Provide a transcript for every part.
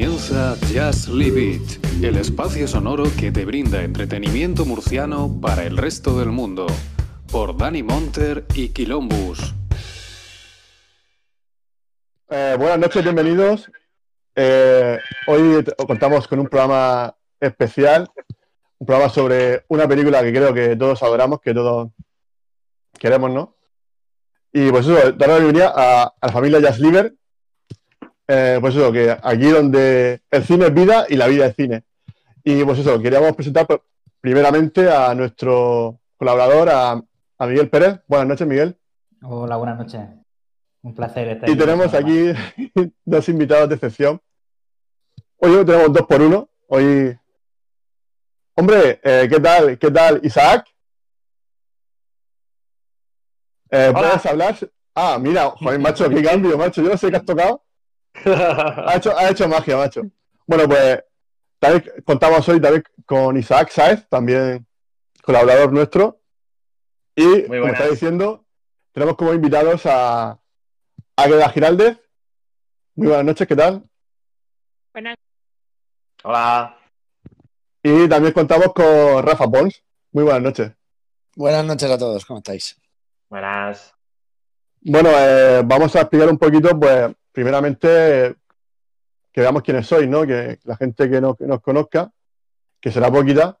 Comienza Just Live It, el espacio sonoro que te brinda entretenimiento murciano para el resto del mundo, por Dani Monter y Quilombus. Eh, buenas noches, bienvenidos. Eh, hoy contamos con un programa especial, un programa sobre una película que creo que todos adoramos, que todos queremos, ¿no? Y pues eso, dar la bienvenida a, la familia Jazz Liver. Eh, pues eso, que aquí donde el cine es vida y la vida es cine. Y pues eso, queríamos presentar pues, primeramente a nuestro colaborador, a, a Miguel Pérez. Buenas noches, Miguel. Hola, buenas noches. Un placer estar Y tenemos aquí dos invitados de excepción. Hoy tenemos dos por uno. Hoy. Hombre, eh, ¿qué tal? ¿Qué tal, Isaac? Eh, ¿Puedes hablar? Ah, mira, joder, macho, qué cambio, macho. Yo no sé qué has tocado. Ha hecho, ha hecho magia, macho. Bueno, pues también contamos hoy también con Isaac Saez, también colaborador nuestro. Y, como está diciendo, tenemos como invitados a Águeda Giraldez. Muy buenas noches, ¿qué tal? Buenas. Hola. Y también contamos con Rafa Pons. Muy buenas noches. Buenas noches a todos, ¿cómo estáis? Buenas. Bueno, eh, vamos a explicar un poquito, pues, primeramente, que veamos quiénes sois, ¿no? Que la gente que, no, que nos conozca, que será poquita.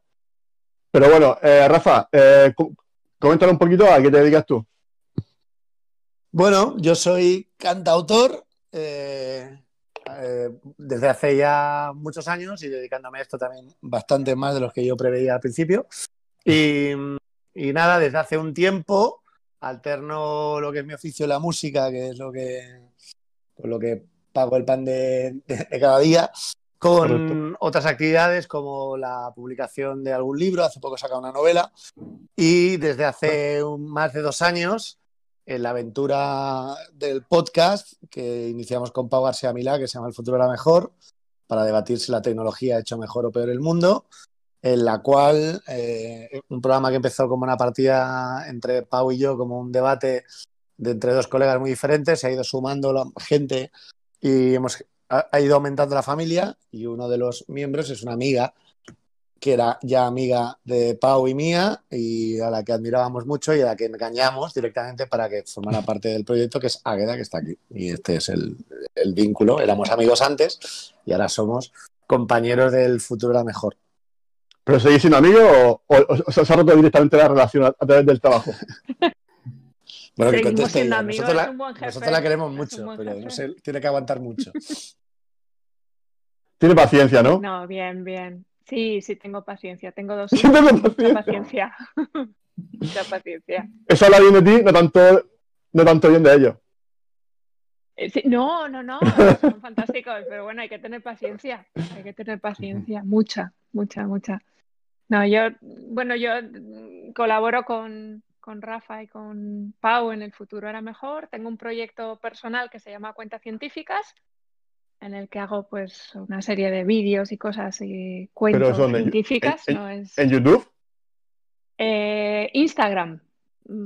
Pero bueno, eh, Rafa, eh, coméntanos un poquito a qué te dedicas tú. Bueno, yo soy cantautor eh, eh, desde hace ya muchos años y dedicándome a esto también bastante más de los que yo preveía al principio. Y, y nada, desde hace un tiempo alterno lo que es mi oficio, la música, que es lo que, por lo que pago el pan de, de, de cada día, con Correcto. otras actividades como la publicación de algún libro, hace poco he sacado una novela, y desde hace un- más de dos años en la aventura del podcast que iniciamos con Pau García Milá, que se llama El futuro era mejor, para debatir si la tecnología ha hecho mejor o peor el mundo, en la cual eh, un programa que empezó como una partida entre Pau y yo, como un debate de entre dos colegas muy diferentes, se ha ido sumando la gente y hemos ha, ha ido aumentando la familia y uno de los miembros es una amiga que era ya amiga de Pau y mía y a la que admirábamos mucho y a la que engañamos directamente para que formara parte del proyecto, que es Águeda, que está aquí. Y este es el, el vínculo. Éramos amigos antes y ahora somos compañeros del futuro era mejor. ¿Pero seguís siendo amigos o, o- o se ha roto directamente la relación a, a través del trabajo? Bueno, que Seguimos conteste siendo ella. amigos, Nosotros la, es un buen jefe. nosotros la queremos mucho, pero no sé, tiene que aguantar mucho. Tiene paciencia, ¿no? No, bien, bien. Sí, sí, tengo paciencia. Tengo dos Sí, tengo Mucha paciencia. paciencia. Mucha paciencia. Eso habla bien de ti, no tanto, no tanto bien de ellos. Eh, sí, no, no, no. Son fantásticos, pero bueno, hay que tener paciencia. Hay que tener paciencia. Mucha, mucha, mucha. No, yo, bueno, yo mm, colaboro con, con Rafa y con Pau en el futuro era mejor. Tengo un proyecto personal que se llama Cuentas Científicas, en el que hago pues una serie de vídeos y cosas y cuentos científicas. en- no es ¿En YouTube? Eh, Instagram.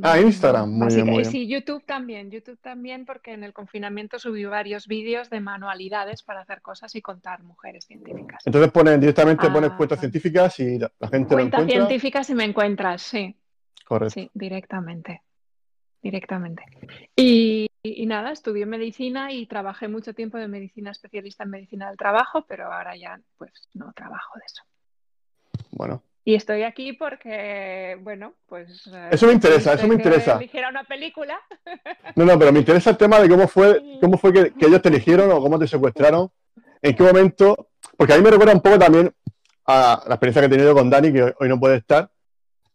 Ah, Instagram, muy bien, muy. Sí, YouTube también, YouTube también, porque en el confinamiento subí varios vídeos de manualidades para hacer cosas y contar mujeres científicas. Entonces ponen directamente pones Ah. cuentas científicas y la, la gente lo Cuentas encuentra. científicas y me encuentras, sí, Correcto. sí, directamente, directamente. Y, y nada, estudié medicina y trabajé mucho tiempo de medicina especialista en medicina del trabajo, pero ahora ya pues no trabajo de eso. Bueno, Y estoy aquí porque, bueno, pues... eh, Eso me interesa, eso me interesa. eligiera una película. no, no, pero me interesa el tema de cómo fue, cómo fue que, que ellos te eligieron o cómo te secuestraron, en qué momento, porque a mí me recuerda un poco también a la experiencia que he tenido con Dani, que hoy no puede estar.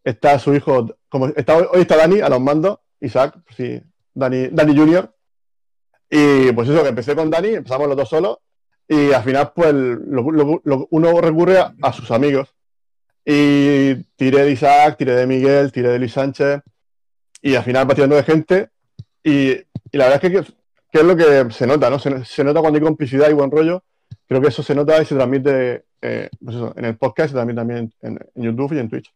Está su hijo, como está, hoy está Dani a los mandos, Isaac, sí, Dani, Dani Junior. Y pues eso, que empecé con Dani, empezamos los dos solos, y al final, pues lo- uno recurre a, sus amigos. Y tiré de Isaac, tiré de Miguel, tiré de Luis Sánchez, y al final va tirando de gente. Y, y la verdad es que, que es lo que se nota, ¿no? Se, se nota cuando hay complicidad y buen rollo. Creo que eso se nota y se transmite eh, pues eso, en el podcast y también, también en YouTube y en Twitch.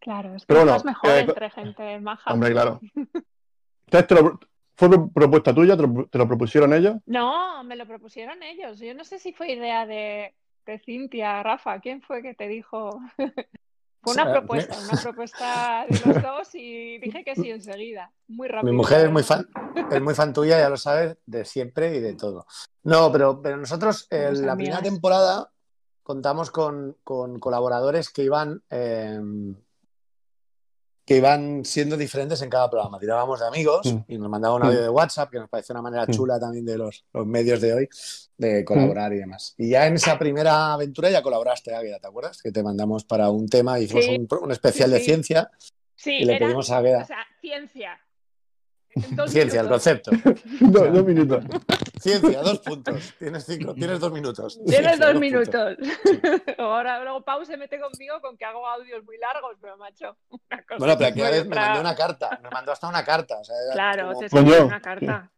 Claro, es que Pero bueno, es mejor eh, entre gente maja. Hombre, claro. Entonces, te lo- ¿Fue pro- propuesta tuya? ¿Te lo, te lo propusieron ellos? No, me lo propusieron ellos. Yo no sé si fue idea de, de Cintia, Rafa. ¿Quién fue que te dijo? Fue una propuesta, me- una propuesta de los dos y dije que sí enseguida. Muy rápido. Mi mujer es muy fan, es muy fan tuya, ya lo sabes, de siempre y de todo. No, pero, pero nosotros en Somos la primera temporada contamos con, con colaboradores que iban eh, que iban siendo diferentes en cada programa. Tirábamos de amigos Mm. y nos mandaban un audio Mm. de WhatsApp, que nos pareció una manera Mm. chula también de los, los medios de hoy de colaborar y demás. Y ya en esa primera aventura ya colaboraste, Águeda, ¿te acuerdas? Que te mandamos para un tema, hicimos Sí. un, especial Sí, de ciencia Sí, y le era, pedimos a Águeda o sea, ciencia. Ciencia, el concepto. Dos, dos minutos. Ciencia, dos puntos. Tienes cinco, tienes dos minutos. Tienes Ciencia, dos minutos. Ahora luego Pau se mete conmigo con que hago audios muy largos, pero macho. una cosa Bueno, pero aquella vez me mandó una carta. Me mandó hasta una carta. o sea, era Claro, como- te escribí una carta.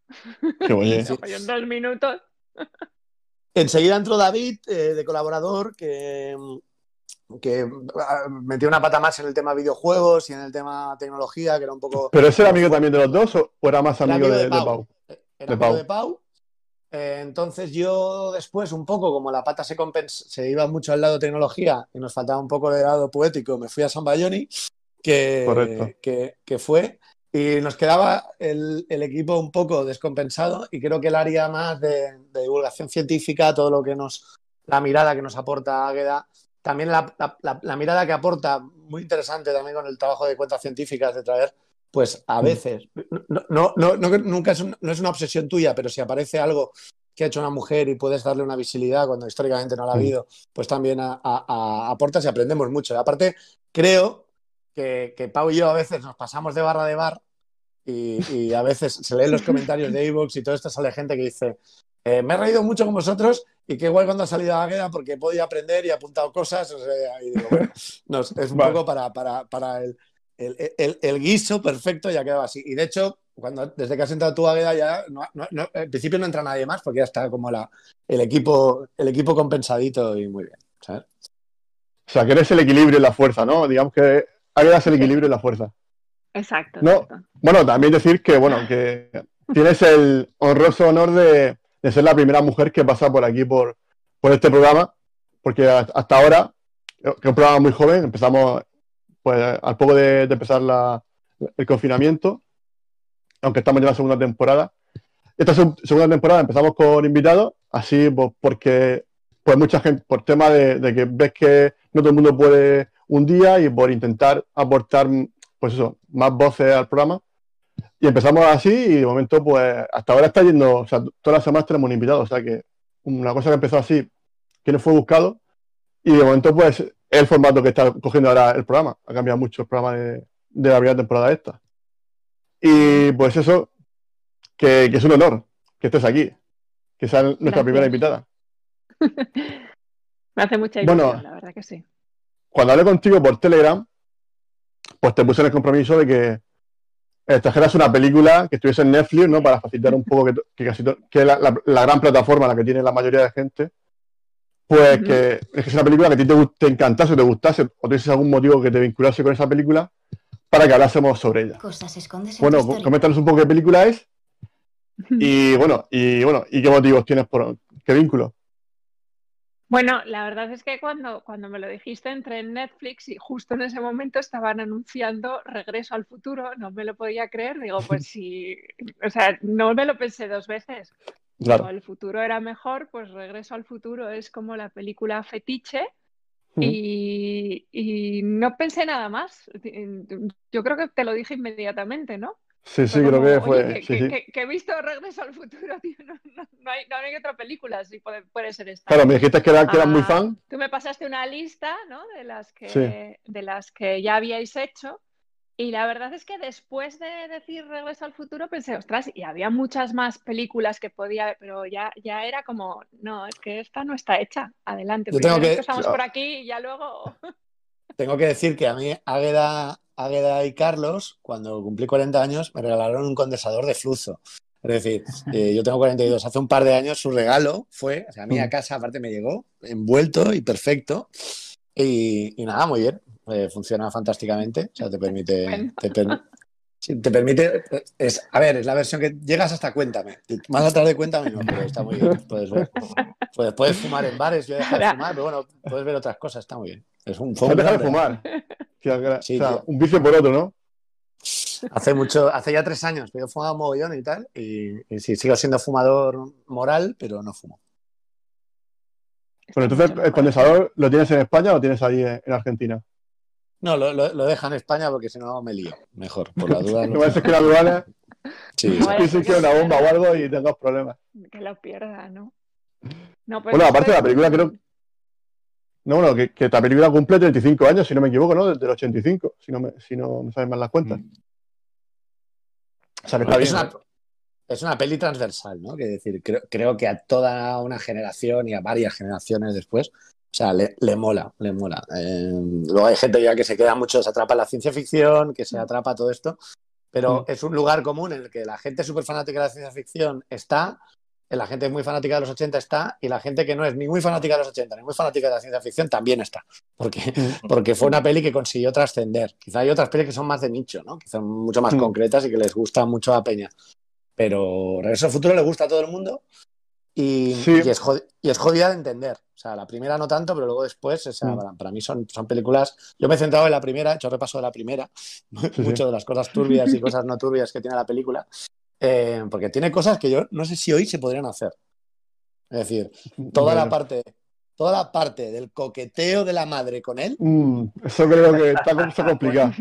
Qué oye. Sí. Yo en dos minutos. Enseguida entró David, eh, de colaborador, que, que ah, metió una pata más en el tema videojuegos y en el tema tecnología, que era un poco. ¿Pero ese era amigo también de los dos o era más Era amigo amigo de, de de Pau. Pau? Era De amigo Pau. de Pau. Eh, entonces yo después, un poco como la pata se, compens- se iba mucho al lado tecnología y nos faltaba un poco de lado poético, me fui a San Bayoni, que, que, que fue, y nos quedaba el, el equipo un poco descompensado y creo que el área más de, de divulgación científica, todo lo que nos, la mirada que nos aporta Águeda, también la, la- mirada que aporta, muy interesante también con el trabajo de cuentas científicas, de traer, pues a Mm. veces, no, no, no, no- nunca es, un- no es una obsesión tuya, pero si aparece algo que ha hecho una mujer y puedes darle una visibilidad cuando históricamente no la ha Mm. habido, pues también a- a- a- aportas y aprendemos mucho. Y aparte, creo que, que Pau y yo a veces nos pasamos de barra de bar y, y a veces se leen los comentarios de iVoox y todo esto sale gente que dice eh, me he reído mucho con vosotros y qué guay cuando ha salido Águeda porque he podido aprender y he apuntado cosas. o sea, y digo, bueno, nos- es un Vale. poco para, para, para el, el, el- el guiso perfecto ya quedaba así. Y de hecho, cuando, desde que has entrado tú, Águeda, ya no, no- no- en principio no entra nadie más porque ya está como la, el, equipo, el equipo compensadito y muy bien. ¿sabes? O sea, que eres el equilibrio y la fuerza, ¿no? Digamos que Águeda es el equilibrio y la fuerza. Exacto. No. exacto. Bueno, también decir que, bueno, que tienes el honroso honor de, de ser la primera mujer que pasa por aquí, por, por este programa, porque hasta ahora, que es un programa muy joven, empezamos pues al poco de, de empezar la- el confinamiento, aunque estamos ya en la segunda temporada. Esta seg- segunda temporada empezamos con invitados, así pues, porque pues mucha gente, por tema de, de que ves que no todo el mundo puede un día y por intentar aportar, pues eso, más voces al programa. Y empezamos así y de momento, pues hasta ahora está yendo, o sea, todas las semanas tenemos un invitado, o sea que una cosa que empezó así, que no fue buscado, y de momento, pues es el formato que está cogiendo ahora el programa. Ha cambiado mucho el programa de, de la primera temporada esta. Y pues eso, que, que es un honor que estés aquí, que sea nuestra Gracias. primera invitada. Me hace mucha Bueno. ilusión, la verdad que sí. Cuando hablé contigo por Telegram, pues te puse en el compromiso de que eh, trajeras una película que estuviese en Netflix, ¿no? Para facilitar un poco que, que casi la, la- la gran plataforma la que tiene la mayoría de gente. Pues que es que es una película que a ti te, te encantase, te gustase, o tuvieses algún motivo que te vinculase con esa película, para que hablásemos sobre ella. Cosas escondes en Bueno, coméntanos un poco qué película es y bueno, y bueno, y qué motivos tienes por qué vínculo. Bueno, la verdad es que cuando, cuando me lo dijiste entré en Netflix y justo en ese momento estaban anunciando Regreso al futuro, no me lo podía creer, digo, pues sí, o sea, no me lo pensé dos veces. Claro. El futuro era mejor, pues Regreso al futuro es como la película fetiche y, y no pensé nada más. Yo creo que te lo dije inmediatamente, ¿no? Sí, sí, creo que "Oye, fue. que, sí, que- sí. que- que he visto Regreso al futuro, tío, no, no- no hay, no hay otra película, sí puede, puede ser esta. Claro, me dijiste que, era, que eras muy Ah, fan. Tú me pasaste una lista, ¿no? De las que, Sí. de las que ya habíais hecho. Y la verdad es que después de decir Regreso al futuro pensé, ostras, y había muchas más películas que podía, pero ya, ya era como, no, es que esta no está hecha. Adelante. Yo tengo que- empezamos claro. por aquí y ya luego. Tengo que decir que a mí, Águeda, Águeda y Carlos, cuando cumplí 40 años, me regalaron un condensador de flujo. Es decir, eh, yo tengo 42. Hace un par de años su regalo fue, o sea, a mí a Mm. casa aparte me llegó envuelto y perfecto. Y, y nada, muy bien. Eh, funciona fantásticamente. O sea, te permite, Bueno. te, per- Sí, te permite. Es, a ver, es la versión que llegas hasta Cuéntame. Más atrás de Cuéntame, no, pero está muy bien. Puedes ver. Puedes, puedes fumar en bares, yo he dejado de fumar, pero bueno, puedes ver otras cosas, está muy bien. Es un dejar de fumar. Sí, o sea, Sí, tío. un vicio por otro, ¿no? Hace mucho, hace ya tres años que yo fumaba mogollón y tal, y, y sí, sigo siendo fumador moral, pero no fumo. Bueno, entonces, ¿el condensador lo tienes en España o lo tienes ahí en Argentina? No, lo, lo, lo deja en España porque si no me lío. Mejor, por la duda. No ser que la aduana Sí, No vaya a piense ser que es una bomba o algo y tengas problemas. Que lo pierda, ¿no? No, pues Bueno, aparte de la es- película, creo. No, bueno, que, que esta película cumple 35 años, si no me equivoco, ¿no? Desde el 85, si no me, si no me saben mal las cuentas. O sea, que está es, bien. una, es una peli transversal, ¿no? Que decir, creo, creo que a toda una generación y a varias generaciones después, o sea, le, le mola, le mola. Eh, luego hay gente ya que se queda mucho, se atrapa la ciencia ficción, que se atrapa a todo esto, pero Mm. es un lugar común en el que la gente súper fanática de la ciencia ficción está, la gente muy fanática de los 80 está, y la gente que no es ni muy fanática de los 80 ni muy fanática de la ciencia ficción también está. Porque, porque fue una peli que consiguió trascender. Quizá hay otras pelis que son más de nicho, ¿no? Quizá mucho más Mm. concretas y que les gusta mucho a Peña. Pero Regreso al Futuro le gusta a todo el mundo y, Sí. y es, y es jodida de entender. O sea, la primera no tanto, pero luego después, o sea, Mm. para, mí son, son películas. Yo me he centrado en la primera, he hecho repaso de la primera, sí. mucho de las cosas turbias y cosas no turbias que tiene la película, eh, porque tiene cosas que yo no sé si hoy se podrían hacer. Es decir, toda la parte, toda la parte del coqueteo de la madre con él, Mm, eso creo que está, complicado.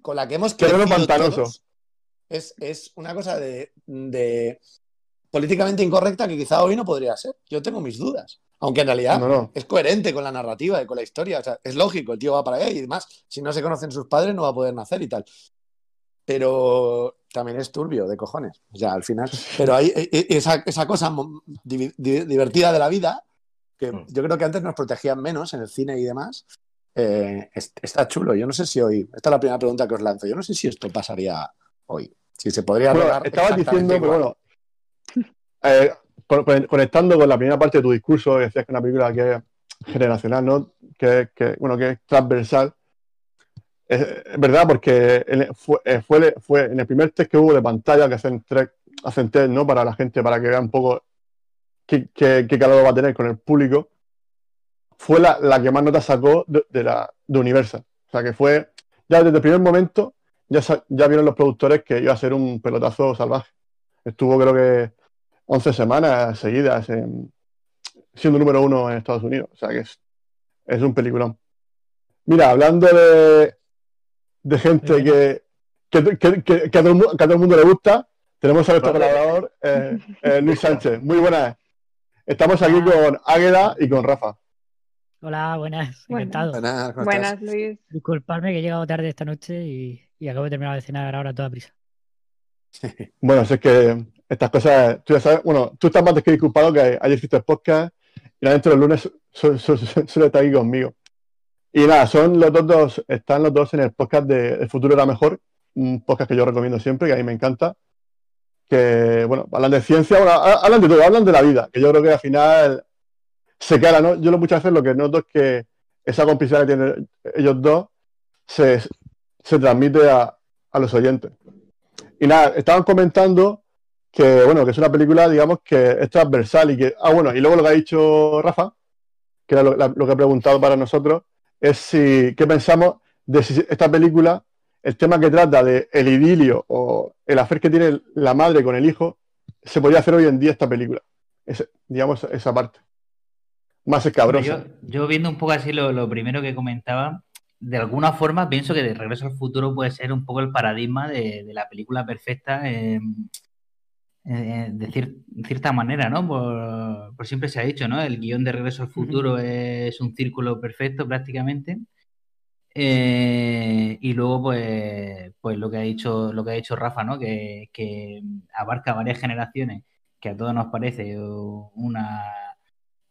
con la que hemos crecido todos, es, es una cosa de, de políticamente incorrecta que quizá hoy no podría ser. Yo tengo mis dudas. Aunque en realidad No, no. es coherente con la narrativa y con la historia. O sea, es lógico, el tío va para allá y demás. Si no se conocen sus padres, no va a poder nacer y tal. Pero también es turbio, de cojones. O sea, al final. Pero hay e- e- esa, esa cosa divertida de la vida, que Mm. yo creo que antes nos protegían menos en el cine y demás. eh, es- está chulo. Yo no sé si hoy. Esta es la primera pregunta que os lanzo. Yo no sé si esto pasaría hoy. Si se podría Bueno, estabas diciendo, pero bueno, eh, con- con- conectando con la primera parte de tu discurso, decías que es una película que es generacional, ¿no? Que, que, bueno, que es transversal. Es, verdad, porque fue, eh, fue, fue en el primer test que hubo de pantalla que hacen, tres, hacen test, ¿no? Para la gente, para que vean un poco qué, qué, qué calor va a tener con el público, fue la, la que más notas sacó de, de la, de Universal. O sea, que fue, ya desde el primer momento, ya, ya vieron los productores que iba a ser un pelotazo salvaje. Estuvo creo que 11 semanas seguidas en- siendo número uno en Estados Unidos. O sea que es, es un peliculón. Mira, hablando de, de gente que, que, que- que- que a todo el mu- que a todo el mundo le gusta, tenemos a nuestro Vale. colaborador, eh, eh, Luis Sánchez. Muy buenas. Estamos aquí con Águeda y con Rafa. Hola, buenas, Buenas. encantado. Buenas, ¿cómo estás? Buenas, Luis. Disculpadme que he llegado tarde esta noche y, y acabo de terminar de cenar ahora a toda prisa. Bueno, si es que estas cosas, tú ya sabes, bueno, tú estás más que disculpado que ayer hiciste el podcast y la gente los lunes su- su- su- su- suele estar aquí conmigo. Y nada, son los dos, dos- están los dos en el podcast de El futuro era mejor, un podcast que yo recomiendo siempre, que a mí me encanta. Que, bueno, hablan de ciencia, bueno, ha- hablan de todo, hablan de la vida, que yo creo que al final se queda, ¿no? Yo lo muchas veces lo que noto es que esa complicidad que tienen ellos dos se, se transmite a, a los oyentes. Y nada, estaban comentando que, bueno, que es una película, digamos, que es transversal y que, ah, bueno, y luego lo que ha dicho Rafa, que era lo, que he preguntado para nosotros, es si, ¿qué pensamos de si esta película, el tema que trata de el idilio o el hacer que tiene la madre con el hijo, se podría hacer hoy en día esta película? Ese- digamos, esa parte. Más escabrosa. Yo, yo viendo un poco así lo, lo primero que comentaba, de alguna forma pienso que de Regreso al Futuro puede ser un poco el paradigma de, de la película perfecta eh, eh, de cier- cierta manera, ¿no? Por, por siempre se ha dicho, ¿no? El guion de Regreso al Futuro es un círculo perfecto prácticamente. Eh, y luego, pues, pues lo que ha dicho, lo que ha dicho Rafa, ¿no? Que, que abarca varias generaciones, que a todos nos parece una,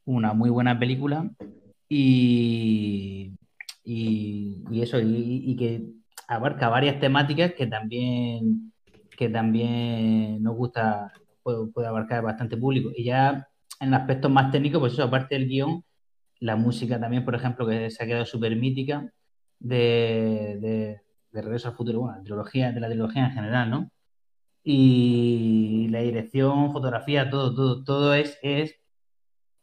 una muy buena película. Y, y, y eso, y, y que abarca varias temáticas que también, que también nos gusta, puede, abarcar bastante público. Y ya en aspectos más técnicos, pues eso, aparte del guion, la música también, por ejemplo, que se ha quedado súper mítica de, de, de Regreso al Futuro, bueno, la trilogía, de la trilogía en general, ¿no? Y la dirección, fotografía, todo, todo, todo es, es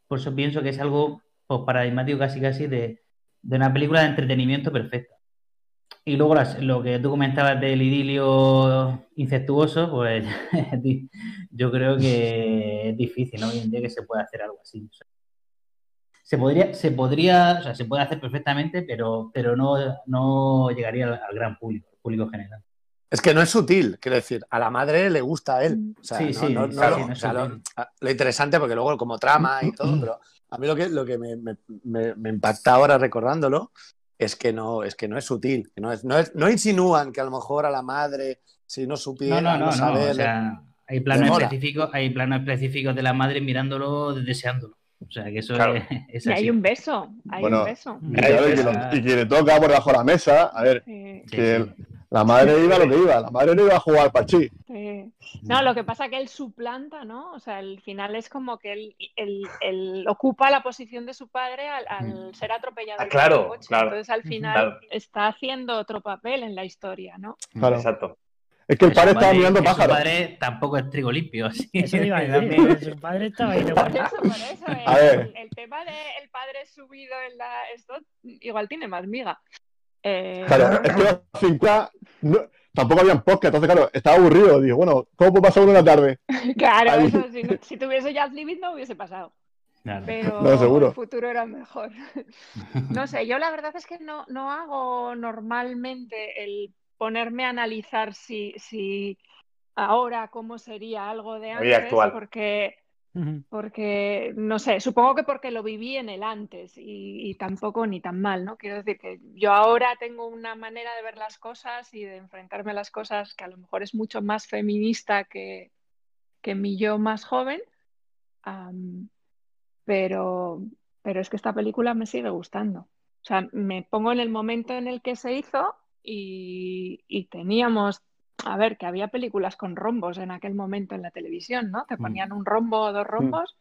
por eso pienso que es algo pues, paradigmático casi casi de, de una película de entretenimiento perfecta. Y luego las- lo que tú comentabas del idilio incestuoso, pues yo creo que es difícil ¿no? hoy en día que se pueda hacer algo así. O sea, se podría, se podría, o sea, se puede hacer perfectamente, pero, pero no, no llegaría al, al gran público, al público general. Es que no es sutil, quiero decir, a la madre le gusta a él. O sea, Sí, sí, no- no claro, lo- no es o sea, lo, sutil. a- lo interesante, porque luego como trama y todo, pero a mí lo que, lo que me, me- me- me impacta ahora recordándolo es que no, es que no es sutil, que no, es, no, es- no insinúan que a lo mejor a la madre, si no supiera, No, no, no, no. saber, O sea, hay planos específicos, hay planos específicos de la madre mirándolo, deseándolo. O sea, que eso Claro. es, es Y así. hay un beso, hay Bueno, un beso. Y, claro, y que lo- y que le toca por debajo de la mesa. A ver, Sí, que sí. La madre iba a lo que iba. La madre no iba a jugar al parchí. sí. No, lo que pasa que él suplanta, ¿no? O sea, al final es como que él, él- él ocupa la posición de su padre al, al ser atropellado Ah, por claro, el coche. claro. Entonces, al final Claro. está haciendo otro papel en la historia, ¿no? Claro. Exacto. Es que el padre estaba mirando que su pájaros. padre tampoco es trigo limpio. Así. Eso iba a También- decir. Su padre estaba ahí de Por eso, por eso. El, A ver. el- el tema de el padre subido en la. Esto igual tiene más miga. Eh, Claro, es que los 50 no- tampoco habían podcast, entonces, claro, estaba aburrido. Digo, bueno, ¿cómo puedo pasar una tarde? claro, Ahí. eso, si, no- si tuviese Jazz Living no hubiese pasado. Claro. Pero No, seguro. el futuro era mejor. No sé, yo la verdad es que no, no hago normalmente el ponerme a analizar si, si ahora cómo sería algo de antes, actual. porque. Porque, no sé, supongo que porque lo viví en el antes y, tampoco ni tan mal, ¿no? Quiero decir que yo ahora tengo una manera de ver las cosas y de enfrentarme a las cosas que a lo mejor es mucho más feminista que, que mi yo más joven. Pero, pero es que esta película me sigue gustando. O sea, me pongo en el momento en el que se hizo y teníamos, a ver, que había películas con rombos en aquel momento en la televisión, ¿no? Te ponían un rombo o dos rombos.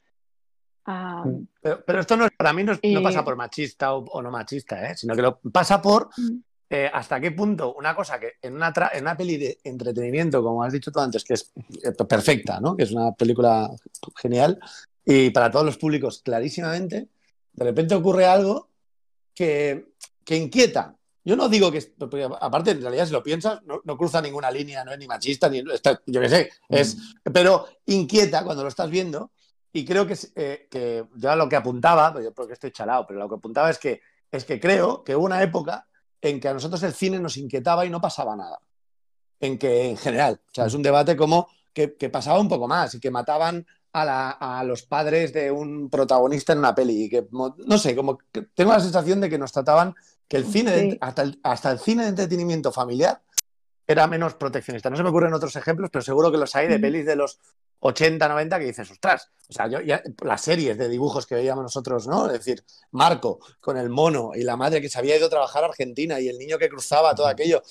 Ah, Pero, pero esto no, es- para mí no, pasa por machista o, o no machista, ¿eh? sino que lo pasa por Mm. eh, hasta qué punto una cosa que en una, tra- en una peli de entretenimiento, como has dicho tú antes, que es eh, perfecta, ¿no? que es una película genial y para todos los públicos clarísimamente, de repente ocurre algo que, que inquieta. Yo no digo que, aparte, en realidad, si lo piensas, no, no cruza ninguna línea, no es ni machista, ni está- yo qué sé, es, pero inquieta cuando lo estás viendo. Y creo que, eh, que ya lo que apuntaba, pues yo porque estoy chalado, pero lo que apuntaba es que, es que creo que hubo una época en que a nosotros el cine nos inquietaba y no pasaba nada. En que, en general, o sea, es un debate como que, que pasaba un poco más y que mataban a, la- a los padres de un protagonista en una peli. Y que, no sé, como que tengo la sensación de que nos trataban que el cine, de- hasta, el, hasta el cine de entretenimiento familiar era menos proteccionista. No se me ocurren otros ejemplos, pero seguro que los hay de pelis de los 80, 90 que dices, ostras, o sea, yo ya, las series de dibujos que veíamos nosotros, ¿no? Es decir, Marco con el mono y la madre que se había ido a trabajar a Argentina y el niño que cruzaba todo aquello.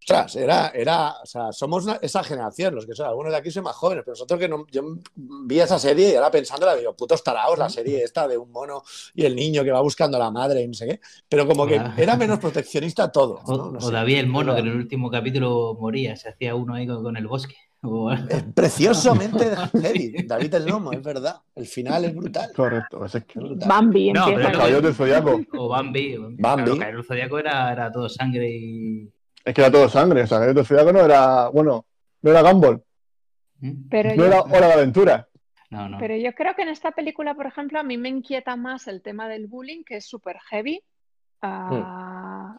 Ostras, era, era, o sea, somos una- esa generación, los que son, algunos de aquí son más jóvenes, pero nosotros que no, yo vi esa serie y ahora pensando, la digo, putos taraos, la serie esta de un mono y el niño que va buscando a la madre y no sé qué, pero como que Ah. era menos proteccionista todo. O, ¿no? No o sé. David el mono, que en el último capítulo moría, se hacía uno ahí con, con el bosque. O- Es preciosamente heavy, David el Lomo, es verdad. El final es brutal. Correcto, es que. Es brutal. Bambi No, pero El caballero del zodiaco. O Bambi. o- Bambi. Claro, el Zodíaco era, era todo sangre y. Es que era todo sangre. O sea, del zodiaco no era. Bueno, no era Gumball. ¿Mm? Pero No yo, era Hora de Aventura. No, no. pero yo creo que en esta película, por ejemplo, a mí me inquieta más el tema del bullying, que es súper heavy. Ah,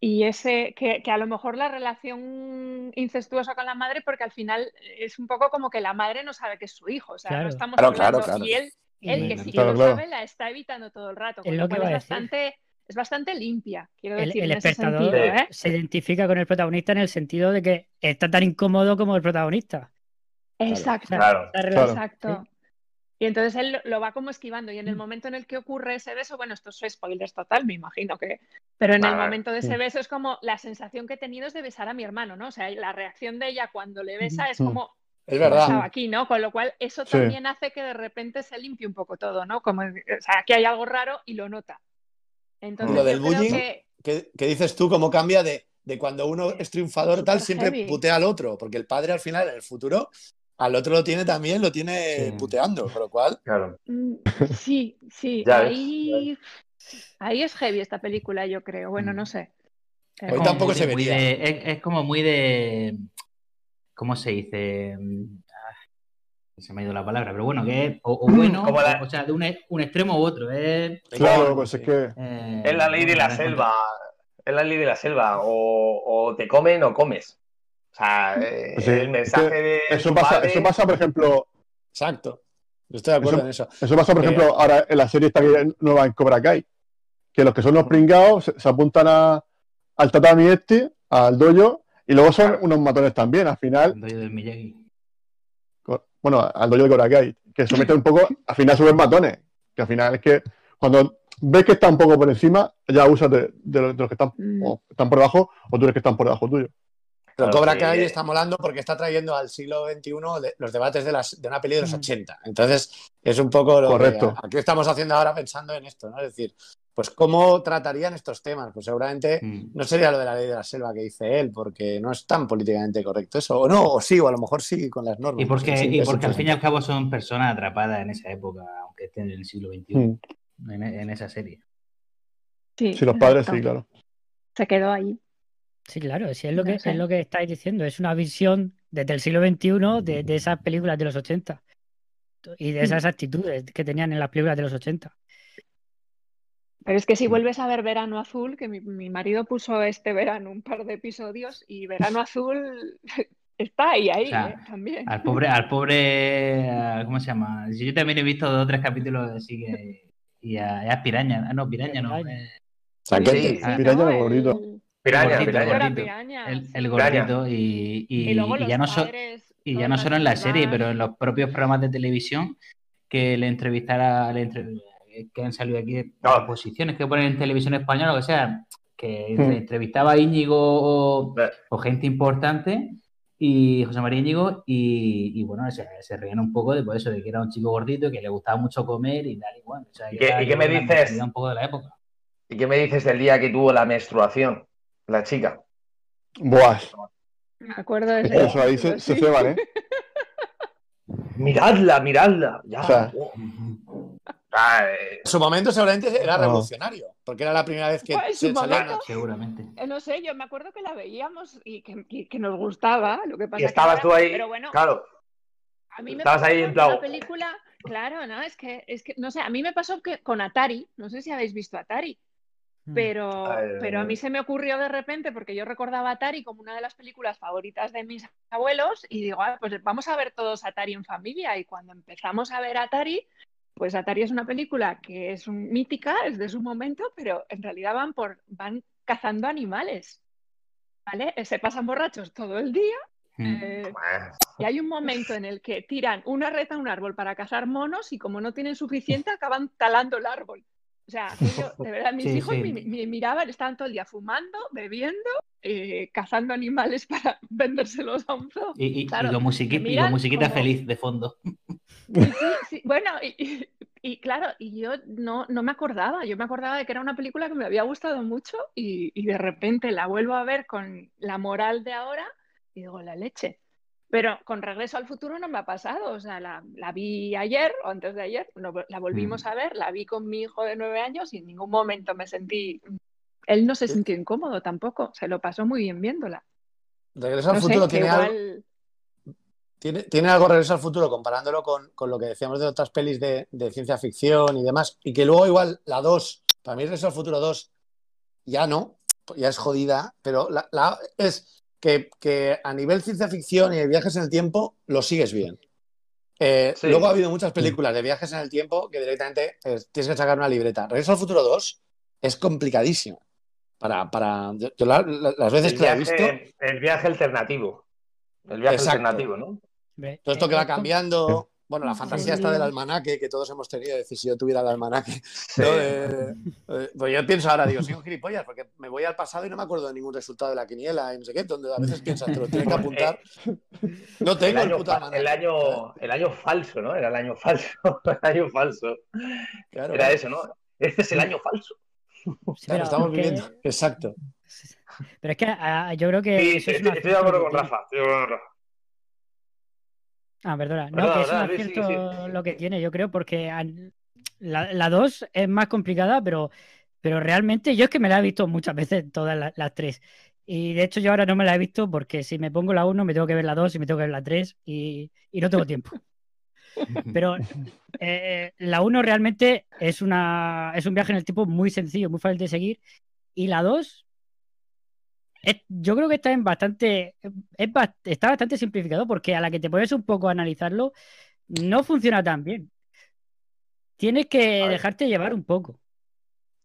Y ese, que, que a lo mejor la relación incestuosa con la madre, porque al final es un poco como que la madre no sabe que es su hijo. O sea, Claro. no estamos Claro, hablando. claro. Y él, él que sí que lo claro. sabe, la está evitando todo el rato. Es Con lo lo que cual es bastante, es bastante limpia, quiero El, decir, el en ese espectador sentido, ¿eh? se identifica con el protagonista en el sentido de que está tan incómodo como el protagonista. Exacto. Claro. Exacto. Y entonces él lo- va como esquivando. Y en el momento en el que ocurre ese beso, bueno, esto es spoilers total, me imagino que. Pero en Vale, el momento de ese Sí. beso es como la sensación que he tenido es de besar a mi hermano, ¿no? O sea, la reacción de ella cuando le besa es Mm. como Es "¿Qué ha pasado verdad. aquí, ¿no? Con lo cual, eso Sí. también hace que de repente se limpie un poco todo, ¿no? Como, o sea, aquí hay algo raro y lo nota. Entonces, Lo del bullying, que. ¿Qué, qué dices tú? ¿Cómo cambia de, de cuando uno es triunfador tal, siempre heavy. putea al otro, porque el padre al final, en el futuro, al otro lo tiene también, lo tiene Sí. puteando, con lo cual, Claro. Mm, Sí, sí, ahí, ahí es heavy esta película, yo creo. Bueno, Mm. no sé. Hoy tampoco se vería. de- es, es como muy de. ¿Cómo se dice? Mm, Se me ha ido la palabra, pero bueno, que es o, o bueno, la- o, o sea, de un, e- un extremo u otro. Es, Claro, pues es que. eh, Es la ley de la selva. Es la ley de la selva. O, o te comen o comes. O sea, eh, Pues sí, el mensaje de. Eso pasa, padre- eso pasa, por ejemplo, exacto. Yo estoy de acuerdo Eso- en eso. eso pasa, por Eh, ejemplo, ahora en la serie esta que nueva en Cobra Kai. Que los que son los pringados se, se apuntan a, al tatami este, al dojo, y luego son Claro. unos matones también. Al final, el rollo del Miyagi. Bueno, al dojo de Cobra Kai, que se meten un poco, al final suben matones. Que al final es que cuando ves que está un poco por encima, ya usas de, de los, de los que están, Mm. o están por debajo, o tú eres que están por debajo tuyo. Pero Claro, Cobra sí, Kai está molando porque está trayendo al siglo XXI de- los debates de, las, de una peli de los Mm. 80. Entonces, es un poco lo Correcto. que aquí estamos haciendo ahora pensando en esto, ¿no? Es decir, pues cómo tratarían estos temas. Pues seguramente Mm. no sería lo de la ley de la selva que dice él, porque no es tan políticamente correcto eso. O no, o sí, o a lo mejor sí con las normas. Y porque, Sí, y es porque al fin y al cabo son personas atrapadas en esa época, aunque estén en el siglo XXI, Mm. en, en esa serie. Sí, Sí, los padres exacto. sí, claro. Se quedó ahí. Sí, claro, sí, es lo No que, sé. es lo que estáis diciendo. Es una visión desde el siglo XXI de, de esas películas de los 80 y de esas actitudes que tenían en las películas de los 80. Pero es que si vuelves a ver Verano Azul, que mi, mi marido puso este verano un par de episodios y Verano Azul está ahí, ahí, O sea, eh, también. Al pobre, al pobre, a- ¿cómo se llama? Yo también he visto dos o tres capítulos así que. Y a, y a Piraña, ah, no, Piraña no. Piraña. eh, Saquete. Sí. Ah, Piraña ¿no? el gordito. El- Piraña, gordito, piraña. Era gordito. piraña, el, sí. el gordito y, y, Y luego y los ya no so- y ya no solo en la serie, pero en los propios programas de televisión que le entrevistara, le entre- que han salido aquí, No. posiciones que ponen en televisión española, lo que sea, que Hmm. entrevistaba a Íñigo o, o gente importante y José María Íñigo y, y bueno, se, se reían un poco de pues, eso, de que era un chico gordito, que le gustaba mucho comer y tal, y bueno, o sea, ¿Y qué- y qué me dices? un poco de la época. ¿Y qué me dices del día que tuvo la menstruación? La chica. Buah, Me acuerdo de es ese que eso ahí se, se ceban, ¿eh? Miradla, miradla. Ya. O sea- oh. Ah, eh, En su momento seguramente era revolucionario, porque era la primera vez que Pues, en su se momento- Seguramente. Eh, No sé, yo me acuerdo que la veíamos y que, y que nos gustaba, lo que pasa y que estabas tú ahí. Pero bueno, Claro. a mí me estabas pasó ahí en una película, claro, no, es que, es que, no sé, a mí me pasó que con Atari, no sé si habéis visto Atari, Mm. pero, Ay, pero a mí se me ocurrió de repente, porque yo recordaba Atari como una de las películas favoritas de mis abuelos, y digo, ah, pues vamos a ver todos Atari en familia, y cuando empezamos a ver Atari, pues Atari es una película que es un- mítica, es de su momento, pero en realidad van por, van cazando animales. ¿Vale? Eh, Se pasan borrachos todo el día Mm. eh, y hay un momento en el que tiran una reta a un árbol para cazar monos y como no tienen suficiente acaban talando el árbol. O sea, aquello, de verdad, mis Sí, hijos sí. me, me miraban, estaban todo el día fumando, bebiendo, eh, cazando animales para vendérselos a un zoo. Y, y, Claro, y con y con musiquita como- feliz de fondo. Sí, sí, sí. Bueno, y, claro, y yo no, no me acordaba, yo me acordaba de que era una película que me había gustado mucho y, y de repente la vuelvo a ver con la moral de ahora y digo, la leche. Pero con Regreso al Futuro no me ha pasado, o sea, la, la vi ayer o antes de ayer, no, la volvimos Mm. a ver, la vi con mi hijo de nueve años y en ningún momento me sentí... Él no se sintió incómodo tampoco, se lo pasó muy bien viéndola. Regreso al No futuro tiene algo. Tiene, tiene algo Regreso al futuro comparándolo con, con lo que decíamos de otras pelis de, de ciencia ficción y demás. Y que luego igual la 2, para mí Regreso al futuro 2 ya no, ya es jodida, pero la, la- es que, que a nivel ciencia ficción y de viajes en el tiempo lo sigues bien. Eh, Sí. Luego ha habido muchas películas de viajes en el tiempo que directamente tienes que sacar una libreta. Regreso al futuro 2 es complicadísimo. Para, para, yo, yo la- la- las veces el, que la he visto, viaje, el viaje alternativo. El viaje Exacto. alternativo, ¿no? Todo esto eh, que va como- cambiando. Bueno, la Sí. fantasía está del almanaque que todos hemos tenido. Es decir, si yo tuviera el almanaque. Sí. ¿no? De- eh, pues yo pienso ahora, digo, soy un gilipollas porque me voy al pasado y no me acuerdo de ningún resultado de la quiniela y no sé qué. Donde a veces piensas, te lo tienes que apuntar. No El tengo el, año, puto almanaque. el, año, el año falso, ¿no? Era el año falso. El año falso. Claro, Era eso, ¿no? Este es el año falso. Sí, claro, pero estamos viviendo. Exacto. Pero es que ah, yo creo que. Sí, es estoy, estoy de acuerdo con. Rafa. Estoy de acuerdo con Rafa. Ah, perdona. No, Perdona, que es un Luis, sigue, acierto lo que tiene, yo creo, porque la, la 2 es más complicada, pero, pero realmente yo es que me la he visto muchas veces, todas la- las tres. Y de hecho yo ahora no me la he visto porque si me pongo la 1 me tengo que ver la 2 y me tengo que ver la 3 y, y no tengo tiempo. Pero eh, la 1 realmente es, una, es un viaje en el tiempo muy sencillo, muy fácil de seguir. Y la 2, es- yo creo que está en bastante, es ba- está bastante simplificado porque a la que te pones un poco a analizarlo, no funciona tan bien. Tienes que dejarte llevar un poco.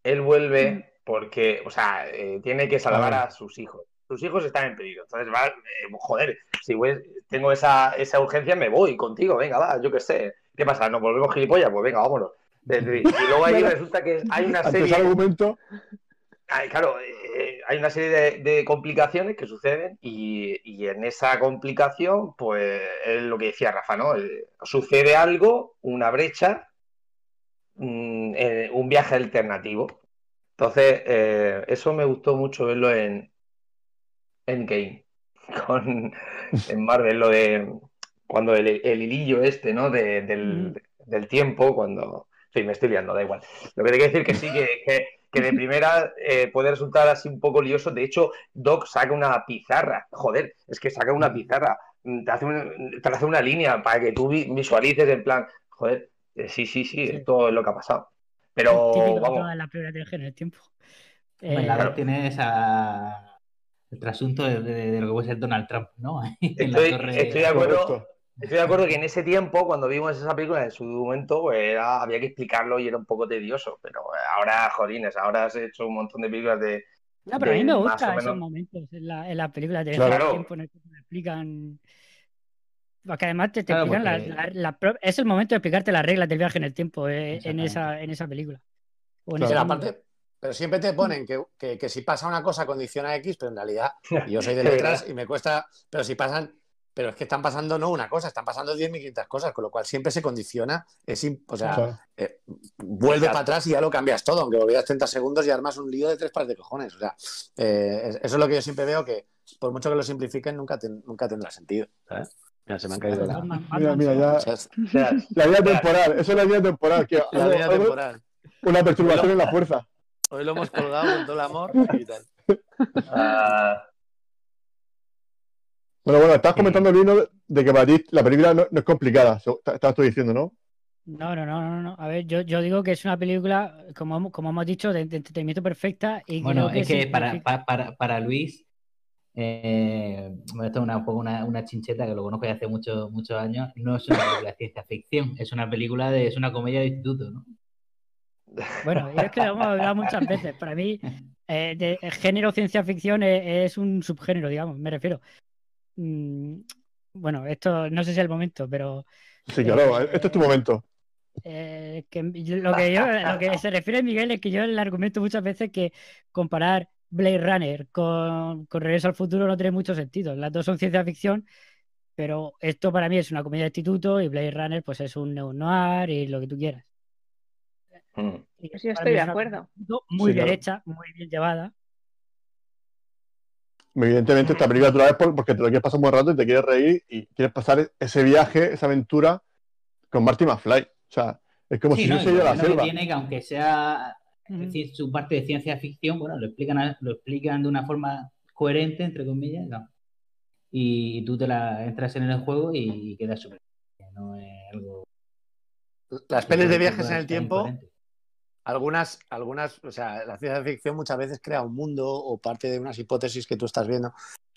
Él vuelve porque, o sea, eh, tiene que salvar A sus hijos. Sus hijos están en peligro. Entonces, va, eh, joder, si voy- tengo esa, esa urgencia, me voy contigo. Venga, va, yo qué sé. ¿Qué pasa? ¿Nos volvemos gilipollas? Pues venga, vámonos. Y luego ahí resulta que hay una Ante ese serie. argumento, claro, eh, hay una serie de, de complicaciones que suceden y, y en esa complicación, pues es lo que decía Rafa, ¿no? Eh, sucede algo, una brecha, mm, eh, un viaje alternativo. Entonces, eh, eso me gustó mucho verlo en Endgame, con, en Marvel, lo de cuando el, el hilillo este, ¿no? De- del, del tiempo, cuando... Sí, me estoy liando, da igual. Lo que te quiero decir que sí, que, que, que de primera eh, puede resultar así un poco lioso. De hecho, Doc saca una pizarra. Joder, es que saca una pizarra. Mm, Te hace, un- te hace una línea para que tú vi- visualices en plan, joder, eh, sí, sí, sí, Sí. esto es lo que ha pasado. Pero Típico de vamos, todas las películas de viaje en el tiempo. La Eh, dos tiene esa... el trasunto de, de- de lo que puede ser Donald Trump, ¿no? En la estoy, torre- estoy de acuerdo. Estoy de acuerdo que en ese tiempo, cuando vimos esa película, en su momento, pues, era- había que explicarlo y era un poco tedioso. Pero ahora, jolines, ahora has hecho un montón de películas de. No, pero a mí me gustan esos momentos en la, en las películas de Claro. viaje en el Claro. tiempo en el que te explican. Porque además te, te Claro, explican la- porque- la- la pro- es el momento de explicarte las reglas del viaje en el tiempo eh, en, esa, en esa película. O en Claro. ese Pero siempre te ponen que, que- que si pasa una cosa condiciona X, pero en realidad yo soy de letras y me cuesta, pero si pasan, pero es que están pasando no una cosa, están pasando 10.500 cosas, con lo cual siempre se condiciona, es, o sea, Claro. eh, vuelve para atrás y ya lo cambias todo, aunque volvieras 30 segundos y armas un lío de tres pares de cojones, o sea, eh, es- eso es lo que yo siempre veo que por mucho que lo simplifiquen nunca, ten- nunca tendrá sentido, ¿sabes? Mira, se me han caído la, Mira, mira, ya. o sea, es- O sea, La línea temporal, eso es la línea temporal. Que la algo- temporal. una perturbación en la fuerza. Hoy lo hemos colgado con todo el amor y tal. ah, Bueno, bueno, estás Sí. comentando, Lino, de que para ti la película no, no es complicada. Estabas tú diciendo, ¿no? No, no, no, no, no. A ver, yo, yo digo que es una película, como, hemos- como hemos dicho, de, de entretenimiento perfecta. Y Bueno, es que para, para, para Luis, eh, bueno, esto es una, un poco una, una chincheta que lo conozco de hace muchos muchos años, no es una película de ciencia ficción, es una película de, es una comedia de instituto, ¿no? Bueno, y es que lo hemos hablado muchas veces. Para mí, eh, de, el género ciencia ficción es, es un subgénero, digamos, me refiero. Mm, bueno, esto no sé si es el momento, pero Sí, claro, este es tu momento. eh, que lo, que yo, lo que se refiere Miguel es que yo le argumento muchas veces que comparar Blade Runner con, con Regreso al Futuro no tiene mucho sentido. Las dos son ciencia ficción, pero esto para mí es una comedia de instituto y Blade Runner pues es un neo-noir y lo que tú quieras. mm. Pues yo estoy de acuerdo. Muy Sí, bien claro. hecha, muy bien llevada. Evidentemente, esta película tú la ves por- porque te lo quieres pasar un buen rato y te quieres reír y quieres pasar ese viaje, esa aventura con Marty McFly. O sea, es como Sí, si ¿no? Y a lo la bueno que selva. tiene que aunque sea es decir, su parte de ciencia ficción, bueno, lo explican, a- lo explican de una forma coherente, entre comillas, ¿no? y tú te la entras en el juego y quedas súper. No es algo. Las pelis de viajes en el tiempo. Algunas, algunas, o sea, la ciencia ficción muchas veces crea un mundo o parte de unas hipótesis que tú estás viendo.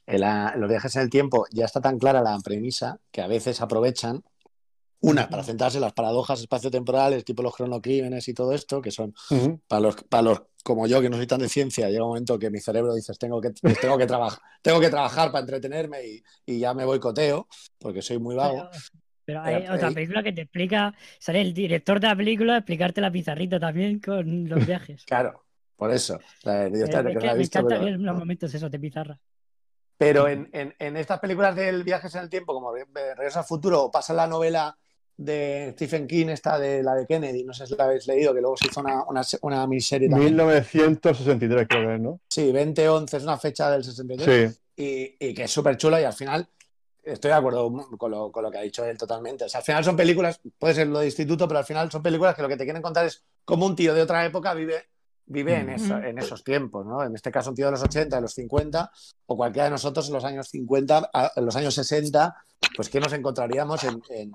En, la- en los viajes en el tiempo ya está tan clara la premisa que a veces aprovechan una para centrarse en las paradojas espaciotemporales, tipo los cronocrímenes y todo esto, que son Ujú. para los, para los como yo que no soy tan de ciencia, llega un momento que mi cerebro dices tengo que, tengo que trabajar, tengo que trabajar para entretenerme y, y ya me boicoteo porque soy muy vago. Pero, hay otra eh, película que te explica, sale el director de la película a explicarte la pizarrita también con los viajes. Claro, por eso. Sea, yo Es- que la me visto, encanta pero- los momentos esos de pizarra. Pero en, en- en estas películas del viajes en el tiempo, como Re- Regreso al futuro o pasa la novela de Stephen King, esta de la de Kennedy, no sé si la habéis leído, que luego se hizo una, una, una miniserie también. 1963 creo que es, ¿no? Sí, 2011 es una fecha del 63 Sí. y, y que es súper chula y al final estoy de acuerdo con lo, con lo que ha dicho él totalmente. O sea, al final son películas, puede ser lo de instituto, pero al final son películas que lo que te quieren contar es cómo un tío de otra época vive, vive en, eso- en esos tiempos, ¿no? En este caso un tío de los 80, de los 50, o cualquiera de nosotros en los años 50, a- en los años 60, pues que nos encontraríamos en, en-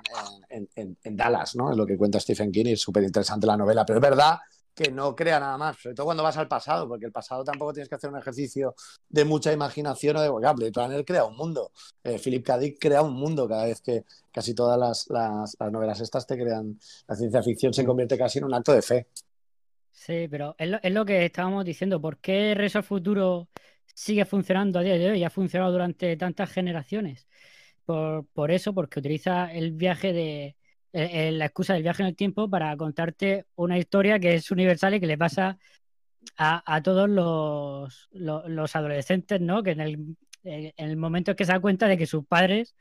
en- en- en Dallas, ¿no? Es lo que cuenta Stephen King y es súper interesante la novela, pero es verdad que no crea nada más, sobre todo cuando vas al pasado, porque el pasado tampoco tienes que hacer un ejercicio de mucha imaginación o de vocabulario. Blade Runner crea un mundo. Eh, Philip K. Dick crea un mundo cada vez que casi todas las, las- las novelas estas te crean. La ciencia ficción se convierte casi en un acto de fe. Sí, pero es lo, que estábamos diciendo. ¿Por qué Regreso al Futuro sigue funcionando a día de hoy? y ha funcionado durante tantas generaciones. Por, por eso, porque utiliza el viaje de. Eh, eh, la excusa del viaje en el tiempo para contarte una historia que es universal y que le pasa a, a todos los, los, los adolescentes, ¿no? Que en el, en el momento en que se da cuenta de que sus padres,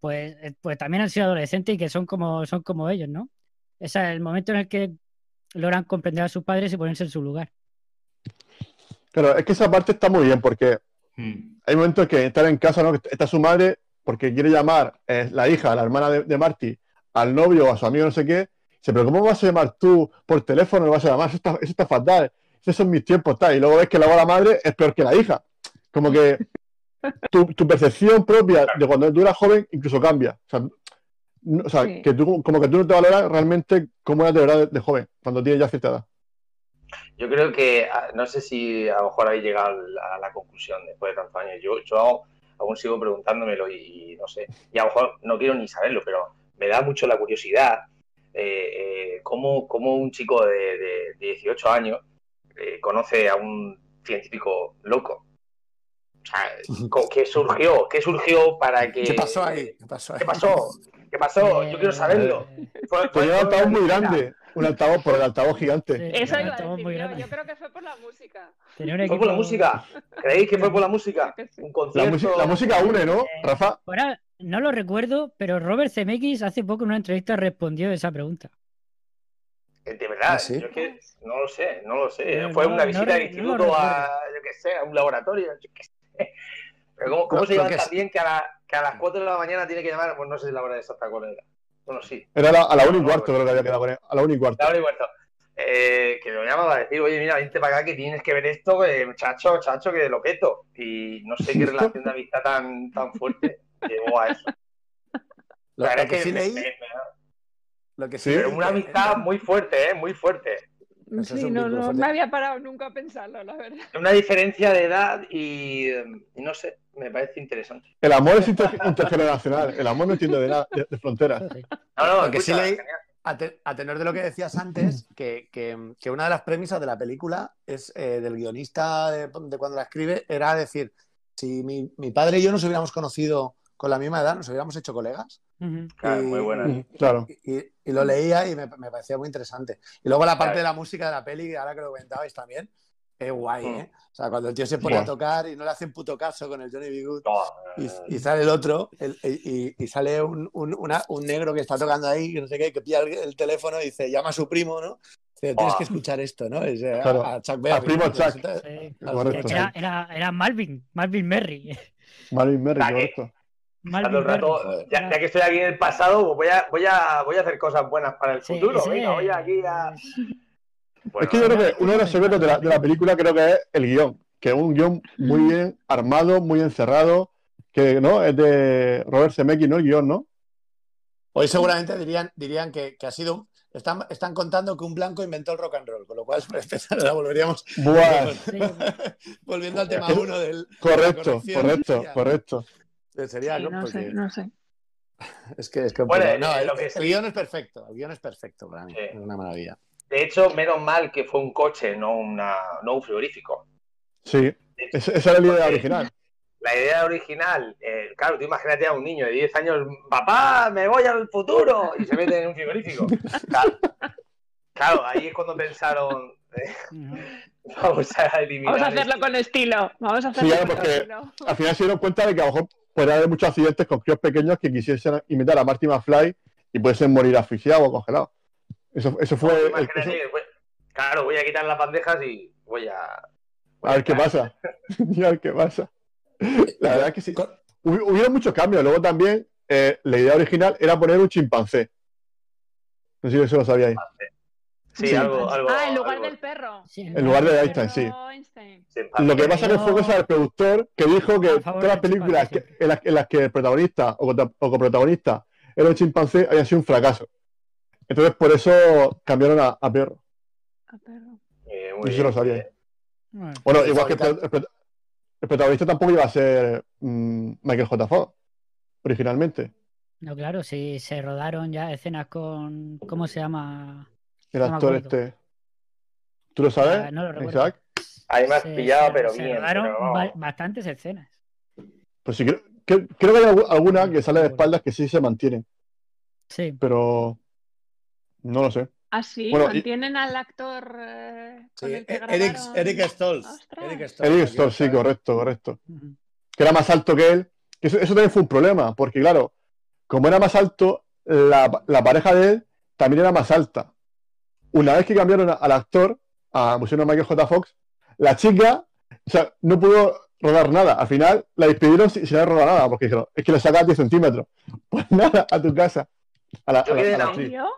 pues, eh, pues también han sido adolescentes y que son como, son como ellos, ¿no? Ese es el momento en el que logran comprender a sus padres y ponerse en su lugar. Claro, es que esa parte está muy bien porque Mm. hay momentos que estar en casa, ¿no? Está su madre porque quiere llamar eh, la hija, la hermana de, de Marty, al novio o a su amigo, no sé qué. Dice, pero ¿cómo vas a llamar tú por teléfono? ¿Me vas a llamar? Eso está, eso está fatal. Esos son mis tiempos, tal. Y luego ves que luego la madre es peor que la hija. Como que tu, tu percepción propia de cuando tú eras joven incluso cambia. O sea, no- o sea, Sí. que tú, como que tú no te valoras realmente cómo eras de verdad de, de joven, cuando tienes ya cierta edad. Yo creo que, ah, no sé si a lo mejor habéis llegado a la conclusión después de tantos años. Yo, yo aún sigo preguntándomelo y, y no sé. Y a lo mejor no quiero ni saberlo, pero me da mucho la curiosidad eh, eh, cómo, cómo un chico de, de 18 años eh, conoce a un científico loco. O sea, ¿qué surgió? ¿Qué surgió para que... ¿Qué pasó ahí? ¿Qué pasó ahí? ¿Qué pasó? ¿Qué pasó? Yo quiero saberlo. Fue- un altavoz muy grande. Un altavoz por el altavoz gigante. sí, Eso iba a decir yo. grande. Yo creo que fue por la música. Tenía un ¿Fue por la música? ¿Creéis que fue por la música? Un La, concierto. música- la música une, ¿no, Rafa? No lo recuerdo, pero Robert Zemeckis hace poco en una entrevista respondió esa pregunta. Eh, De verdad, ¿Ah, sí? yo es que no lo sé, no lo sé. Fue no, una visita no lo instituto a, yo qué sé, a un laboratorio, yo qué sé. Pero ¿cómo, se llama que es- también que a, la- que a las 4 de la mañana tiene que llamar? Pues no sé si la hora exacta cuál era. Bueno, sí. Era la- a la 1 y cuarto, no, creo que había quedado con él. A la 1 y cuarto. La hora y cuarto. Eh, que lo llama para decir, oye, mira, vente para acá que tienes que ver esto, que, chacho, chacho, que lo peto. Y no sé qué relación de amistad tan, tan fuerte llevó a eso. Lo, La verdad lo que es sí leí, me- me- lo que sí Sí. pero leí una que- amistad muy fuerte, ¿eh? Muy fuerte. Eso Sí, no, no fuerte. me había parado nunca a pensarlo, la verdad. Una diferencia de edad y, eh, y no sé, me parece interesante. El amor es inter- intergeneracional. El amor no entiende de nada, de, de fronteras. No, no, Lo que sí leí-. A, te- a tenor de lo que decías antes, que, que- que una de las premisas de la película es eh, del guionista de, de cuando la escribe, era decir, si mi, mi padre y yo nos hubiéramos conocido con la misma edad, nos hubiéramos hecho colegas. Ujú. Claro, Y- muy buena. Mm, Claro. Y, y- y lo leía y me, me parecía muy interesante. Y luego la parte Claro. de la música de la peli, ahora que lo comentabais también, es guay, Mm. ¿eh? O sea, cuando el tío se pone Buah. a tocar y no le hacen puto caso con el Johnny B. Good y, eh, y sale el otro el- y, y sale un, un- una- un negro que está tocando ahí, que no sé qué, que pilla el, el teléfono y dice, llama a su primo, ¿no? Dice, tienes Buah. que escuchar esto, ¿no? Es, eh, Claro. a, a Chuck Berry. primo ¿no? Chuck. Sí. Correcto. Era, era, era Malvin, Malvin Merry. Marvin Merry, que- correcto. Malvin rato, ya, ya que estoy aquí en el pasado, pues voy a, voy a, voy a hacer cosas buenas para el Sí, futuro. sí. Venga, voy aquí a. Bueno, es que yo creo que uno de los secretos de la, de la película creo que es el guion, que es un guion muy bien armado, muy encerrado, que no es de Robert Zemeckis, ¿no? El guion, ¿no? Hoy seguramente dirían, dirían que, que ha sido... Están, están contando que un blanco inventó el rock and roll, con lo cual para empezar, ahora volveríamos Buah, volviendo al tema uno del... correcto, correcto, Ya. correcto. Sería, Sí, ¿no? Porque sé, no sé. Es que es que Bueno, no, eh, el, lo que el sí. guion es perfecto, el guion es perfecto para mí, Sí. es una maravilla. De hecho, menos mal que fue un coche, no, una, no un frigorífico. Sí, esa esa era la idea original. La idea original, eh, claro, tú imagínate a un niño de 10 años, papá, me voy al futuro, y se mete en un frigorífico. Claro, Claro, ahí es cuando pensaron, eh, vamos a eliminar. Vamos a hacerlo esto. con estilo. Vamos a hacerlo claro, con porque- estilo. Al final se dieron cuenta de que a lo mejor podría haber muchos accidentes con críos pequeños que quisiesen imitar a Marty McFly y puedes morir asfixiado o congelado. Eso, eso fue. No, el- imagínate eso- pues, claro, voy a quitar las bandejas y voy a. voy a ver qué pasa. y a ver qué pasa. La verdad es que sí. Hubi- Hubieron muchos cambios. Luego también eh, la idea original era poner un chimpancé. No sé si eso lo sabíais. Sí, Sí. algo, algo. Ah, en lugar algo del perro. Sí, En lugar de Einstein, sí. Einstein. Lo que pasa que fue cosa del productor que dijo que A favor todas las películas que- en, las, en las que el protagonista o, coprotagonista era un chimpancé habían sido un fracaso. Entonces por eso cambiaron a, a perro. Ah, perro. Eh, muy bien. lo sabíais. Bueno, Bueno, igual que el protagonista tampoco iba a ser mm, Michael J. Fox originalmente. no, claro, sí, se rodaron ya escenas con. ¿Cómo se llama? El No actor este. ¿Tú lo sabes? No lo recuerdo. Isaac? Ahí me has Se- pillado, se- pero se bien. pero bastantes escenas. Pues sí, creo, que- creo que hay algu- alguna que sale de espaldas que sí se mantienen, Sí. pero no lo sé. Ah, sí, Bueno, y- mantienen al actor eh, con Sí, el que Eric. Eric Stoltz. Ostras. Eric Stoltz, sí, correcto, correcto. Que era más alto que él. Eso, eso también fue un problema, porque claro, como era más alto, la, la pareja de él también era más alta. Una vez que cambiaron a- al actor, a pusieron a Michael J. Fox, la chica, o sea, no pudo rodar nada. Al final la despidieron sin, sin haber rodado nada, porque dijeron, es que le sacas 10 centímetros. Pues nada, a tu casa. A la, Yo a la- a la.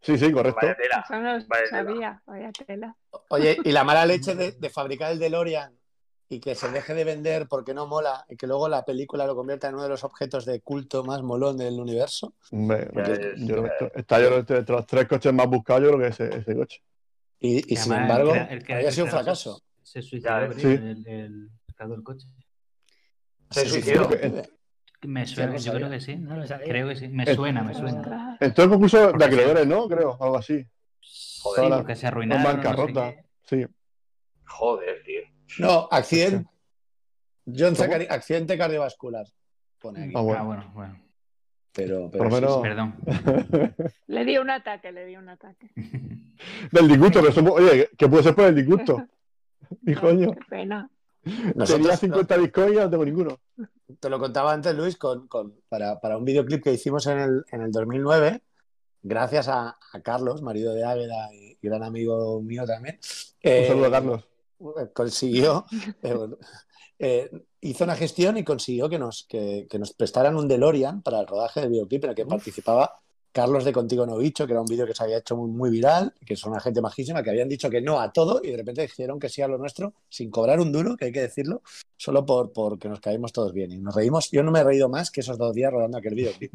Sí, sí, correcto. Vaya tela. Eso no lo Vaya tela. sabía. Vaya tela. Oye, y la mala leche de, de fabricar el DeLorean y que se deje de vender porque no mola y que luego la película lo convierta en uno de los objetos de culto más molón del universo. Hombre, yo- es- yo creo que esto- está yo entre los tres coches más buscados, yo creo que ese, ese coche. Y, sin además embargo, el el había el sido un fracaso. Se suicidó, creo, sí. el, el coche. Se suicidó. Me suena, no yo creo que sí. No. Creo que sí. Me Eh, suena, me suena. Entró en concurso de acreedores, ¿no? Creo, algo así. Joder, Sí, porque se En arruinaron. no sé bancarrota. qué. Sí. Joder, tío. No, accidente. John Zachary, accidente cardiovascular. Pone aquí. Ah, bueno. Ah, bueno, bueno. Pero, Por lo pero sí. Perdón. Le di un ataque, le di un ataque. Del disgusto, pero somos- oye, que puede ser por el disgusto. Mi coño. Qué pena. Tenía Nosotros, 50 bitcoins y no tengo ninguno. te lo contaba antes, Luis, con, con- para, para un videoclip que hicimos en el, en el 2009, gracias a, a Carlos, marido de Águeda y gran amigo mío también. Un eh, saludo a Carlos. Consiguió, eh, eh, hizo una gestión y consiguió que nos, que, que nos prestaran un DeLorean para el rodaje del videoclip en el que participaba Carlos de Contigo No Bicho, que era un vídeo que se había hecho muy, muy viral, que son una gente majísima, que habían dicho que no a todo y de repente dijeron que sí a lo nuestro, sin cobrar un duro, que hay que decirlo, solo por porque nos caímos todos bien. Y nos reímos, yo no me he reído más que esos dos días rodando aquel videoclip.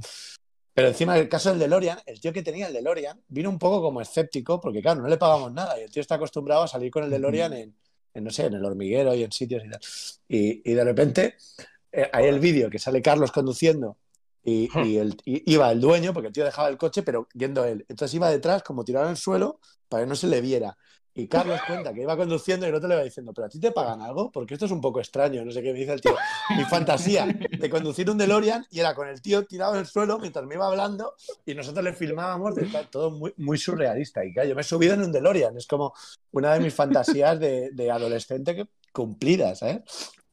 Pero encima del caso del DeLorean, el tío que tenía el DeLorean vino un poco como escéptico, porque claro, no le pagamos nada y el tío está acostumbrado a salir con el DeLorean en, en, no sé, en el hormiguero y en sitios y tal. Y, y de repente eh, hay el vídeo que sale Carlos conduciendo y, y el, y iba el dueño, porque el tío dejaba el coche, pero yendo él. Entonces iba detrás como tirado en el suelo para que no se le viera. Y Carlos cuenta que iba conduciendo y el otro le va diciendo, pero a ti te pagan algo, porque esto es un poco extraño, no sé qué me dice el tío. Mi fantasía de conducir un DeLorean y era con el tío tirado en el suelo mientras me iba hablando y nosotros le filmábamos de todo muy, muy surrealista. Y claro, yo me he subido en un DeLorean, es como una de mis fantasías de, de adolescente que, cumplidas, ¿eh?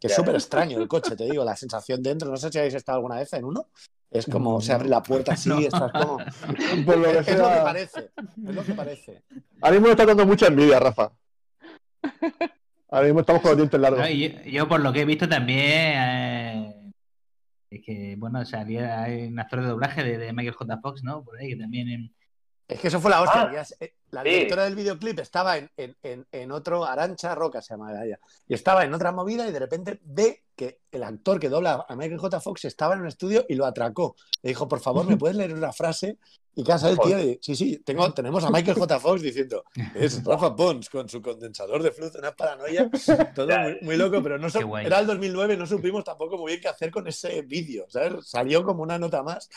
Que es súper extraño el coche, te digo, la sensación dentro, no sé si habéis estado alguna vez en uno. Es como se abre la puerta así, No. estás como. Por lo que Es lo que parece. Es lo que parece. Ahora mismo me está dando mucha envidia, Rafa. Ahora mismo estamos con los dientes largos. No, yo, yo por lo que he visto también eh, es que bueno salía hay un actor de doblaje de, de Michael J. Fox, ¿no? Por ahí que también en- Es que eso fue la hostia. Ah, eh, la sí. directora del videoclip estaba en, en- en- en otro, Arancha Roca se llamaba ella, y estaba en otra movida y de repente ve que el actor que dobla a Michael J. Fox estaba en un estudio y lo atracó. Le dijo, por favor, ¿me puedes leer una frase? Y casa el tío y sí, sí, tengo, tenemos a Michael J. Fox diciendo, es Rafa Pons con su condensador de flujo, una paranoia, todo muy, muy loco, pero no guay. era el 2009, no supimos tampoco muy bien qué hacer con ese vídeo, ¿sabes? Salió como una nota más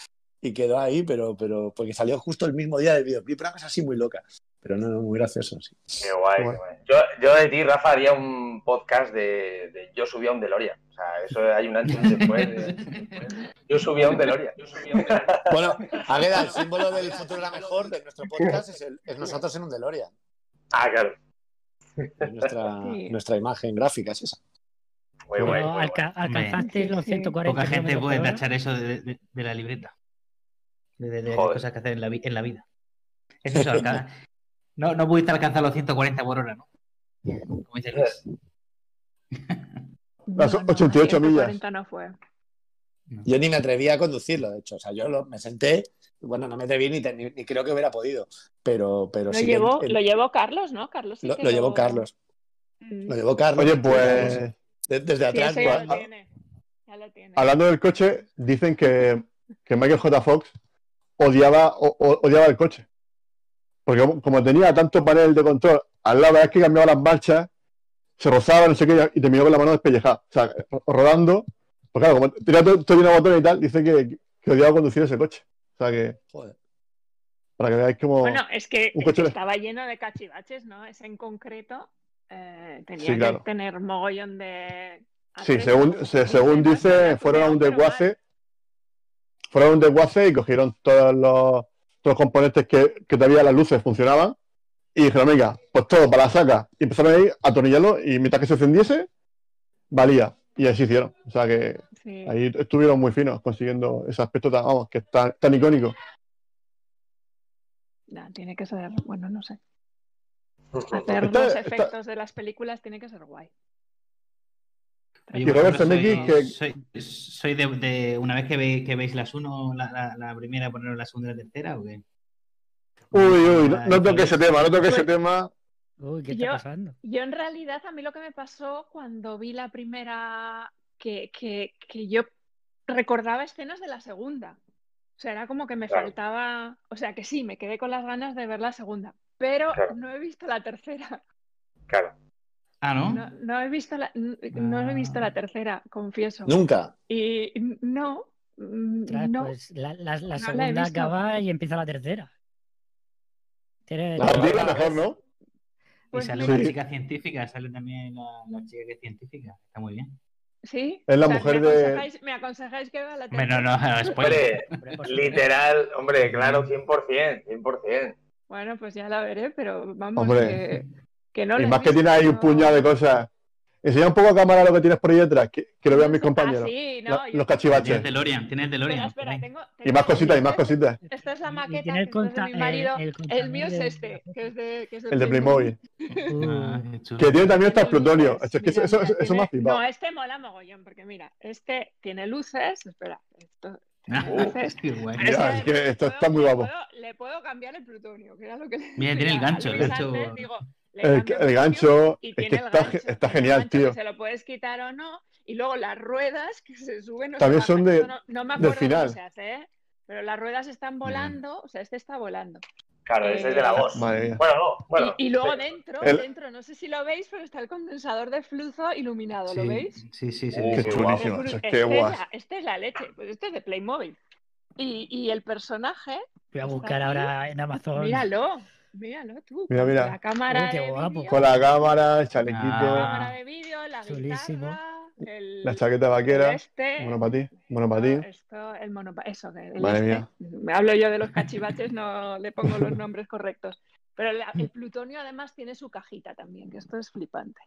y quedó ahí, pero, pero porque salió justo el mismo día del videoclip, una cosa así muy loca. Pero no, no, muy gracioso, sí. Qué guay, Qué qué guay. Yo, yo de ti, Rafa, haría un podcast de, de yo subía un DeLorean. O sea, eso hay un antes y después. de- Yo subía un DeLorean. Yo subía un DeLorean. Bueno, Agueda, el símbolo del futuro era mejor de nuestro podcast es, el- es nosotros en un DeLorean. Ah, claro. Es nuestra, Sí. nuestra imagen gráfica es esa. Muy guay. muy guay. alca- alcanzaste los Sí, sí. 140 poca gente puede tachar eso de, de- de la libreta. De, de- de Joder. cosas que hacer en la, en la vida. Es eso, alca- no, no pudiste alcanzar los 140 por hora, ¿no? Como dice Luis. Las 88 millas. 140 no fue. Yo ni me atreví a conducirlo, de hecho. O sea, yo lo- me senté, bueno, no me atreví ni, te- ni, ni creo que hubiera podido, pero, pero Lo sí que- llevó, el- lo llevó Carlos, ¿no? Carlos sí lo- lo llevó Carlos. Mm. Lo llevó Carlos. Oye, pues De- desde Sí, atrás. ya lo tiene. Ya lo tiene. hablando del coche, dicen que, que Michael J. Fox odiaba, o- o- odiaba el coche. Porque como, tenía tanto panel de control, al lado, es que cambiaba las marchas, se rozaba, no sé qué, y terminó con la mano despellejada. O sea, ro- rodando. Pues claro, como tenía todo, todo lleno de botones y tal, dice que, que odiaba conducir ese coche. O sea que, joder. para que veáis como. Bueno, es que, un es coche que de- estaba lleno de cachivaches, ¿no? Ese en concreto eh, tenía Sí, claro. que tener mogollón de. Sí, según, se- según dice, fueron a un desguace, fueron un desguace y cogieron todos los, todos los componentes que, que todavía las luces funcionaban y dijeron, venga, pues todo para la saca. Y empezaron ahí a atornillarlo y mientras que se encendiese, valía. Y así hicieron. O sea que Sí. ahí estuvieron muy finos consiguiendo ese aspecto tan, vamos, que es tan, tan icónico. No, tiene que ser, bueno, no sé. Hacer Está- los está- efectos de las películas tiene que ser guay. Oye, Y Robert ejemplo, Zemeckis, soy, que- soy, soy de, de- una vez que, ve- que veis las uno, la, la, la primera, poneros la segunda y la tercera, ¿o qué? Uy, uy, no, no toque ese tema, no toque ese tema. Uy, ¿qué está Yo- pasando? Yo en realidad a mí lo que me pasó cuando vi la primera, que, que, que yo recordaba escenas de la segunda. O sea, era como que me Claro. faltaba, o sea, que sí, me quedé con las ganas de ver la segunda, pero Claro. no he visto la tercera. Claro. Ah, ¿no? No, no he visto la, no he visto Ah. la tercera, confieso. Nunca. Y no, mm, no. Pues la, la- la No segunda acaba y empieza la tercera. Tiene- La que- mejor, ¿no? Y Pues sale mira, una Sí. chica científica, sale también la, la chica que es científica. Está muy bien. sí. Es la O sea, mujer me de- aconsejáis, me aconsejáis que vea la tercera. no, no, spoiler. Hombre, supuesto. literal, hombre, claro, 100%, 100%. Bueno, pues ya la veré, pero vamos, Hombre. que, que no y más que visto, tiene ahí un puñado de cosas. Enseña un poco a cámara lo que tienes por ahí detrás, que, que lo vean mis Ah, compañeros. sí, no, La- yo- los cachivaches. el DeLorean, tiene el Espera, DeLorean. espera, por ahí. tengo, Y tengo más cositas, y más cositas. Esta es la maqueta el, que es de mi marido, el mío es este, que es de, que es de El de Playmobil. Uh. Que tiene también hasta plutonio. es que mira, eso, mira, eso, eso tiene- me ha flipado. No, este mola mogollón, porque mira, este tiene luces, espera, esto tiene luces. qué guay. Mira, es que esto está muy le guapo. puedo- le puedo cambiar el plutonio, que era lo que Mira, tiene el gancho, el gancho- digo, El, gancho y es tiene que el está, gancho, está tiene el genial, gancho tío. Que se lo puedes quitar o no. Y luego las ruedas que se suben. o También son de- no, no me del acuerdo final. cómo se hace, ¿eh? Pero las ruedas están volando, o sea, este está volando. Claro, ese es de la voz. Madre mía. Bueno, no, bueno. y, y luego sí. dentro, El- dentro, no sé si lo veis, pero está el condensador de flujo iluminado, ¿lo Sí, veis? Sí, sí, sí. Uh, Qué chulísimo. Es este, es este es la leche, pues este es de Playmobil. Y, y el personaje, Voy a buscar ahora en Amazon. míralo, míralo tú. Mira, mira. La cámara qué de guapo. vídeo. Con la cámara, el Ah. chalequito, La cámara de vídeo, la Chulísimo. guitarra, el, la chaqueta el vaquera, este, monopatín, esto, monopatín. esto, el monopa- eso, que el Madre este. mía. Me hablo yo de los cachivaches, no le pongo los nombres correctos. Pero la- el plutonio además tiene su cajita también, que esto es flipante.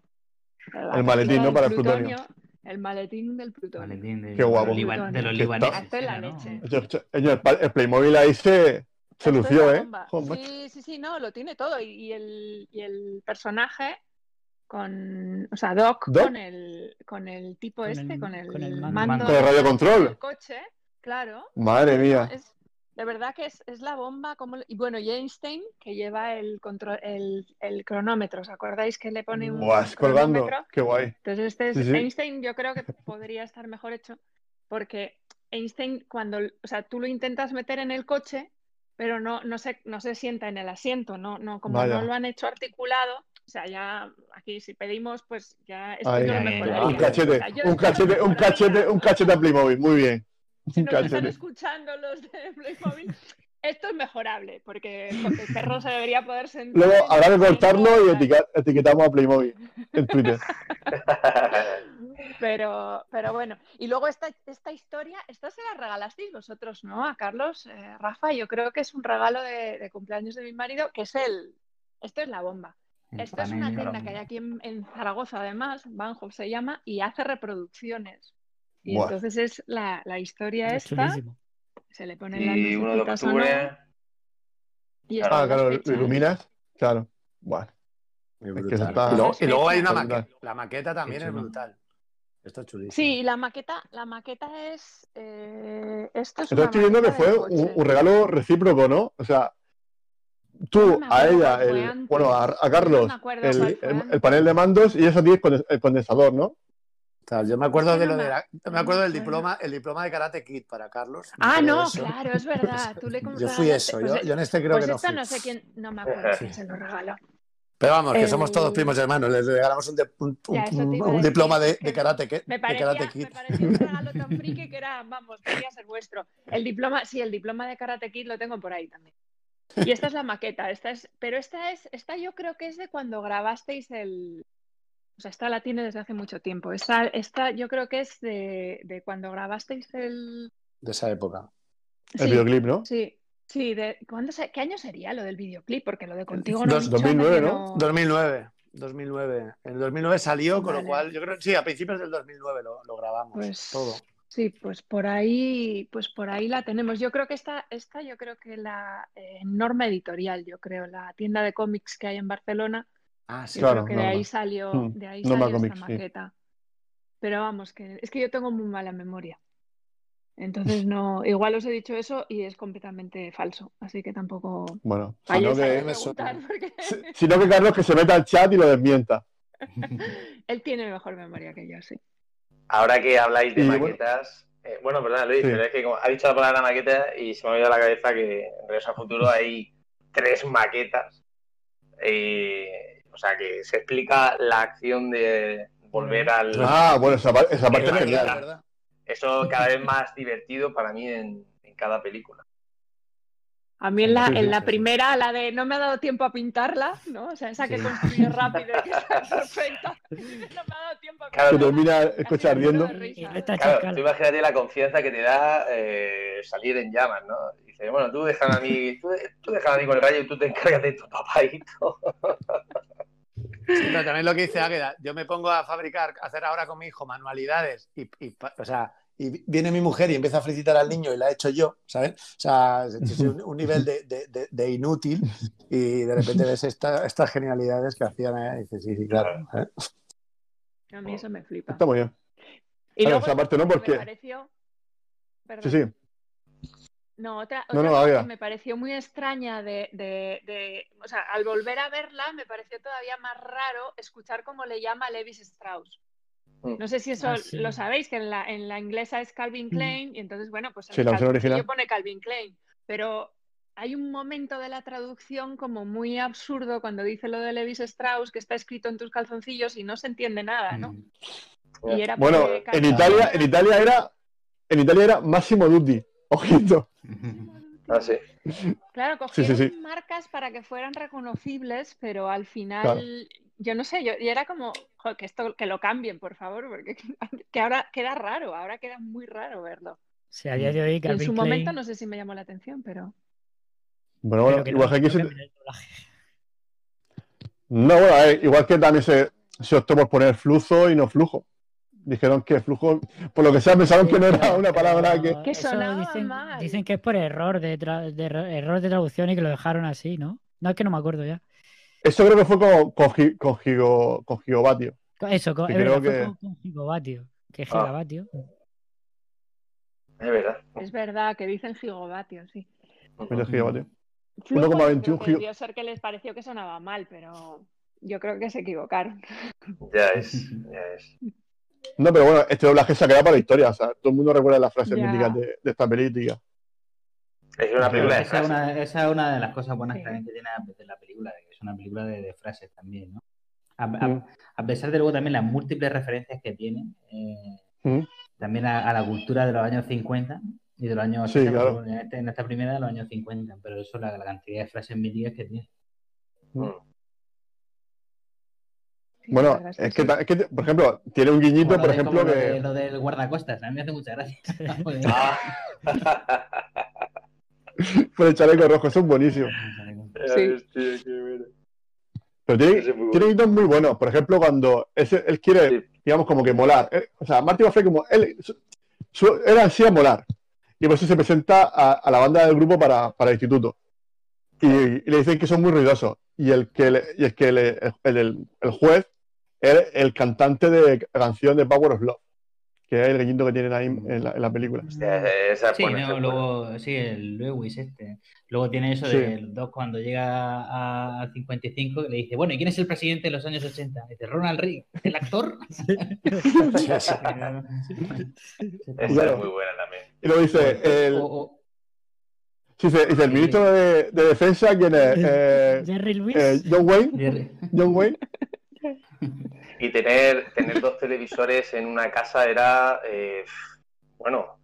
La El maletín, ¿no? Para el plutonio. El maletín del plutonio. De, Qué guapo. De los, libaneses. el, el Playmobil ahí se, se lució, ¿eh? bomba. Sí, sí, sí, no, lo tiene todo. Y, y el, y el personaje con, o sea, Doc, ¿Doc? con el con el tipo Con este, el- con el, con el mando. mando Con el radio del control. coche, claro. Madre mía. Es, de verdad que es, es la bomba. Como, y bueno, y Einstein, que lleva el, control, el, el cronómetro, ¿os acordáis que le pone un Buah, es colgando. cronómetro? Qué guay. Entonces, este es Sí, sí. Einstein, yo creo que podría estar mejor hecho, porque Einstein, cuando, o sea, tú lo intentas meter en el coche, pero no, no, se, no se sienta en el asiento, no, no, como Vaya. no lo han hecho articulado, o sea, ya aquí si pedimos, pues ya esto Ahí. no. Un cachete, O sea, yo un cachete, un cachete, un cachete a Playmobil. Muy bien. Si nos están escuchando los de Playmobil, esto es mejorable, porque el perro se debería poder sentar. Luego habrá que cortarlo y etiquet- etiquetamos a Playmobil en Twitter. Pero, pero bueno, y luego esta, esta historia, esta se la regalasteis vosotros, ¿no? A Carlos, eh, Rafa, yo creo que es un regalo de, de cumpleaños de mi marido, que es el, esto es la bomba. El Esto es una tienda que hay aquí en, en Zaragoza, además, Banjo se llama, y hace reproducciones. Y Buah. entonces es la, la historia Es esta, chulísimo. Se le ponen las Y 1 de octubre. y Claro. Ah, claro, lo iluminas. Claro. Bueno. Muy Es que brutal. eso está- y, luego, y luego hay una maqueta. La maqueta también es brutal. Esto es chulísimo. Sí, y la maqueta, la maqueta es. eh, esto es Entonces estoy viendo que fue un, regalo recíproco, ¿no? O sea, tú a ella, el, bueno, a, Carlos, el, panel de mandos y ella a ti el condensador, ¿no? Yo me acuerdo que de lo de la- me acuerdo del diploma, el diploma de Karate Kid para Carlos. Ah, no, eso. claro, es verdad. Tú le Yo fui eso, pues, yo, eh, yo en este creo pues que no fui. no sé quién, no me acuerdo quién se lo regaló. Pero vamos, que Eh, somos todos primos hermanos, les regalamos un, de- Ya, diploma de, que de karate, Kid- Me de parecía, karate me Kid. parecía un regalo tan friki que era, vamos, podría ser vuestro. El diploma, sí, el diploma de Karate Kid lo tengo por ahí también. Y esta es la maqueta, esta es, pero esta es, esta yo creo que es de cuando grabasteis el, o sea, esta la tiene desde hace mucho tiempo. Esta, esta yo creo que es de, de cuando grabasteis el, de esa época. El sí, videoclip, ¿no? sí, sí, de, ¿cuándo se- ¿qué año sería lo del videoclip? Porque lo de contigo no Dos- he dicho, 2009, que ¿no? 2009. 2009. En el 2009 salió, con lo cual, yo creo sí, a principios del 2009 lo, lo grabamos. Pues todo. sí, pues por ahí, pues por ahí la tenemos. Yo creo que esta, esta yo creo que la eh, Norma Editorial, yo creo, la tienda de cómics que hay en Barcelona, Ah, sí. yo Claro, creo que de ahí salió, Mm, de ahí salió esta Comics, sí. maqueta. Pero vamos, que es que yo tengo muy mala memoria. Entonces no, igual os he dicho eso y es completamente falso, así que tampoco Bueno, sino a que, porque si- sino que Carlos que se meta al chat y lo desmienta. él tiene mejor memoria que yo, sí. Ahora que habláis de Y bueno- maquetas, eh, bueno, perdona Luis, Sí. pero es que como ha dicho la palabra maqueta y se me ha ido a la cabeza que en Regreso al Futuro hay tres maquetas. Eh, o sea, que se explica la acción de volver al... Ah, bueno, esa, par- esa parte Es genial. ¿verdad? Eso cada vez más divertido para mí en, en cada película. A mí en la, Sí, sí, en la sí. primera, la de no me ha dado tiempo a pintarla, ¿no? O sea, esa que Sí. construye rápido y que está perfecta. No me ha dado tiempo a Claro, pintarla. termina Casi coche me ardiendo. Y Claro, tú imagínate la confianza que te da eh, salir en llamas, ¿no? Dice, bueno, tú déjame a mí, tú, tú déjame a mí con el rayo y tú te encargas de tu papadito. Sí, pero también lo que dice Águeda, yo me pongo a fabricar, a hacer ahora con mi hijo manualidades y, o sea, y viene mi mujer y empieza a felicitar al niño y la he hecho yo, ¿sabes? O sea, es un, un nivel de, de- de- de inútil y de repente ves esta- estas genialidades que hacían ¿eh? y dices, sí, sí, claro. ¿eh? A mí eso me flipa. Está muy bien. Y Claro, luego, esa parte no, porque- Me pareció... Sí, sí. No, otra, otra no, cosa que me pareció muy extraña de, de- de- O sea, al volver a verla, me pareció todavía más raro escuchar cómo le llama Levis Strauss. Mm. No sé si eso Ah, sí. lo sabéis, que en la, en la inglesa es Calvin Klein, y entonces, bueno, pues en Sí, el la original. pone Calvin Klein. Pero hay un momento de la traducción como muy absurdo cuando dice lo de Levis Strauss, que está escrito en tus calzoncillos y no se entiende nada, ¿no? Mm. Y era Bueno, porque en Italia, en Italia era, en Italia era Massimo Dutti. Ojito. Ah, sí. Claro, cogieron sí, sí. marcas para que fueran reconocibles, pero al final, yo no sé, yo, y era como, "Jo, que esto, que lo cambien, por favor, porque que ahora queda raro, ahora queda muy raro verlo. Sí, a día de hoy, en su Klein, momento no sé si me llamó la atención, pero Bueno, bueno, que igual no- que aquí no se... No, bueno, ver, igual que también se, se optó por poner flujo y no flujo. Dijeron que flujo, por lo que sea, pensaron que no era una palabra que... Que sonaba dicen, mal. dicen que es por error de, tra- de error- de traducción y que lo dejaron así, ¿no? No es que no me acuerdo ya. Eso creo que fue con, con, con, gigo- con gigovatio. Co- Eso, co- Que es creo fue que- con, con gigavatio. Que Ah. gigavatio. Es verdad. es verdad que dicen gigavatio, sí. Medio gigovatio. Flujo, yo 1,21 creo que giga- debió ser que les pareció que sonaba mal, pero yo creo que se equivocaron. Ya es, ya es. No, pero bueno, este doblaje se ha quedado para la historia. O sea, todo el mundo recuerda las frases míticas de, de esta película. Es una película de esa, es una, esa es una de las cosas buenas Sí. también que tiene de la película, de que es una película de, de frases también, ¿no? A, a- Mm. a pesar de luego también las múltiples referencias que tiene, eh, Mm. también a, a la cultura de los años 50 y de los años Sí, 80, claro. este- en esta primera de los años 50, pero eso la, la cantidad de frases míticas que tiene. Mm. Bueno, es que, es que, por ejemplo, tiene un guiñito, por de- ejemplo, lo, de- que... lo del guardacostas, a mí me hace mucha gracia. Ah. por el chaleco rojo, eso es buenísimo. Sí. Pero tiene, tiene guiñitos muy buenos. Por ejemplo, cuando ese- él quiere, Sí. digamos, como que molar. Eh, o sea, Marty McFly como él su- su- era así a molar. y por eso se presenta a, a la banda del grupo para, para el instituto. Y, y le dicen que son muy ruidosos. Y el que le- y es que le- el, el- el juez es el cantante de canción de Power of Love, que es el gallito que tienen ahí en la, en la película. Esa Sí, buena, no, esa es buena. luego, sí, el Lewis este. Luego tiene eso Sí. de los dos cuando llega a, a 55 que le dice, bueno, ¿y quién es el presidente de los años 80? Dice, Ronald Reagan, ¿el actor? Esa Claro. es muy buena también. Y luego dice, el, O- o- sí, dice, dice, el ministro de, de Defensa, ¿quién es? Eh, Jerry Lewis. eh, John Wayne. Jerry- John Wayne. Y tener, tener dos televisores en una casa era, eh, bueno,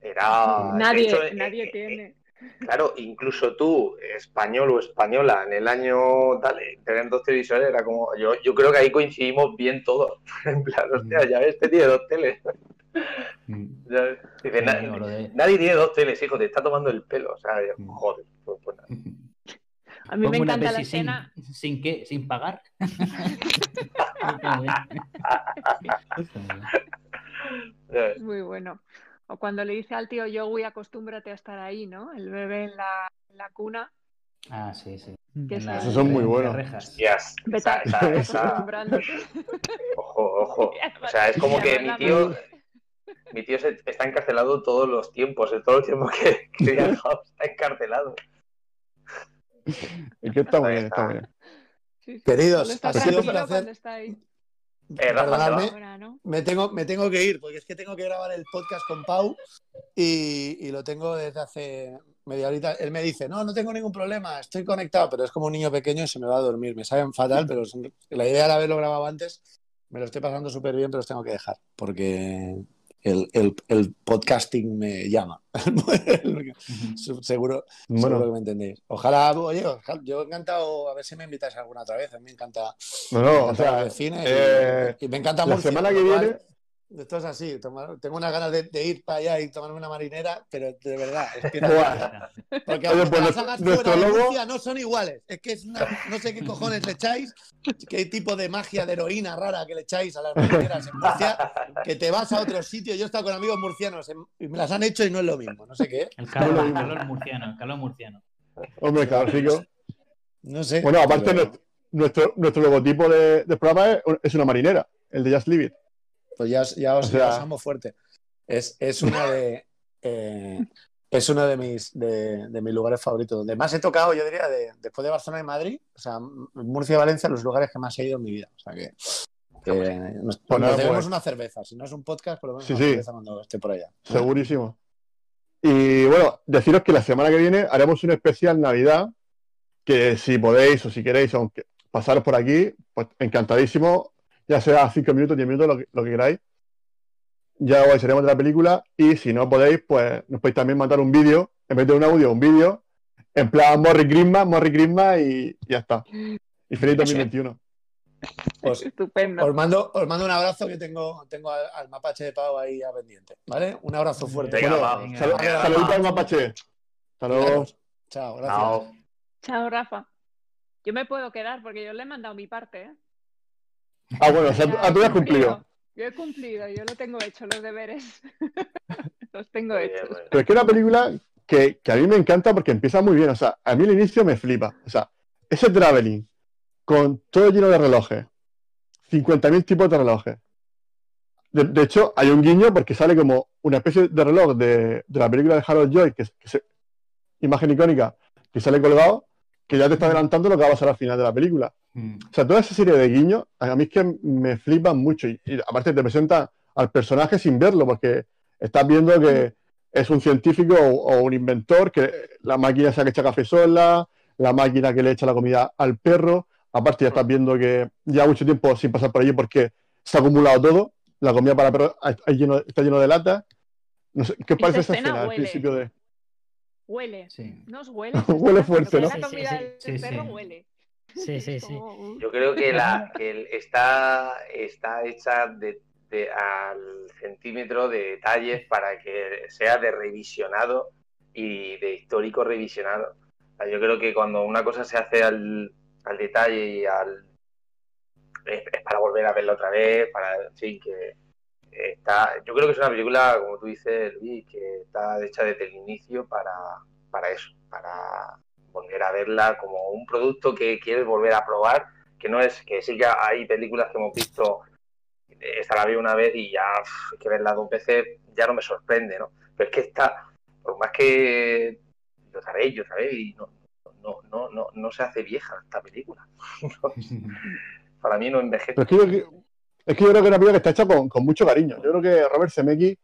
era... nadie, hecho, eh, nadie eh, tiene. Claro, incluso tú, español o española, en el año, dale, tener dos televisores era como, yo, yo creo que ahí coincidimos bien todos. En plan, hostia, ya ves, este tiene dos teles. Ya ves. Dice, "Na- Sí, o lo de- nadie tiene dos teles, hijo, te está tomando el pelo. O sea, Mm. joder, pues, pues nada. A mí me encanta la Pepsi sin- escena. Sin, qué? ¿Sin pagar? Muy bueno. O cuando le dice al tío Joey, acostúmbrate a estar ahí, ¿no? El bebé en la, en la cuna. ah, sí, sí. La- el- Esos son muy buenos. Vete esa- esa- esa- acostumbrándote. Ojo, ojo. O sea, es como que mi tío, mi tío se- está encarcelado todos los tiempos, en todos los tiempos que, que he viajado está encarcelado. Es que está muy bien, está muy bien. Sí, sí. Queridos, ha sido un tranquilo placer. cuando está ahí. Eh. Me tengo, me tengo que ir porque es que tengo que grabar el podcast con Pau y, y lo tengo desde hace media horita. Él me dice, no, no tengo ningún problema, estoy conectado, pero es como un niño pequeño y se me va a dormir. Me saben fatal, pero la idea era haberlo grabado antes. Me lo estoy pasando súper bien, pero los tengo que dejar porque el, el- el podcasting me llama. seguro, Bueno. seguro que me entendéis. Ojalá, oye, ojalá- yo encantado, a ver si me invitáis alguna otra vez. A mí me encanta No, me no, o encanta sea, hablar de cine y- eh, y, me encanta la Murcia, semana que lo cual, viene- Esto es así, tomar- tengo unas ganas de, de ir para allá y tomarme una marinera, pero de verdad, empiezo a- porque Oye, aunque pues las de logo- Murcia no son iguales. Es que es una, no sé qué cojones le echáis, qué tipo de magia de heroína rara que le echáis a las marineras en Murcia, que te vas a otro sitio. Yo he estado con amigos murcianos en- y me las han hecho y no es lo mismo, no sé qué. El calor, lo el calor murciano, el calor murciano. Hombre, claro, chico. No sé. Bueno, aparte, pero- nuestro, nuestro, logotipo de, programa es, es una marinera, el de Just Leave It. Pues ya, os- ya os, O sea- ya os amo fuerte. Es, es una de. eh, es uno de mis, de, de mis lugares favoritos. Donde más he tocado, yo diría, de- después de Barcelona y Madrid, o sea, Murcia y Valencia, los lugares que más he ido en mi vida. O sea que. nos, Pues nos debemos pues. una cerveza. Si no es un podcast, por lo menos Sí, una sí. cerveza cuando esté por allá. Segurísimo. Y bueno, deciros que la semana que viene haremos un especial Navidad, que si podéis o si queréis, aunque pasaros por aquí, pues encantadísimo, ya sea 5 minutos, 10 minutos, lo que, lo que queráis. Ya os avisaremos de la película y si no podéis, pues nos podéis también mandar un vídeo, en vez de un audio, un vídeo, en plan Morri Christmas, Morri Christmas y ya está. Y feliz 2021. Pues, Estupendo. os, mando, os mando un abrazo que tengo, tengo al, al mapache de Pau ahí a pendiente. ¿Vale? Un abrazo fuerte. Bueno, va. venga. Sal- Venga, Saluditos va. al mapache. Hasta luego. Chao, gracias. Chao. Chao, Rafa. Yo me puedo quedar porque yo le he mandado mi parte. ¿eh? Ah, bueno, o sea, Ya ah, tú ya has cumplido. Yo he cumplido, yo lo tengo hecho, los deberes. los tengo hechos. Pero es que es una película que, que a mí me encanta porque empieza muy bien. O sea, a mí el inicio me flipa. O sea, ese traveling con todo lleno de relojes, 50.000 tipos de relojes. De, de hecho, hay un guiño porque sale como una especie de reloj de, de la película de Harold Joy, que, es- que se- imagen icónica, que sale colgado, que ya te está adelantando lo que va a pasar al final de la película. Mm. O sea, toda esa serie de guiños, a mí es que me flipan mucho. Y, y aparte te presenta al personaje sin verlo, porque estás viendo que es un científico o, o un inventor, que la máquina esa que echa café sola, la máquina que le echa la comida al perro. Aparte ya estás viendo que lleva mucho tiempo sin pasar por allí porque se ha acumulado todo. La comida para perros está lleno, está lleno de latas. No sé, ¿Qué os parece esa escena escena al principio de...? Huele. Sí. ¿No os huele? Huele fuerte, ¿no? La Sí, sí, comida sí. del Sí, perro sí. huele. Sí, sí, sí. uh, Yo creo que, la, que el- está, está hecha de, de- al centímetro de detalles para que sea de revisionado y de histórico revisionado. O sea, yo creo que cuando una cosa se hace al, al detalle y al es, es para volver a verla otra vez, para en fin, que está, yo creo que es una película, como tú dices, Luis, que está hecha desde el inicio para, para eso, para volver a verla como un producto que quieres volver a probar, que no es que sí que hay películas que hemos visto, esta la vi una vez y ya uf, que verla dos veces ya no me sorprende, ¿no? Pero es que esta, por más que lo sabéis, yo sabéis, y no, no, no, no, no se hace vieja esta película. Para mí no envejece. Pero que es que yo creo que es una película que está hecha con, con mucho cariño. Yo creo que Robert Zemeckis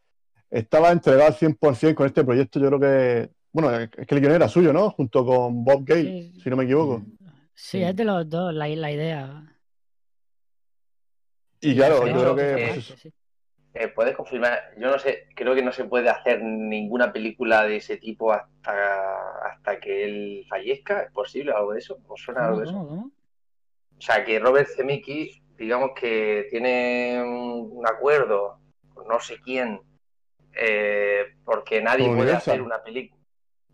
estaba entregado al 100% con este proyecto. Yo creo que, bueno, es que el guion era suyo, ¿no? Junto con Bob Gale, Sí. si no me equivoco. Sí, es de los dos la, la idea. Y claro, yo creo que eh, pues. Eh, ¿Puedes confirmar? Yo no sé, creo que no se puede hacer ninguna película de ese tipo hasta, hasta que él fallezca. ¿Es posible algo de eso? ¿Os suena algo ¿Cómo, de eso? cómo, cómo? O sea, que Robert Zemeckis, digamos que tiene un, acuerdo con no sé quién, eh, porque nadie ¿Con puede Universal? hacer una película.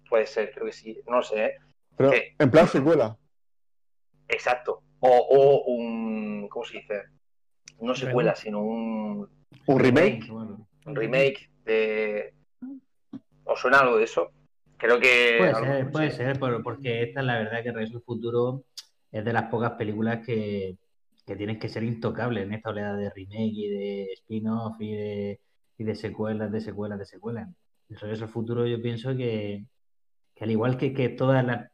Puede ser, creo que sí, no sé. ¿eh? Pero eh, en plan secuela. Exacto. O, o un, ¿cómo se dice? No secuela, sino un, Un remake. Bueno, un remake de... ¿Os suena algo de eso? Creo que... Puede ser, puede ser, pero- porque esta es la verdad que Regreso al Futuro es de las pocas películas que, que tienen que ser intocables en esta oleada de remake y de spin-off y de, y de secuelas, de secuelas, de secuelas. El Regreso al Futuro yo pienso que, que al igual que, que todas las,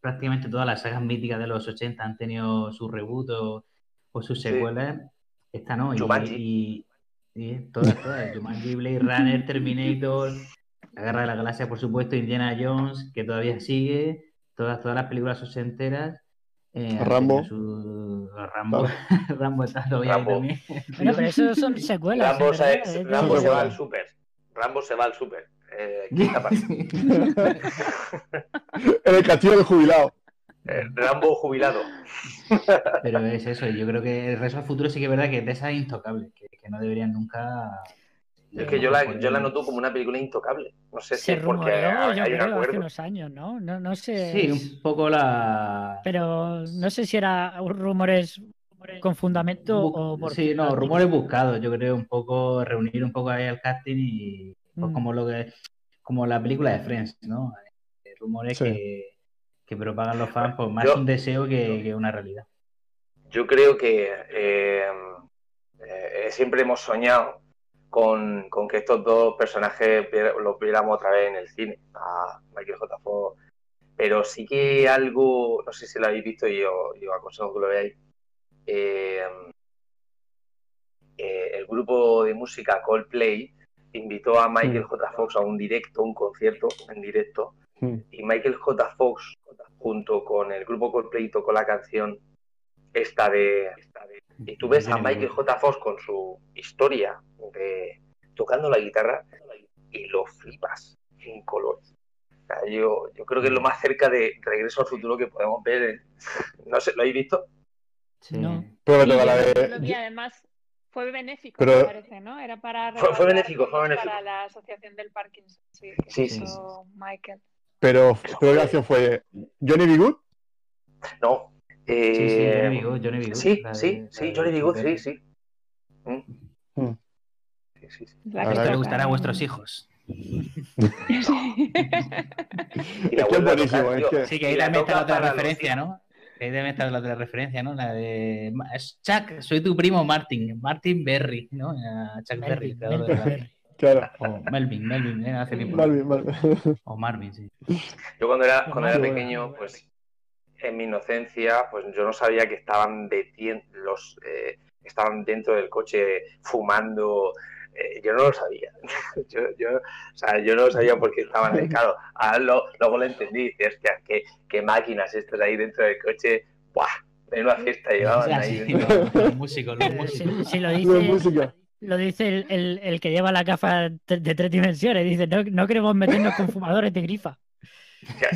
prácticamente todas las sagas míticas de los 80 han tenido su reboot o, o sus Sí. secuelas, esta no. Y, y- y todas, todas. Jumanji, Blade Runner, Terminator, La Guerra de la Galaxia, por supuesto, Indiana Jones, que todavía sigue, todas, todas las películas ochenteras. Eh, Rambo. su- Rambo, Rambo está ahí Rambo. también. Bueno, pero eso son secuelas. Rambo, se, verdad, es de- Rambo se va al super. Rambo se va al super. Eh. En el castillo del jubilado. Eh, Rambo jubilado. Pero es eso, y yo creo que el Regreso al Futuro sí que es verdad que es de esas intocables, que, que no deberían nunca. Es que yo la, yo la noto como una película intocable. No sé si Se es porque rumoreó, hay, yo hay un creo, hace acuerdo. unos años, ¿no? No, no sé. Sí, un poco la. Pero no sé si era rumores con fundamento Bu- o por Sí, no, rumores buscados, yo creo, un poco reunir un poco ahí al casting y pues Mm. como lo que como la película de Friends, ¿no? Eh, Rumores Sí. que, que propagan los fans, pues más Yo- un deseo que, que una realidad. Yo creo que eh, eh, siempre hemos soñado con, con que estos dos personajes los viéramos otra vez en el cine, a Michael J. Fox. Pero sí que algo, no sé si lo habéis visto y yo, yo aconsejo que lo veáis. eh, eh, el grupo de música Coldplay invitó a Michael Mm. J. Fox a un directo, un concierto en directo, Mm. y Michael J. Fox, junto con el grupo Coldplay, tocó la canción esta de... esta de- y tú ves a Michael J. Fox con su historia de tocando la guitarra y lo flipas en colores. O sea, yo, yo creo que es lo más cerca de Regreso al Futuro que podemos ver. en- No sé, ¿lo habéis visto? Sí. No. Pero Sí, la de- lo vi, además fue benéfico, Pero- me parece, ¿no? Era para Fue- fue benéfico, fue benéfico. para la Asociación del Parkinson, sí, que Sí, hizo sí, Michael. Pero, pero ¿qué canción fue? ¿Johnny B. Good? No. Sí, sí, eh, Johnny. Good, Johnny. Good, sí, de- sí, sí, Johnny. Good, sí, sí. Mm. Mm. Sí, sí, sí. La que Le que- gustará a vuestros hijos. Sí. Y la Es que es buenísimo, tocar, es que- Sí, que ahí también está la otra los referencia. ¿no? Que ahí también está la otra referencia, ¿no? La de Chuck, soy tu primo Martin, Martin Berry, ¿no? A Chuck Berry, el Melvin, creador de Melvin la- Berry. Claro. O Melvin, Melvin, eh, hace tiempo. Malvin, Malvin. O Marvin, sí. Yo cuando era, Qué cuando era pequeño, pues en mi inocencia, pues yo no sabía que estaban detien- los eh, estaban dentro del coche fumando. eh, yo no lo sabía. yo, yo, o sea, yo no lo sabía porque estaban ahí. Claro, ahora lo- luego lo entendí. Dice, hostia, qué, qué máquinas estas ahí dentro del coche. ¡Buah! De una fiesta llevaban O sea, ahí. sí, los, los músicos, los músicos. Si, si lo dice, lo dice el, el- el que lleva la gafa de, de tres dimensiones. Dice, no, no queremos meternos con fumadores de grifa.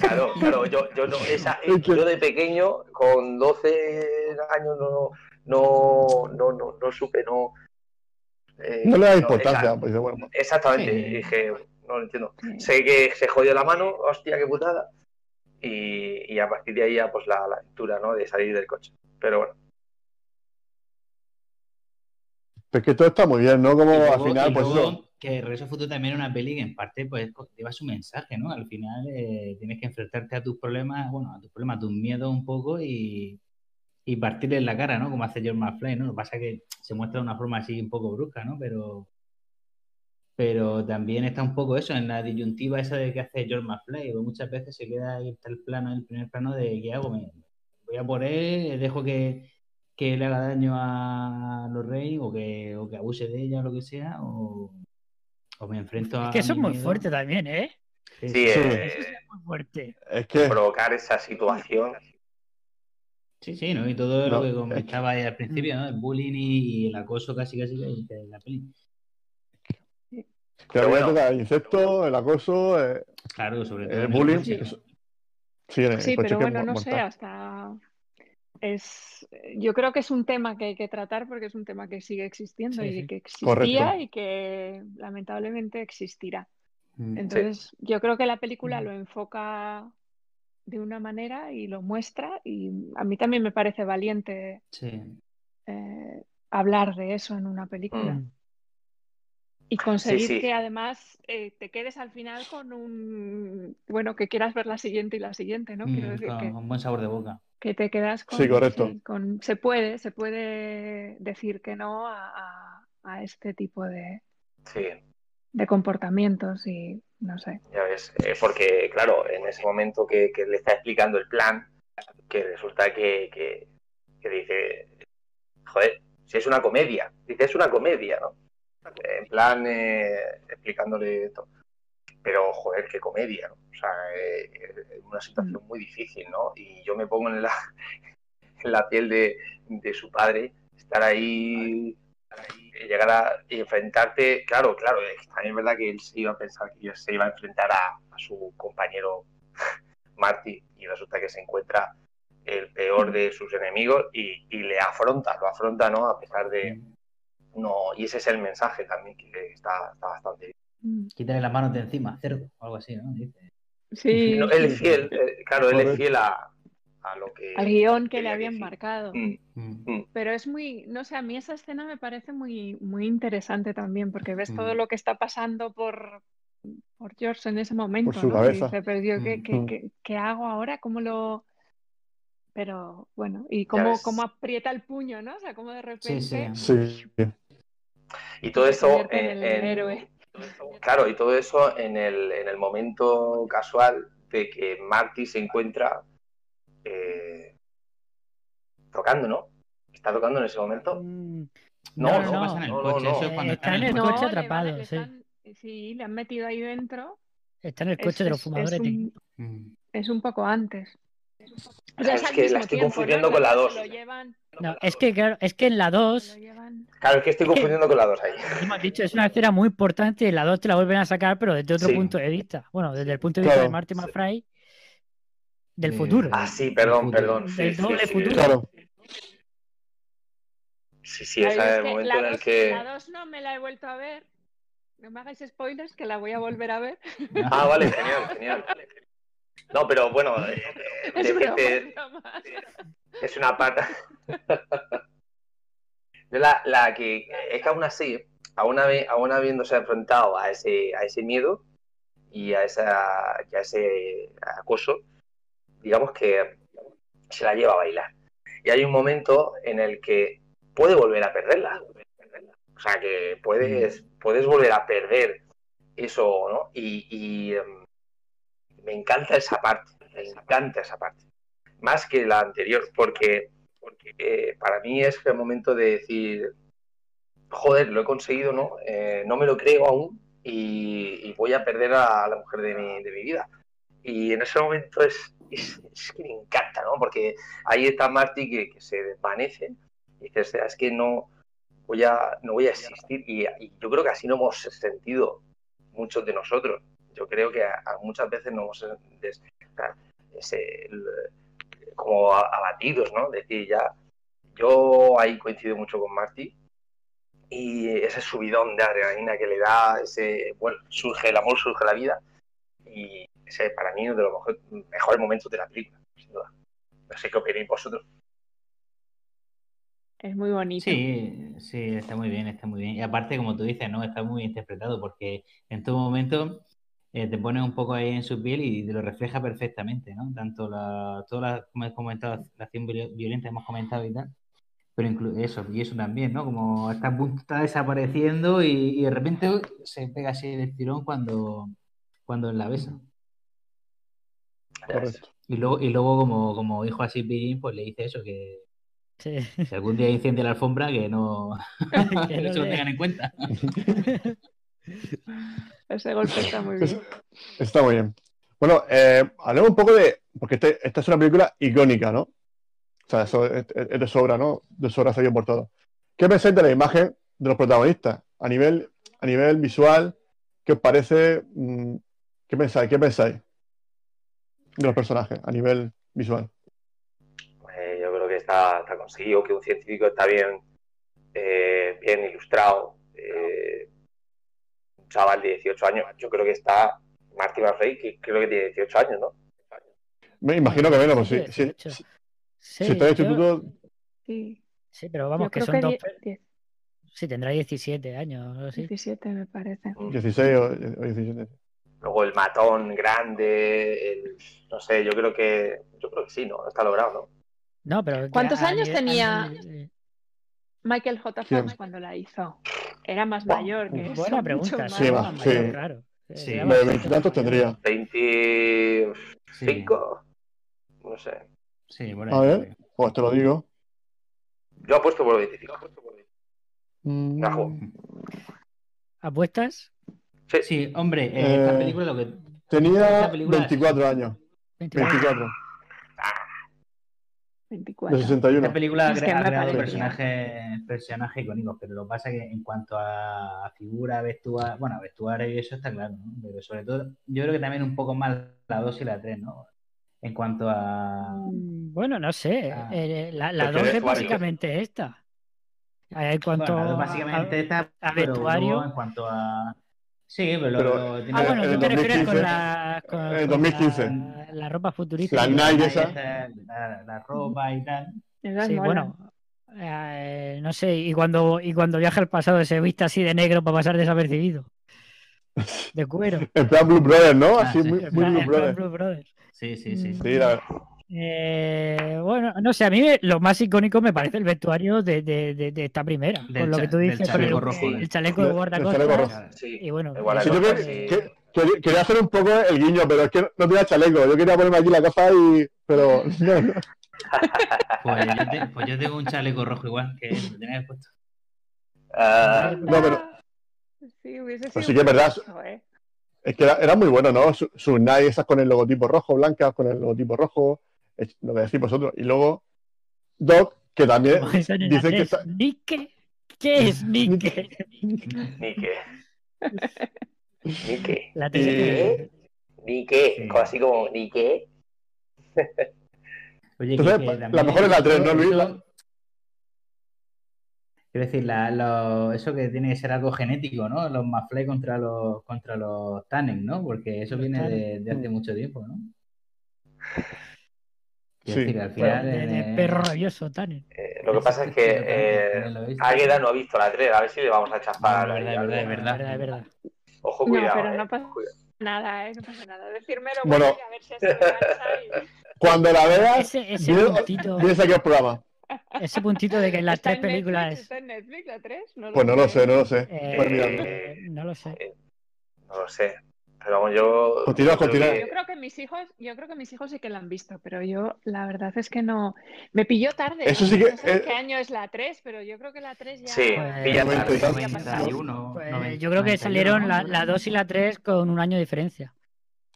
Claro, claro, yo, yo, no, esa, yo de pequeño, con 12 años, no, no, no, no, no supe, no. eh, No le da no, importancia. esa- Pues bueno, exactamente, Sí. dije, no lo entiendo. Sé que se jodió la mano, hostia, qué putada. Y, y a partir de ahí ya, pues la, la aventura, ¿no? De salir del coche. Pero bueno, Pero es que todo está muy bien, ¿no? Como al final, pues luego eso. Que Regreso al Futuro también es una peli que en parte pues lleva su mensaje, ¿no? Al final eh, tienes que enfrentarte a tus problemas, bueno, a tus problemas, a tus miedos un poco y, y partirle en la cara, ¿no? Como hace George McFly, ¿no? Lo que pasa es que se muestra de una forma así un poco brusca, ¿no? Pero, pero también está un poco eso, en la disyuntiva esa de que hace George McFly, porque muchas veces se queda ahí está el plano, el primer plano de ¿qué hago? Me, voy a por él, dejo que, que le haga daño a los reyes o que, o que abuse de ella o lo que sea, o me enfrento a. Es que eso es muy miedo. fuerte también, ¿eh? Sí, Sí, sí. eh, Eso es muy fuerte. Es que. provocar esa situación. Sí, sí, ¿no? Y todo No, lo que comentaba al principio, ¿no? El bullying y, el acoso casi casi en la peli. Que Pero bueno. el insecto, el acoso, eh, Claro, sobre todo. el bullying. Sí, en el Sí, coche pero bueno, no sé, hasta es, yo creo que es un tema que hay que tratar porque es un tema que sigue existiendo Sí, y sí. que existía Correcto. y que lamentablemente existirá. Mm. Entonces, yo creo que la película Mm. lo enfoca de una manera y lo muestra y a mí también me parece valiente eh, hablar de eso en una película. Mm. Y conseguir sí. que además eh, te quedes al final con un, bueno, que quieras ver la siguiente y la siguiente, ¿no? Quiero Mm, decir con que, un buen sabor de boca. Que te quedas con, Sí, correcto. sí, con- se puede, se puede decir que no a, a- a este tipo de, Sí, de comportamientos y no sé. ya ves. Eh, porque, claro, en ese momento que, que le está explicando el plan, que resulta que, que, que dice, joder, si es una comedia, dice, es una comedia, ¿no? En plan, eh, explicándole esto. Pero, joder, qué comedia, ¿no? O sea, eh, es una situación muy difícil, ¿no? Y yo me pongo en la, en la piel de, de su padre, estar ahí, eh, llegar a enfrentarte, claro, claro, también es verdad que él se iba a pensar que se iba a enfrentar a, a su compañero Marty y resulta que se encuentra el peor de sus enemigos y, y le afronta, lo afronta, ¿no? A pesar de, no, y ese es el mensaje también que está, está bastante bien. Mm. Quítale las manos de encima, cerdo, o algo así, ¿no? Dice. Sí, No, él es sí, fiel, eh, claro, él es fiel a, a lo que... al guion que le habían decir. marcado. Mm, Mm. Pero es muy, no sé, a mí esa escena me parece muy, muy interesante también, porque ves todo lo que está pasando por, por George en ese momento, su ¿no? Cabeza. dice, pero yo, ¿qué, qué, qué- qué hago ahora? ¿Cómo lo...? Pero bueno, y cómo, cómo aprieta el puño, ¿no? O sea, cómo de repente sí. Sí, Y todo eso en en, el en- héroe. Claro, y todo eso en el, en el momento casual de que Marty se encuentra eh, tocando, ¿no? Está tocando en ese momento. Mm, No, No, no, eso pasa en el no, coche, no, eso es cuando Eh, está en el está coche. en el atrapado, le sí. están- sí, le han metido ahí dentro. Está en el Es- coche de los es- fumadores. es de- un, Mm. es un poco antes. O Es que la estoy confundiendo con la verdad, dos. se lo llevan- No, es que claro, es que en la se lo 2, llevan- Claro, es que estoy confundiendo con la dos ahí. hemos dicho, es una escena muy importante la 2 te la vuelven a sacar, pero desde otro Sí. punto de vista. Bueno, desde el punto de vista Claro. de Marty McFly del De- futuro. Ah, sí, perdón, perdón. Sí, Del doble sí, futuro. claro. Sí, sí, es el momento en el que... La 2 no me la he vuelto a ver. No me hagáis spoilers, que la voy a volver a ver. Ah, vale, genial, genial. No, pero bueno, eh, Es de- broma, de- es una. Yo la, la que es que aún así, aún, aún habiéndose enfrentado a ese, a ese miedo y a, esa, y a ese acoso, digamos que se la lleva a bailar. Y hay un momento en el que puede volver a perderla. O sea, que puedes, puedes volver a perder eso, ¿no? Y, y, em, me encanta esa parte, me encanta esa parte. Más que la anterior, porque, porque eh, para mí es el momento de decir, joder, lo he conseguido, ¿no? Eh, no me lo creo aún y, voy a perder a la mujer de mi, de mi vida. Y en ese momento es, es, que me encanta, ¿no? Porque ahí está Marty que, que se desvanece y dices, es que no voy a, no voy a existir. Y yo creo que así no hemos sentido muchos de nosotros. Yo creo que a, a muchas veces nos hemos des- ese- el- como abatidos, ¿no? Decir, ya, yo ahí coincido mucho con Marty y ese subidón de adrenalina que le da, ese, bueno, surge el amor, surge la vida y ese para mí es uno de los mejor- mejores momentos de la película, sin duda. No sé qué opináis vosotros. Es muy bonito. Sí, sí, está muy bien, está muy bien. Y aparte, como tú dices, ¿no? Está muy interpretado porque en todo momento eh, te pones un poco ahí en su piel y te lo refleja perfectamente, ¿no? Tanto la, todas las, como he comentado, la acción viol- violenta hemos comentado y tal, pero inclu- eso, y eso también, ¿no? Como está, a punto- está desapareciendo y, y de repente uy, se pega así el tirón cuando, cuando la besa. Correcto. Y luego, y luego como, como dijo así Pirín, pues le dice eso, que Sí. si algún día incendia la alfombra, que no, Que no eso lo tengan en cuenta. Ese golpe está muy bien. Está muy bien. Bueno, eh, hablemos un poco de. Porque este- esta es una película icónica, ¿no? O sea, eso es, de sobra, ¿no? De sobra salido por todo. ¿Qué pensáis de la imagen de los protagonistas? A nivel, a nivel visual, ¿qué os parece? Mm, ¿Qué pensáis? ¿Qué pensáis de los personajes a nivel visual? Eh, yo creo que está, está conseguido, que un científico está bien, eh, bien ilustrado. eh, un chaval de 18 años, yo creo que está Marty McFly, que creo que tiene 18 años, ¿no? Me imagino que menos, pues sí. Sí, sí, 18. sí, Sí, si está instituto, Sí, sí, pero vamos, yo que son que dos. die- pe- diez- Sí, tendrá 17 años o algo así. 17 me parece. 16 o, o 17. Luego el matón grande, el, no sé, yo creo que, yo creo que sí, ¿no? Está logrado, ¿no? No, pero. ¿Cuántos años tenía? nivel- Michael J. Fox cuando la hizo. Era más mayor que eso. Buena mucho pregunta. más. Sí, más sí. mayor, claro. Sí, Era de veintitantos tendría. 25, Sí, no sé. sí, por A ver. Pues te lo digo. Yo apuesto por 25. Mm, Ajo. ¿Apuestas? Sí, Sí, hombre, eh, esta Eh, película lo que Tenía película- 24 años. 24. 24. 24. De 61. Esta película Es ha que ha creado personajes, personajes icónicos, pero lo que pasa es que en cuanto a figura, vestuario, bueno, vestuario y eso está claro, ¿no? Pero sobre todo, yo creo que también un poco más la 2 y la 3, ¿no? En cuanto a... Mm, Bueno, no sé. Ah. eh, la la Porque 2 es básicamente esta. Eh, En cuanto Bueno, la a- básicamente está, a pero vestuario. luego en cuanto a... Sí, pero, Pero- lo- Ah, bueno, en tú te refieres 2015, con la, con, en el con 2015. la, la ropa futurista. Las la, esa. la, la ropa y tal. Esas Sí, bueno, eh, no sé, y cuando, y cuando viaja al pasado se viste así de negro para pasar desapercibido. De cuero. En plan Blue Brothers, ¿no? Ah, Así, sí. muy, muy plan- Blue Brothers. Blue Brothers. Sí, sí, sí. Mm. Sí, la Eh, bueno, no sé, a mí lo más icónico me parece el vestuario de, de- de- de esta primera. Del con lo que tú dices, con el, chaleco rojo, el chaleco de chaleco sí. Y bueno, Igual que- que- quería hacer un poco el guiño, pero es que no tenía chaleco. Yo quería ponerme aquí la cosa y. Pero. No, no. Pues yo, te- pues yo tengo un chaleco rojo igual que lo tenía puesto. Ah, No, pero- Sí, hubiese sido Pues sí que es verdad. ¿eh? Es que era, era muy bueno, ¿no? Su- Sus Nike esas con el logotipo rojo, blancas con el logotipo rojo. es Lo que decís vosotros. Y luego. Doc, que también dicen que está. ¿Nike? ¿Qué es Nike? ni qué. Ni qué. La Y- tres- Ni qué. Sí. Así como, ni qué. Oye, Entonces, que- que la mejor es la eso- tres, ¿no, Luis? Quiero decir, la- lo- eso que tiene que ser algo genético, ¿no? Los Mafley contra los contra los Tannen, ¿no? Porque eso Los viene de, hace mucho tiempo, ¿no? Sí, Quiero decir, al bueno, final. de, de eh, perro rabioso, Tannen. Eh, lo que pasa es que eh. Águeda no ha visto la 3. A ver si le vamos a chapar. No, es verdad, es verdad, Es verdad, verdad. Ojo, No, cuidado. pero eh. no pasa Cuidado. nada, ¿eh? No pasa nada. Decírmelo Bueno. bueno, y a ver si me y- Cuando la veas, Ese, puntito, aquí programa. ese puntito de que en las ¿Está tres en Netflix? películas. ¿Está en Netflix la 3? No Pues no lo sé, no lo sé. eh, Pues no lo sé. No lo sé. Pero vamos, yo. Continúa, continúa. que- Yo creo que mis hijos, yo creo que mis hijos sí que la han visto, pero yo la verdad es que no. Me pilló tarde. Eso sí que- No sé eh, qué año es la 3, pero yo creo que la 3 ya. Sí, Pues, pilla tarde. y tantos. Ya pasó. 91, Pues, 90, yo creo que 91, salieron la, ¿no? la 2 y la 3 con un año de diferencia.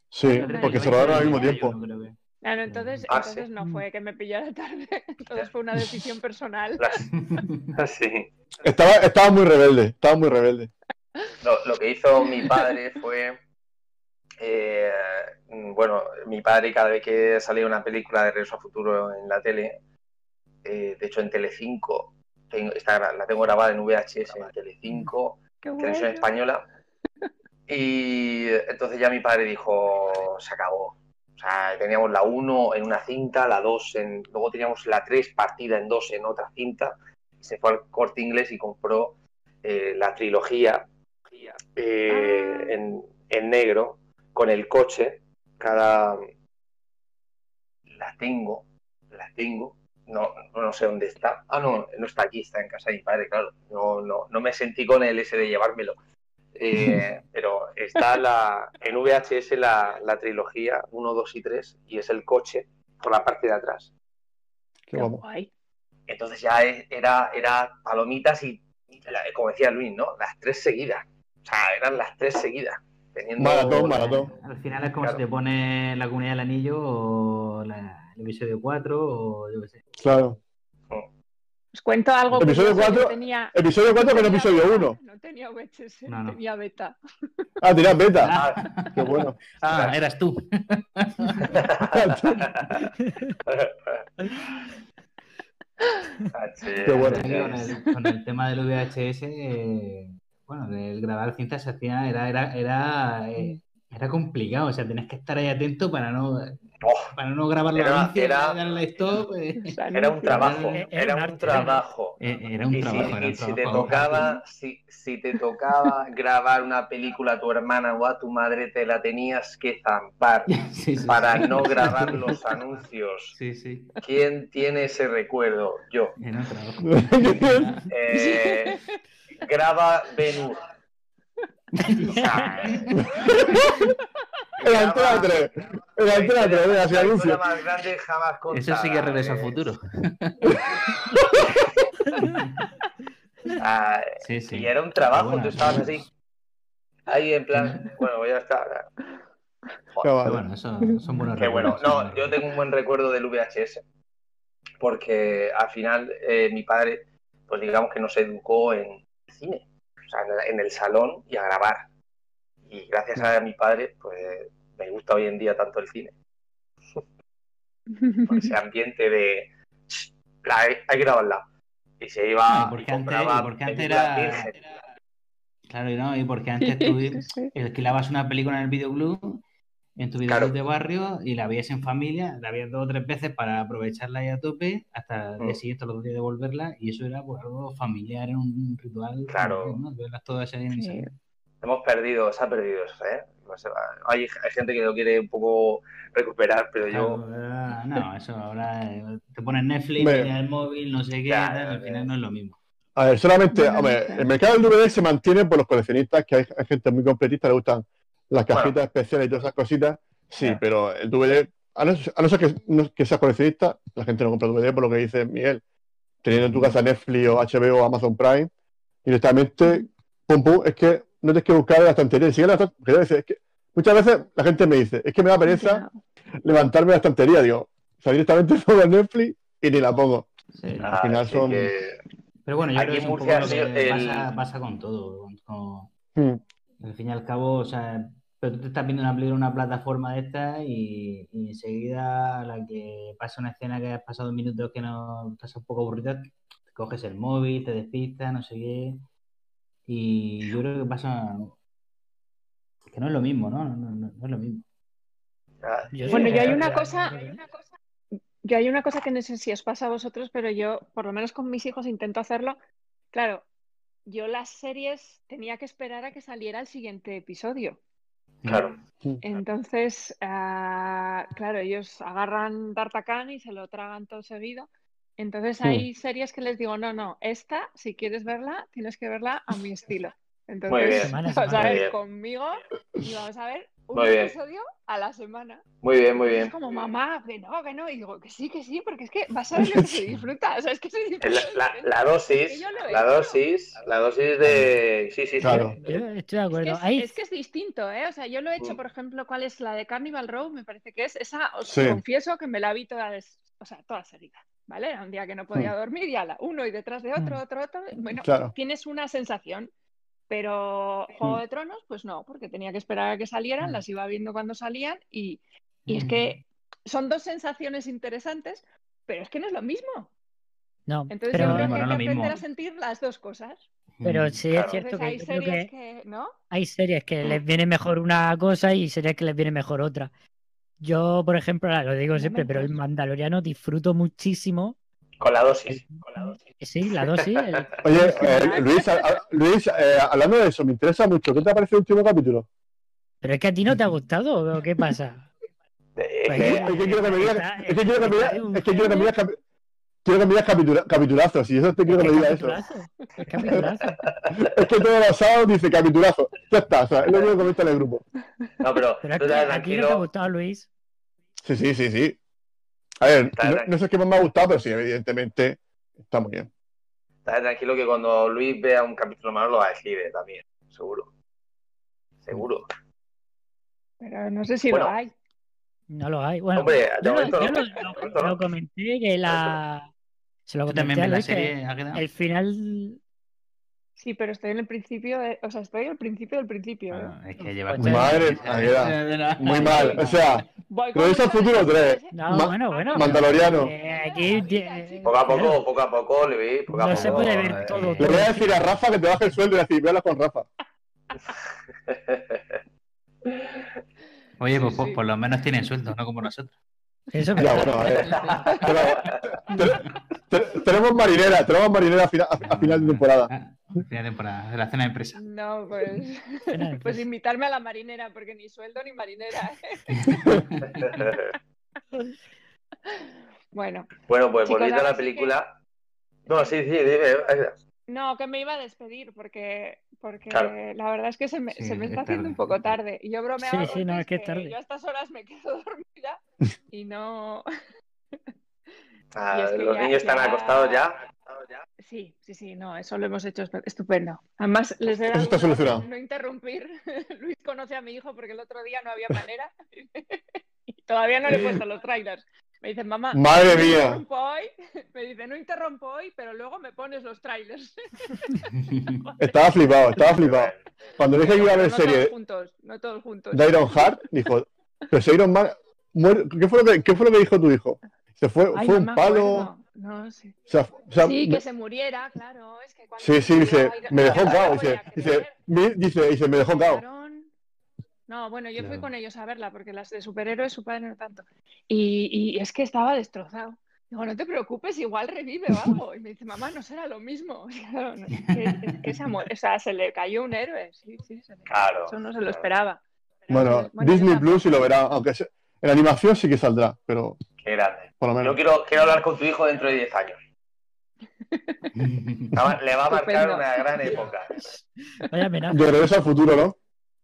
Sí, porque se rodaron al mismo 91, tiempo. no, entonces, Ah, entonces sí. no fue que me pillara tarde. Entonces fue una decisión personal. Sí. Estaba, estaba muy rebelde, estaba muy rebelde. Lo, lo que hizo mi padre fue. Eh, bueno, mi padre, cada vez que salía una película de Regreso a Futuro en la tele, eh, de hecho en Telecinco, tengo, está, la tengo grabada en VHS en Telecinco, televisión bueno. española. Y entonces ya mi padre dijo, se acabó. O sea, teníamos la 1 en una cinta, la 2 en... Luego teníamos la 3 partida en dos en otra cinta. se fue al corte inglés y compró eh, la trilogía eh, Ah. en, en negro con el coche. Cada. La tengo, la tengo. No, no sé dónde está. Ah, no, no está aquí, está en casa de mi padre, claro. No, no, no me sentí con el ese de llevármelo. Eh, pero está la, en VHS la, la trilogía 1, 2 y 3 y es el coche por la parte de atrás. Qué guapo. guay. Entonces ya era, era palomitas y, como decía Luis, ¿no? Las tres seguidas. O sea, eran las tres seguidas. Teniendo Maratón, maratón. Al final es como Claro. si te pone la comunidad del anillo o la- el episodio 4 o yo qué sé. Claro. Os cuento algo. Episodio curioso, yo cuatro, tenía- Episodio 4 que no tenía episodio beta, 1. No tenía VHS, No, no. tenía beta. Ah, tenías beta. Ah, Qué bueno. Ah, eras tú. ah, Qué bueno. el, con el tema del VHS, eh, bueno, el grabar cintas se hacía, era, era, era, eh, era complicado, o sea, tenés que estar ahí atento para no, Oh, para no grabar los Era- anuncios, era- darle stop. eh. Los era un trabajo, Era- un trabajo. Eh, Era un Y si, trabajo, y si te tocaba, si, si te tocaba grabar una película a tu hermana o a tu madre, te la tenías que zampar Sí, sí, para sí. no grabar los anuncios. Sí, sí, ¿Quién tiene ese recuerdo? Yo. era un trabajo. Eh, graba sea, Era Antena 3. Era Antena 3, venga, la historia más grande jamás contada. Eso sí que regresa al futuro. ah, Sí, sí. Y era un trabajo, tú estabas así. Ahí en plan, bueno, ya está. Qué Pero vale. bueno, eso son buenos Qué bueno. recuerdos, No, yo tengo un buen recuerdo del VHS. Porque al final eh, mi padre, pues digamos que nos educó en cine. O sea, en el- en el salón y a grabar. Y gracias a mi padre, pues me gusta hoy en día tanto el cine. Por ese ambiente de. "Ch, la- hay, hay que grabarla. Y se iba. No, y porque antes- y porque antes era- virgen. Claro, y no, y porque antes tú alquilabas una película en el videoclub, en tu Claro. de barrio, y la veías en familia, la veías dos o tres veces para aprovecharla ahí a tope, hasta Mm. siguiente los días devolverla, y eso era pues, algo familiar, era un ritual. Claro. ¿no? Verlas todas ahí en el Sí. salón. Hemos perdido, se ha perdido eso, ¿eh? No sé, hay, hay gente que lo quiere un poco recuperar, pero yo. No, eso ahora eh, te pones Netflix, miras el móvil, no sé qué, tal, al final no es lo mismo. A ver, solamente, sé. el mercado del DVD se mantiene por los coleccionistas, que hay, hay gente muy completista, le gustan las cajitas Bueno. especiales y todas esas cositas. Sí, pero el DVD, a no, a no ser que, no- que seas coleccionista, la gente no compra DVD por lo que dice Miguel. Teniendo en tu casa Netflix o HBO o Amazon Prime, directamente, pum, pum, es que no tienes que buscar en la estantería. La es que muchas veces la gente me dice, es que me da pereza levantarme de la estantería. Digo, o sea, directamente pongo Netflix y ni la pongo. Sí. ah, final son- que- Pero bueno, yo Aquí creo que es un poco lo que el- pasa, pasa con todo. con- Hmm. Al fin y al cabo, o sea, pero tú te estás viendo una película en una plataforma de esta y, y enseguida a la que pasa una escena que has pasado minutos que no estás un poco aburrido, te coges el móvil, te despistas, no sé qué. Y yo creo que pasa que no es lo mismo, ¿no? No, no- no- es lo mismo. Yo Bueno, yo hay una cosa- Yo hay una cosa que no sé si os pasa a vosotros, pero yo, por lo menos con mis hijos, intento hacerlo. Claro, yo las series tenía que esperar a que saliera el siguiente episodio. Claro. Entonces, ah, claro, ellos agarran D'Artagnan y se lo tragan todo seguido. Entonces Hmm. hay series que les digo, no, no, esta, si quieres verla, tienes que verla a mi estilo. Muy Entonces, bien. Semana a vamos a ver bien. conmigo y vamos a ver un Muy bien. episodio a la semana. Muy bien, muy Es bien. como, mamá, que no, que no. Y digo, que sí, que sí, porque es que vas a ver lo que se disfruta. O sea, es que se disfruta. La, la- diferente. la dosis, la dosis, la dosis de. Sí, sí, sí. Claro. Yo estoy de Es que acuerdo. es, es que es distinto, ¿eh? O sea, yo lo he hecho, Mm. por ejemplo, ¿cuál es la de Carnival Row? Me parece que es esa, os Sí. confieso que me la vi todas, o sea, toda seguida, ¿vale? Era un día que no podía Mm. dormir y ala, uno y detrás de otro, Mm. otro, otro. Bueno, Claro. tienes una sensación, pero Juego Mm. de Tronos, pues no, porque tenía que esperar a que salieran, Mm. las iba viendo cuando salían y, y es Mm. que son dos sensaciones interesantes, pero es que no es lo mismo. No, Entonces pero, yo creo que hay no que es lo mismo. aprender a sentir las dos cosas. pero sí es cierto Entonces que hay series que que, ¿no? hay series que les viene mejor una cosa y series que les viene mejor otra. Yo, por ejemplo, lo digo siempre, pero el. Mandaloriano disfruto muchísimo con la dosis. Con la dosis. Sí, la dosis. el- Oye, eh, Luis, a- a- Luis eh, hablando de eso, me interesa mucho. ¿Qué te ha parecido el último capítulo? Pero es que a ti no te ha gustado, ¿o qué pasa? Eh, Pues Es que quiero que me digas, es que quiero que me digas, quiero que me digas, capitula- capitulazos, y eso te quiero que me digas eso. es capitulazo. Es que todos los sábados dice capitulazo. Ya está, o sea, es lo único que comenta en el grupo. No, pero, Pero es que a ti no te ha gustado, Luis. Sí, sí, sí, sí. A ver, Está no, sé qué más me ha gustado, pero sí, evidentemente está muy bien. Estás tranquilo que cuando Luis vea un capítulo malo lo va a decir eh, también, seguro. Seguro. Pero no sé si Bueno, lo hay. No lo hay. Bueno, Hombre, de yo, lo, yo lo- comenté que la. Se lo ¿Tú también comenté a la que serie? ¿Ha quedado? el final. Sí, pero estoy en el principio, de- o sea, estoy al principio del principio. ¿eh? Bueno, es que lleva Pues Madre mía, Muy mal. O sea, es al mucha futuro tres. ansiedad. No, Ma- bueno, bueno. Mandaloriano. eh, aquí. eh, Poco a poco, poco a poco, Luis, poco a No poco. se puede ver eh, todo. le voy a decir a Rafa que te baje el sueldo y decir, véala con Rafa. Oye, pues Sí, sí. por lo menos tienen sueldo, no como nosotros. Eso es Ya, bueno, a ver. Pero, te- te- tenemos marinera, tenemos marinera a, fina- a- a final de temporada. Ah, final de temporada, de la cena de empresa. No, pues, pues invitarme a la marinera, porque ni sueldo ni marinera. Bueno, bueno, pues Chicos, volviendo a la película. No, sí, sí, dime. No, que me iba a despedir porque, porque Claro. la verdad es que se me, Sí, se me es está haciendo tarde. un poco tarde. Y yo bromeaba Sí, sí, no, es que tarde. yo a estas horas me quedo dormida y no... ah, Y es que los ya- niños están acostados ya. Sí, sí, sí, no, eso lo hemos hecho estupendo. Además, les he Eso dado está una solucionado. orden, no interrumpir. Luis conoce a mi hijo porque el otro día no había manera y todavía no le he puesto los trailers. Me dicen, mamá, Madre no mía. interrumpo hoy. Me dice, no interrumpo hoy, pero luego me pones los trailers. Estaba flipado, estaba flipado. Cuando dije que iba a ver no todos serie juntos, no todos juntos. de Iron Heart, dijo, pero si Iron Man muere- ¿qué fue, lo que, ¿qué fue lo que dijo tu hijo? Se fue, Ay, fue no un palo. No, sí. O sea, o sea, Sí, me- que se muriera, claro. Es que cuando sí, sí, dice, me dejó cao. Dice, dice, dice, me dejó cao. No, bueno, yo fui con ellos a verla porque las de superhéroes su padre no tanto. Y, y es que estaba destrozado. Digo, no te preocupes, igual revive o algo. Y me dice, mamá, no será lo mismo. Claro, no, es que, es que se, o sea, se le cayó un héroe. Sí, sí, se le- Claro. Eso no se lo esperaba. Bueno, Bueno, Disney yo Plus sí lo verá, aunque sea- en animación sí que saldrá, pero Qué grande. por lo Yo menos. quiero, quiero hablar con tu hijo dentro de 10 años. Le va- Le va a marcar Estupendo. una gran época. Vaya amenaza. De regreso al futuro, ¿no?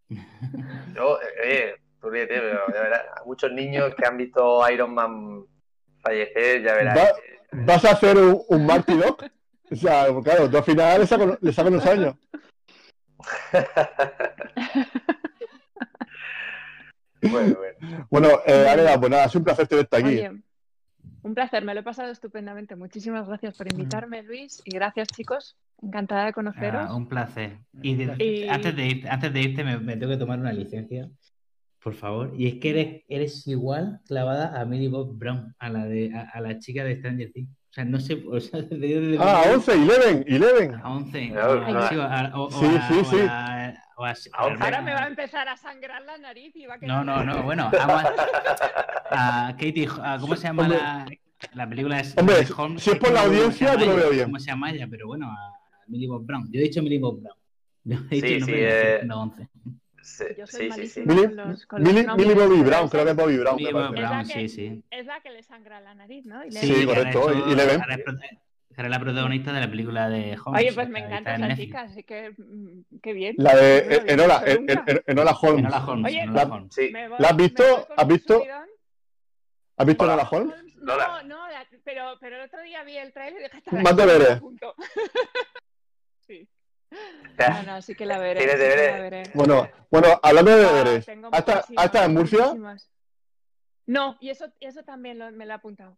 Yo, eh, oye, tú ríete, pero ya verás, a muchos niños que han visto Iron Man fallecer, ya verás. Va- eh, ¿Vas a hacer un, un Marty Doc? O sea, claro, tú al final le sacan, le sacan unos años. Bueno, bueno. Bueno, eh, Águeda, pues nada, es un placer tenerte aquí. Oye, un placer, me lo he pasado estupendamente. Muchísimas gracias por invitarme, Luis. Y gracias, chicos. Encantada de conoceros. Ah, un placer. Y, de- Y- Antes, de irte, antes de irte me, me tengo que tomar una licencia, por favor. Y es que eres, eres igual clavada a Millie Bob Brown, a la de a, a la chica de Stranger Things. O sea, no sé, o sea, desde- Ah, 11, 11, 11. a 11. Claro, o a- claro. sí, a- Sí, a- sí, o sí. a- o a- A 11. Ahora me va a empezar a sangrar la nariz y va a quedar. No, no, no, bueno, a, a Katie, a- ¿cómo se llama Hombre. la, la película? Es Hombre, de Holmes, si es por la ¿cómo se audiencia, yo lo veo bien. ¿Cómo se llama ella? Pero bueno, a Millie Bob Brown. Yo he dicho Millie Bob Brown. Yo he dicho Sí, nombre sí, eh, serie, no 11. Sí, Yo soy sí, sí. Millie, los- con los Millie- Millie Bobby Brown, creo que es Bobby Brown. Millie me Bob parece. Es la Brown, que- sí, sí. Es la que le sangra la nariz, ¿no? Y le- Sí, correcto, y- y le ven. Es la protagonista de la película de Holmes. Oye, pues me encanta en esa Netflix. chica, así que mm, qué bien. La de Enola. En- En- Enola Holmes. Enola Holmes. Oye, Enola Holmes. Sí. Voy- ¿La has visto? ¿Has visto? subidón. ¿Has visto Hola. Enola Holmes? No, no, la- pero, pero el otro día vi el trailer y dije, "Esta la Más deberes. la apunto". sí. No, no, sí que la veré. Tienes sí deberes. veré. Bueno, bueno, hablando de Ah, deberes, tengo ¿ha estado- muchísimas, ha estado en Murcia? muchísimas. No, y eso, eso también lo- me lo he apuntado.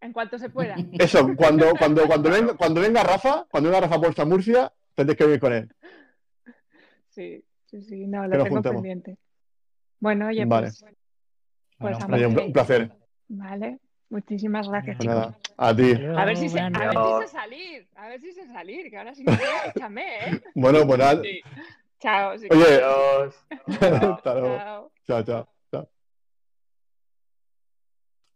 En cuanto se pueda. Eso, cuando, cuando, cuando, venga, cuando venga Rafa, cuando venga Rafa por Murcia, tendréis que venir con él. Sí, sí, sí, no, lo tengo juntemos. pendiente. Bueno, oye, Vale. pues, pues Bueno, a Oye, un, placer. Vale, muchísimas gracias, Pues chicos. nada, a ti. Adiós, A ver si sé, a ver si salir, a ver si sé salir, que ahora sí que échame, ¿eh? Bueno, pues nada. Sí. Chao, sí. Oye, Adiós. hasta luego. Chao. Chao, chao, chao.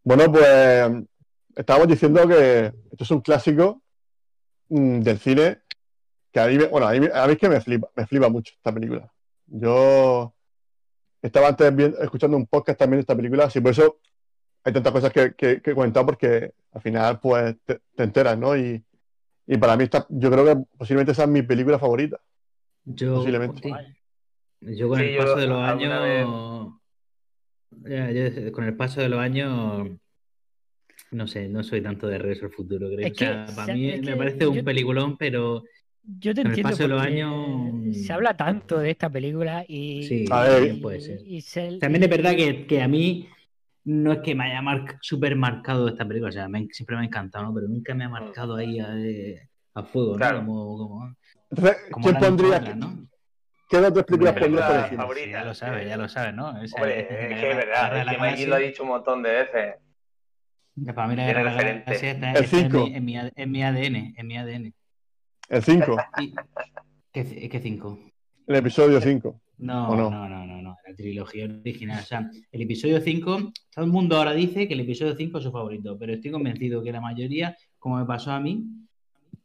Bueno, pues estábamos diciendo que esto es un clásico mm, del cine que a mí, me- bueno, a mí, a mí es que me flipa, me flipa mucho esta película. Yo estaba antes viendo- escuchando un podcast también de esta película, así por eso hay tantas cosas que, que, que he comentado porque al final pues te, te enteras, ¿no? Y, y para mí esta, yo creo que posiblemente esa es mi película favorita. Yo, Posiblemente. sí. Yo con Sí, el yo paso de los años. Ya, yo con el paso de los años. No sé, no soy tanto de Regreso al Futuro, creo. Es O sea, que, para o sea, mí es me parece un yo- peliculón, pero Yo te Con el entiendo paso de los años- se habla tanto de esta película y, Sí, A ver. y- puede ser. y se- También es verdad que, que a mí no es que me haya mar- súper marcado esta película, o sea, me- siempre me ha encantado, ¿no? Pero nunca me ha marcado ahí a, eh, a fuego, ¿no? Claro. Como, como, Entonces, como ¿quién eran pondría, ¿no? qué otras películas pondrías por encima? Sí, ya lo sabes, ya lo sabes, ¿no? Esa- Hombre, esa- es que es verdad, es que Mikey lo ha dicho un montón de veces. Para mí la Tiene Guerra de la referente. Galaxia está, El está en, cinco. mi, en, mi, A- en mi ADN, en mi ADN. El 5, Y- ¿Qué, qué cinco? el episodio 5. No, ¿O no? no, no, no, no, la trilogía original. O sea, el episodio 5, todo el mundo ahora dice que el episodio 5 es su favorito, pero estoy convencido que la mayoría, como me pasó a mí,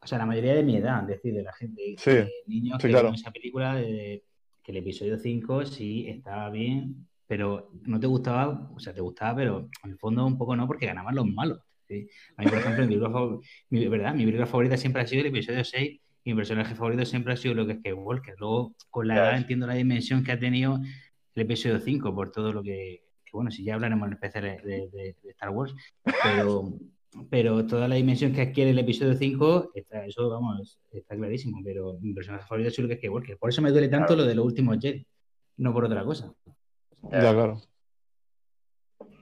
o sea, la mayoría de mi edad, es decir, de la gente, Sí, de niños sí, que claro. vieron esa película, de- que el episodio 5 sí estaba bien, pero no te gustaba, o sea, te gustaba, pero en el fondo un poco no, porque ganaban los malos. ¿sí? A mí, por ejemplo, mi película, mi, ¿verdad? mi película favorita siempre ha sido el episodio 6 y mi personaje favorito siempre ha sido lo que es Skywalker. Luego, con la edad, entiendo la dimensión que ha tenido el episodio 5 por todo lo que, que, bueno, si ya hablaremos en especial de, de- Star Wars, pero, pero toda la dimensión que adquiere el episodio 5, está, eso, vamos, está clarísimo, pero mi personaje favorito es lo que es Skywalker. Por eso me duele tanto Claro. lo de los últimos Jedi, no por otra cosa. Ya, claro.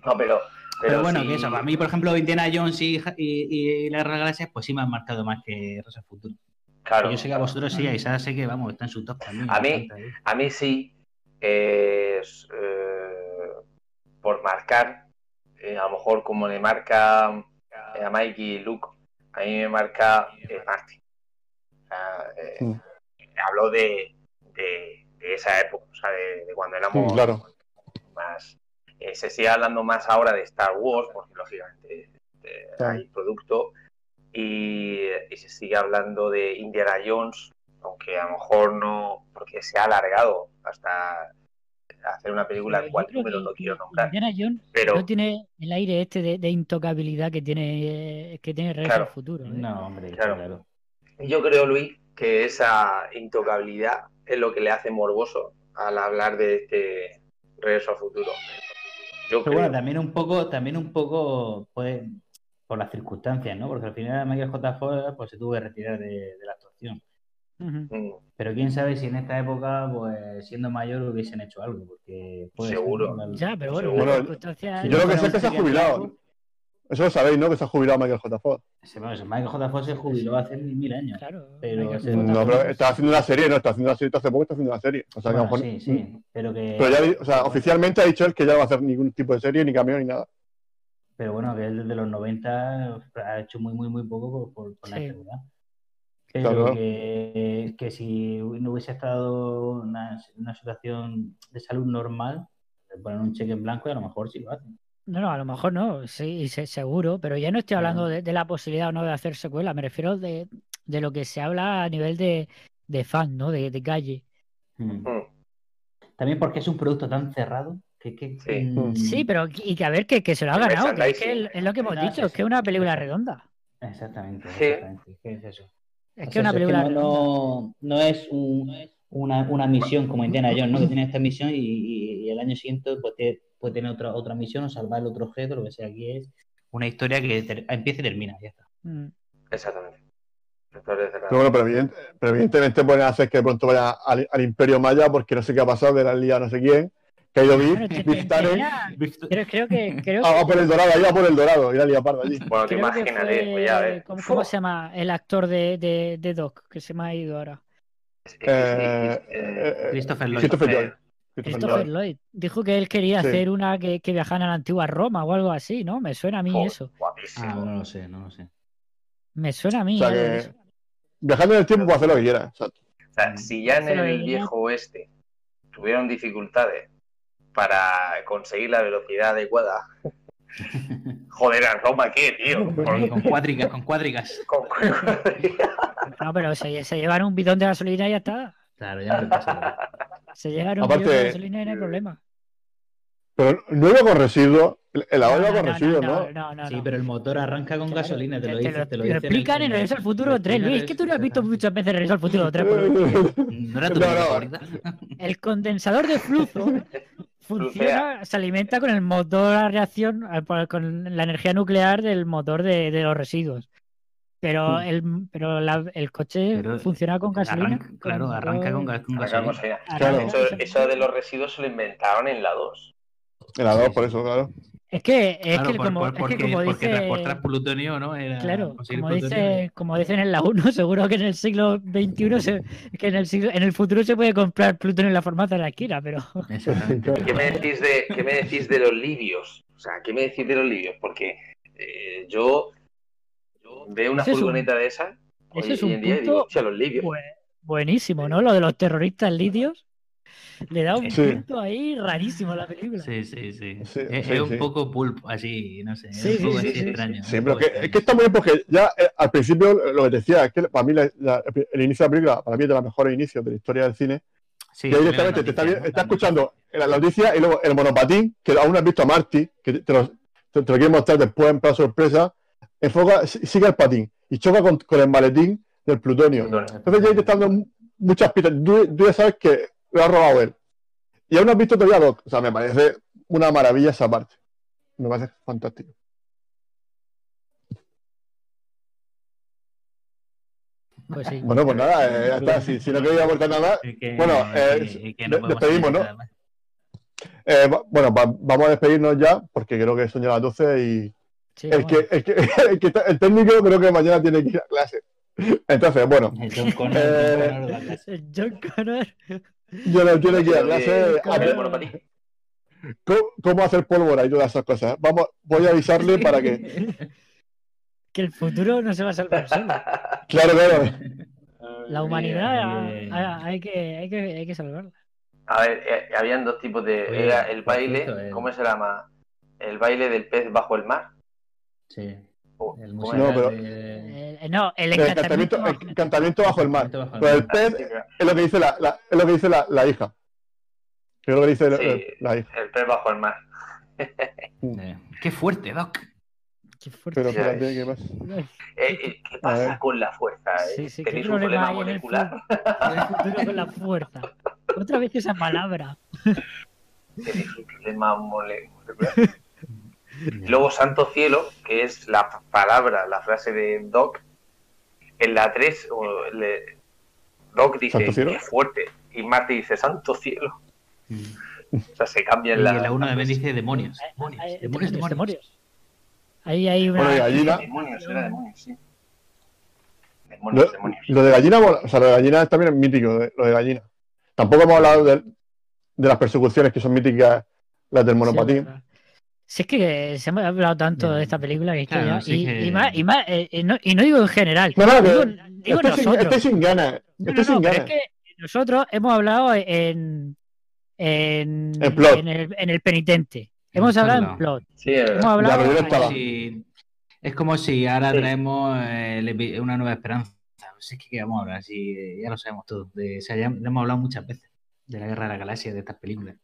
No, pero. Pero, bueno, sí- que eso, para mí, por ejemplo, Indiana Jones y, y, y las Galaxias, pues sí me han marcado más que Rosa Futuro. Claro. Yo sé que a vosotros sí, a Isaac sé que, vamos, está en su top también. A mí-. A mí sí, es, eh, por marcar, eh, a lo mejor como le marca eh, a Mikey y Luke, a mí me marca eh, Marty. O sea, eh, Mm. Hablo de, de, de esa época, o sea, de, de cuando éramos claro. Más... eh, se sigue hablando más ahora de Star Wars, porque lógicamente eh, Claro. hay producto, y, y se sigue hablando de Indiana Jones, aunque a lo mejor no, porque se ha alargado hasta hacer una película Pero en yo cual creo número que- no quiero nombrar. Indiana Jones Pero no tiene el aire este de, de intocabilidad que tiene, eh, que tiene Regreso Claro. al Futuro. ¿eh? No, hombre, Claro. claro. yo creo, Luis, que esa intocabilidad es lo que le hace morboso al hablar de este regreso al futuro. Yo Pero creo. bueno, también un poco, también un poco, pues, por las circunstancias, ¿no? Porque al final Michael J. Fox pues, se tuvo que retirar de, de la actuación. Mm, Pero quién sabe si en esta época, pues, siendo mayor, hubiesen hecho algo, porque puede ser, Seguro. Ya, pero bueno, Seguro. Yo lo que sé es que se ha jubilado. Eso lo sabéis, ¿no? Que se ha jubilado Michael J. Fox. bueno, Michael J. Fox se jubiló hace mil años. Claro, Pero se-. No, pero está haciendo una serie, no, está haciendo una serie hace poco, está haciendo una serie. O sea, que a lo Bueno, mejor- sí, sí, pero que... Pero ya, o sea, oficialmente ha dicho él que ya no va a hacer ningún tipo de serie, ni cambio, ni nada. Pero bueno, que él desde los 90 ha hecho muy, muy, muy poco por, por- por la Sí. enfermedad. Pero Claro. que, que si no hubiese estado en una, una situación de salud normal, le ponen un cheque en blanco y a lo mejor sí lo hacen. No, no, a lo mejor no, sí, se- seguro, pero ya no estoy hablando de, de la posibilidad o no de hacer secuela, me refiero de, de lo que se habla a nivel de, de fan, ¿no? De, de calle. Mm. mm. También porque es un producto tan cerrado que... que Sí. mm, Sí, pero y que a ver que, que se lo ha El ganado, que es, que es lo que hemos dicho, es que es una película redonda. Exactamente, Sí. exactamente. ¿Qué es eso? Es O que sea, es una eso es película no, redonda. no, no es un- una, una misión como Indiana Jones, ¿no? Que tiene esta misión y, y- y el año siguiente pues, te- puede tener otra, otra misión o salvar el otro objeto, lo que sea. Aquí es una historia que ter- empieza y termina, ya está. Mm. Exactamente. Pero bueno, pero, evident- pero evidentemente pueden hacer que de pronto vaya al, al Imperio Maya porque no sé qué ha pasado, que la liado no sé quién, que ha ido tenía- creo, que creo ah, va por el dorado, ahí va por el dorado, ir a liar parda allí. Bueno, te imagínate, fue- pues ya ves. ¿cómo, cómo se llama el actor de, de, de Doc? Que se me ha ido ahora. Eh, Eh, eh, eh, Christopher Lloyd. Christopher eh, Lloyd. Christopher Christopher Lloyd. Lloyd. Dijo que él quería Sí. hacer una que, que viajara a la antigua Roma o algo así, ¿no? Me suena a mí joder, eso. Guapísimo. Ah, no lo sé, no lo sé. Me suena a mí. O sea que eso. viajando en el tiempo puede hacer lo que quiera. exacto. O sea, si ya en el viejo oeste tuvieron dificultades para conseguir la velocidad adecuada, Joder, en Roma, ¿qué, tío? Con cuádricas, con cuádricas. Con- No, pero se, se llevan un bidón de gasolina y ya está. Claro, ya no pasa. Se llevan un Aparte- de gasolina y no hay problema. Pero no iba con residuos. Agua iba no, con no, residuos, no, ¿no? no, no, Sí, pero el motor arranca con gasolina, te lo Te dice. lo, Te lo explican en Regreso al Futuro 3, Luis. Es que tú no has visto muchas veces Regreso al Futuro 3. por. ¿No era tu No, película no. favorita? El condensador de flujo funciona, se alimenta con el motor a reacción, con la energía nuclear del motor de, de los residuos. Pero el, pero la- el coche Pero funciona con gasolina. Arranca- claro, arranca con, gasolina. Claro. Eso, eso de los residuos se lo inventaron en la 2. En la dos, por eso, claro. Es que, es Claro, que por- como, por- es que porque, como porque dice, transportar plutonio, ¿no? Era claro, como plutonio. dice, como dicen en la 1, seguro que en el siglo XXI se, que en el siglo, en el futuro se puede comprar plutonio en la farmacia de la esquina, pero. ¿Qué me decís de, qué me decís de los libios? O sea, ¿qué me decís de los libios? Porque eh, yo veo una Ese es un- furgoneta de esas ese hoy es un en día y punto digo, hostia, los libios. bu- buenísimo, ¿no? Lo de los terroristas lidios le da un Sí. punto ahí rarísimo a la película. Sí, sí, sí. Sí, es, sí, es un sí. poco pulp, así, no sé. Sí, es un poco sí, así sí, sí, extraño. Sí, pero que, es que está muy bien porque ya eh, al principio lo que te decía es que para mí la- la- el inicio de la película, para mí es de los mejores inicios de la historia del cine. Sí, que directamente te está, está escuchando la noticia y luego el monopatín, que aún no has visto a Marty, que te, te lo, te- te lo quiere mostrar después en plan sorpresa, enfoca, si- sigue el patín y choca con, con el maletín del plutonio. Entonces ya ahí te están dando muchas pistas. Tú, tú ya sabes que lo ha robado él. Y aún no has visto todavía Doc. O sea, me parece una maravilla esa parte. Me parece fantástico. Pues sí. Bueno, pues nada, eh, ya está. Si, si no queréis aportar nada que- Bueno, eh, que- despedimos, ¿no? eh, bueno, va- vamos a despedirnos ya, porque creo que son ya las 12 y Sí, el vamos. que, el, que, el, que está- el técnico creo que mañana tiene que ir a clase. Entonces, bueno, John Connor, Eh, John Connor clase. John Connor. yo no tiene que ir a clase cómo, cómo hacer pólvora y todas esas cosas. Vamos, voy a avisarle para que. Que el futuro no se va a salvar solo. Claro, claro. La humanidad eh, hay, hay que, hay, que, hay que salvarla. A ver, eh, habían dos tipos de. Oye, Era el baile, eh. ¿cómo se llama? El baile del pez bajo el mar. Sí. O- El ¿cómo musical No, pero- de- Eh, no, el El encantamiento. encantamiento, el encantamiento bajo el mar. Bajo el Pero el pez es lo que dice la, la- es lo que dice la, la hija. Es lo que dice la- Sí. la hija. El pez bajo el mar. Eh, Qué fuerte, Doc. Qué fuerte. Pero espérate. ¿qué más? Eh, eh, ¿Qué pasa con la fuerza? eh? Sí, sí, qué ¿Tenéis un problema problema molecular? el con la fuerza. Otra vez esa palabra. Tenéis un problema mole- molecular. Y luego Santo Cielo, que es la palabra, la frase de Doc, en la 3, o le- Doc dice, ¿Santo Cielo? qué fuerte, y Marty dice, Santo Cielo. Mm. O sea, se cambian Y la... la uno también dice demonios. Demonios, hay- demonios, demonios. Ahí hay una. Bueno, y gallina. Demonios, era demonios, sí. Demonios, Lo, demonios. lo de gallina, o sea, lo de gallina también es mítico, lo de, gallina. Tampoco hemos hablado de, de las persecuciones que son míticas, las del Sí, monopatín. verdad. Si es que se ha hablado tanto de esta película que es que Claro, ya- sí y, que- y más, y, más, eh, eh, no, y no digo en general, No, no, digo, que- digo este, sin, nosotros. este sin ganas. No, no, sin ganas. es que nosotros hemos hablado en, en, En plot. en el, en el penitente. En Hemos hablado en plot. Sí, es Hemos hablado en- es como si ahora Sí. traemos eh, una nueva esperanza. Vamos a hablar, si eh, ya lo sabemos todo. De, o sea, ya lo hemos hablado muchas veces de la guerra de la galaxia, de estas películas.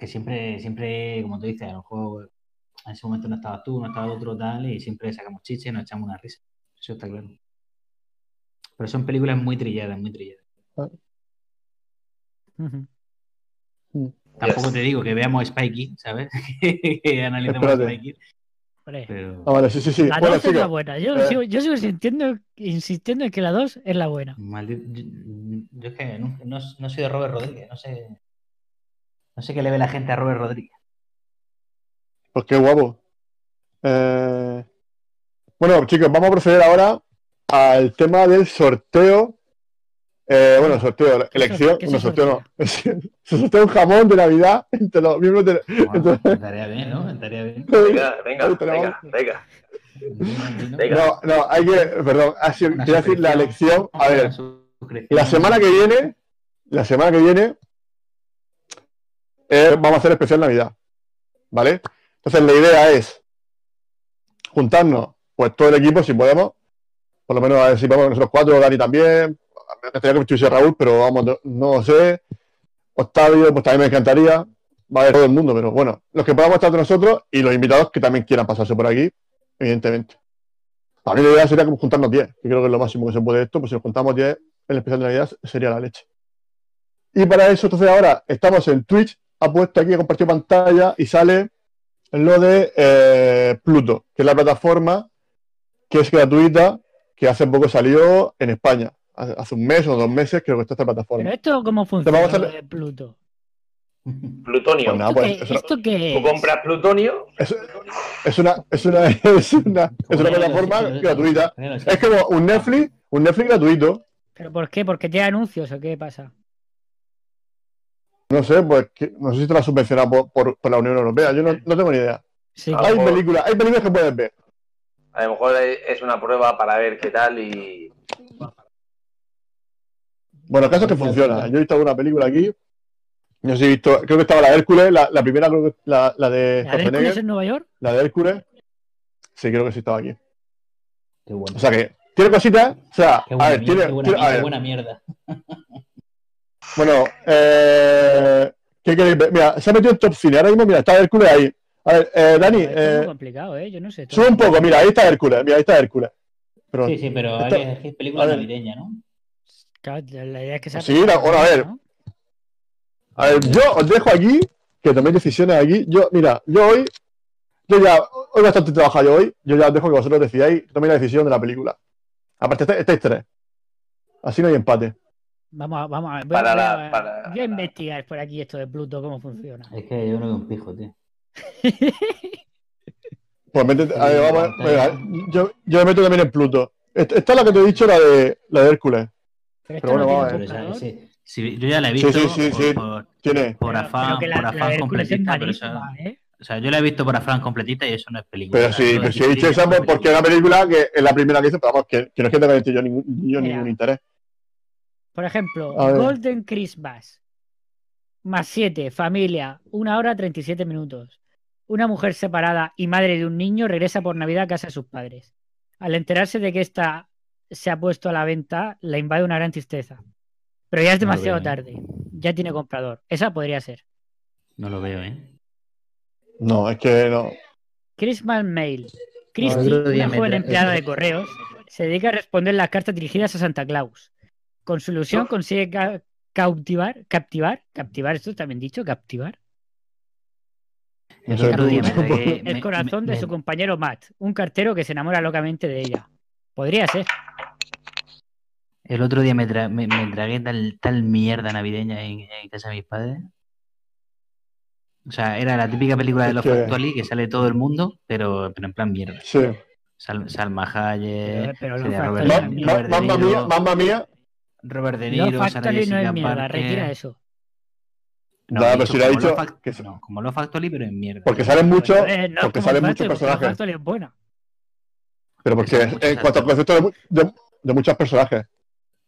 Que siempre, siempre, como tú dices, a lo mejor en ese momento no estabas tú, no estaba otro tal, y siempre sacamos chiche y nos echamos una risa. Eso está claro. Pero son películas muy trilladas, muy trilladas. Ujú. Tampoco Yes. te digo que veamos Spikey, ¿sabes? que analicemos Espérate. Spikey. Pero... Ah, vale, sí, sí, sí. La Bueno, 2 es la buena. Yo, eh. sigo, yo sigo sintiendo, insistiendo en que la 2 es la buena. Maldi- Yo, yo es que no, no, no soy de Robert Rodríguez, no sé. No sé qué le ve la gente a Robert Rodríguez. pues qué guapo. Eh, Bueno, chicos, vamos a proceder ahora al tema del sorteo. Eh, bueno, sorteo, ¿Qué elección. No, sorteo no. Se sortea un jamón de Navidad entre los miembros de. Bueno, estaría bien, ¿no? Estaría bien. Venga, venga, venga, venga. No, no, hay que. Perdón, quería decir la elección. A ver, la semana que viene. La semana que viene. Eh, vamos a hacer especial Navidad. ¿Vale? Entonces la idea es juntarnos, pues todo el equipo, si podemos, por lo menos a ver si podemos nosotros cuatro, Dani también, me gustaría que estuviese Raúl, pero vamos, no, no sé. Octavio, pues también me encantaría. Va a haber todo el mundo, pero bueno, los que podamos estar de nosotros y los invitados que también quieran pasarse por aquí, evidentemente. A mí la idea sería como juntarnos 10, que creo que es lo máximo que se puede esto, pues si nos juntamos 10 en el especial Navidad sería la leche. Y para eso, entonces ahora estamos en Twitch, ha puesto aquí, ha compartido pantalla y sale lo de eh, Pluto, que es la plataforma que es gratuita, que hace poco salió en España. Hace hace un mes o dos meses creo que está esta Pero plataforma. esto, ¿cómo funciona? vamos a lo hacer- de Pluto? Plutonio. Pues nada, ¿Esto, qué, eso- esto qué Tú es? compras plutonio, Es, es una, es una, es una, es una plataforma gratuita. Es como un Netflix, un Netflix gratuito. ¿Pero por qué? ¿Porque tiene anuncios o qué pasa? No sé, pues que- no sé si te la subvenciona por, por, por la Unión Europea. Yo no, no tengo ni idea. Sí, Hay películas, hay películas que puedes ver. a lo mejor es una prueba para ver qué tal y Bueno, el caso es que funciona. Yo he visto alguna película aquí. No sé si he visto, creo que estaba la de Hércules, la, la primera, creo que la, la de ¿La de Hércules en Nueva York? la de Hércules. Sí, creo que sí estaba aquí. Qué bueno. O sea que tiene cositas. O sea, Qué a ver, mierda, tiene. qué buena, tiene- a mierda, ver, qué buena mierda. Bueno, eh, ¿qué queréis ver? Mira, se ha metido en top cine. Ahora mismo, mira, está Hércules ahí. A ver, eh, Dani, es muy eh, complicado, ¿eh? Yo no sé. sube un poco. Mira, ahí está Hércules. Mira, ahí está Hércules. Pero, Sí, sí, pero Esto- hay es que es película navideña, ¿no? Claro, la idea es que sea Sí, bueno, a ver. ¿no? A ver, yo os dejo aquí, que toméis decisiones aquí. Yo, mira, yo hoy, yo ya, hoy bastante trabajado yo hoy, yo ya os dejo que vosotros decidáis, toméis la decisión de la película. Aparte, estáis, estáis tres. Así no hay empate. Vamos a, vamos a, voy, Para voy la- a- para- voy a investigar por aquí esto de Pluto, cómo funciona. Es que yo no veo un pijo, tío. Pues métete- a ver, vamos, a- venga, yo, yo me meto también en Pluto. Esta, esta es la que te he dicho, la de, la de Hércules. Pero bueno, no vamos a ese- sí, yo ya la he Sí, visto sí, sí, por, sí. por- Tiene. por Pero- afán, la, por la afán completita, pero malísima, ¿eh? o sea, yo la he visto por afán completita y eso no es película. Pero sí, eso pero si he dicho distinto, esa no es pues, porque es una película que es la primera que hice, pero vamos, que, que no es que tenga yo ningún, yo ningún interés. Por ejemplo. Golden Christmas. Más 7, familia, 1 hora 37 minutos. Una mujer separada y madre de un niño regresa por Navidad a casa de sus padres. Al enterarse de que esta se ha puesto a la venta, la invade una gran tristeza. Pero ya es No demasiado ¿eh? tarde. Ya tiene comprador. Esa podría ser. No lo veo, ¿eh? No, es que no. Christmas Mail. Christy, día una joven empleada de correos, se dedica a responder las cartas dirigidas a Santa Claus. Con su ilusión consigue ca- cautivar, captivar, captivar, esto también dicho, captivar, El sé, otro día tú- me tragué. el me- corazón me- de su compañero Matt, un cartero que se enamora locamente de ella. Podría ser. El otro día me, tra- me, me tragué tal, tal mierda navideña en, en casa de mis padres. O sea, era la típica película de los que- Factuali que sale todo el mundo, pero, pero en plan mierda. Sí. Sal- Salma Hayek, mamma mía, mamma mía. Robert De Niro, Sarah Factory no es mierda, Parker. retira eso. No, he pero si lo ha dicho, que no, como los Factuali, pero en mierda. Porque salen muchos, Eh, no es porque salen Factory, muchos personajes. Factory es buena. Pero porque en cuanto al concepto de, mu- de, de muchos personajes.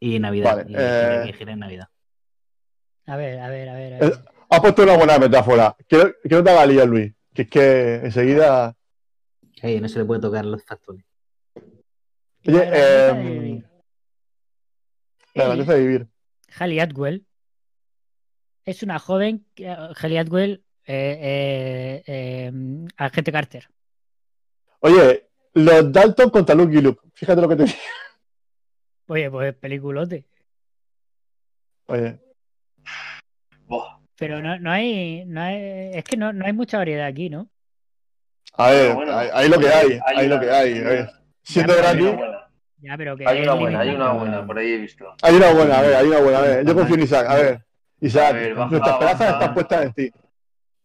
Y Navidad. Vale, y, eh, y- gira en Navidad. A ver, a ver, a ver. a Eh, ver. Has puesto una buena metáfora. Quiero, quiero te haga lío, Luis. Que es que enseguida. Ey, no se le puede tocar los Factuali. Oye, eh. La grandeza de vivir. Halle Atwell es una joven, que- Halle Atwell, eh, eh, eh, agente Carter. Oye, los Dalton contra Luke y Luke. Fíjate lo que te digo. Oye, pues peliculote. Oye, Buah. Pero no, no hay, no hay, es que no, no hay mucha variedad aquí, ¿no? a ver, Bueno, ahí, ahí lo que hay. hay Ahí lo que hay. Siendo Hay gratis. Ya, pero que hay una buena, hay una buena, por ahí he visto. Hay una buena, a ver, hay una buena. A ver, yo confío en Isaac. A ver, Isaac, A ver, baja, puestas en ti.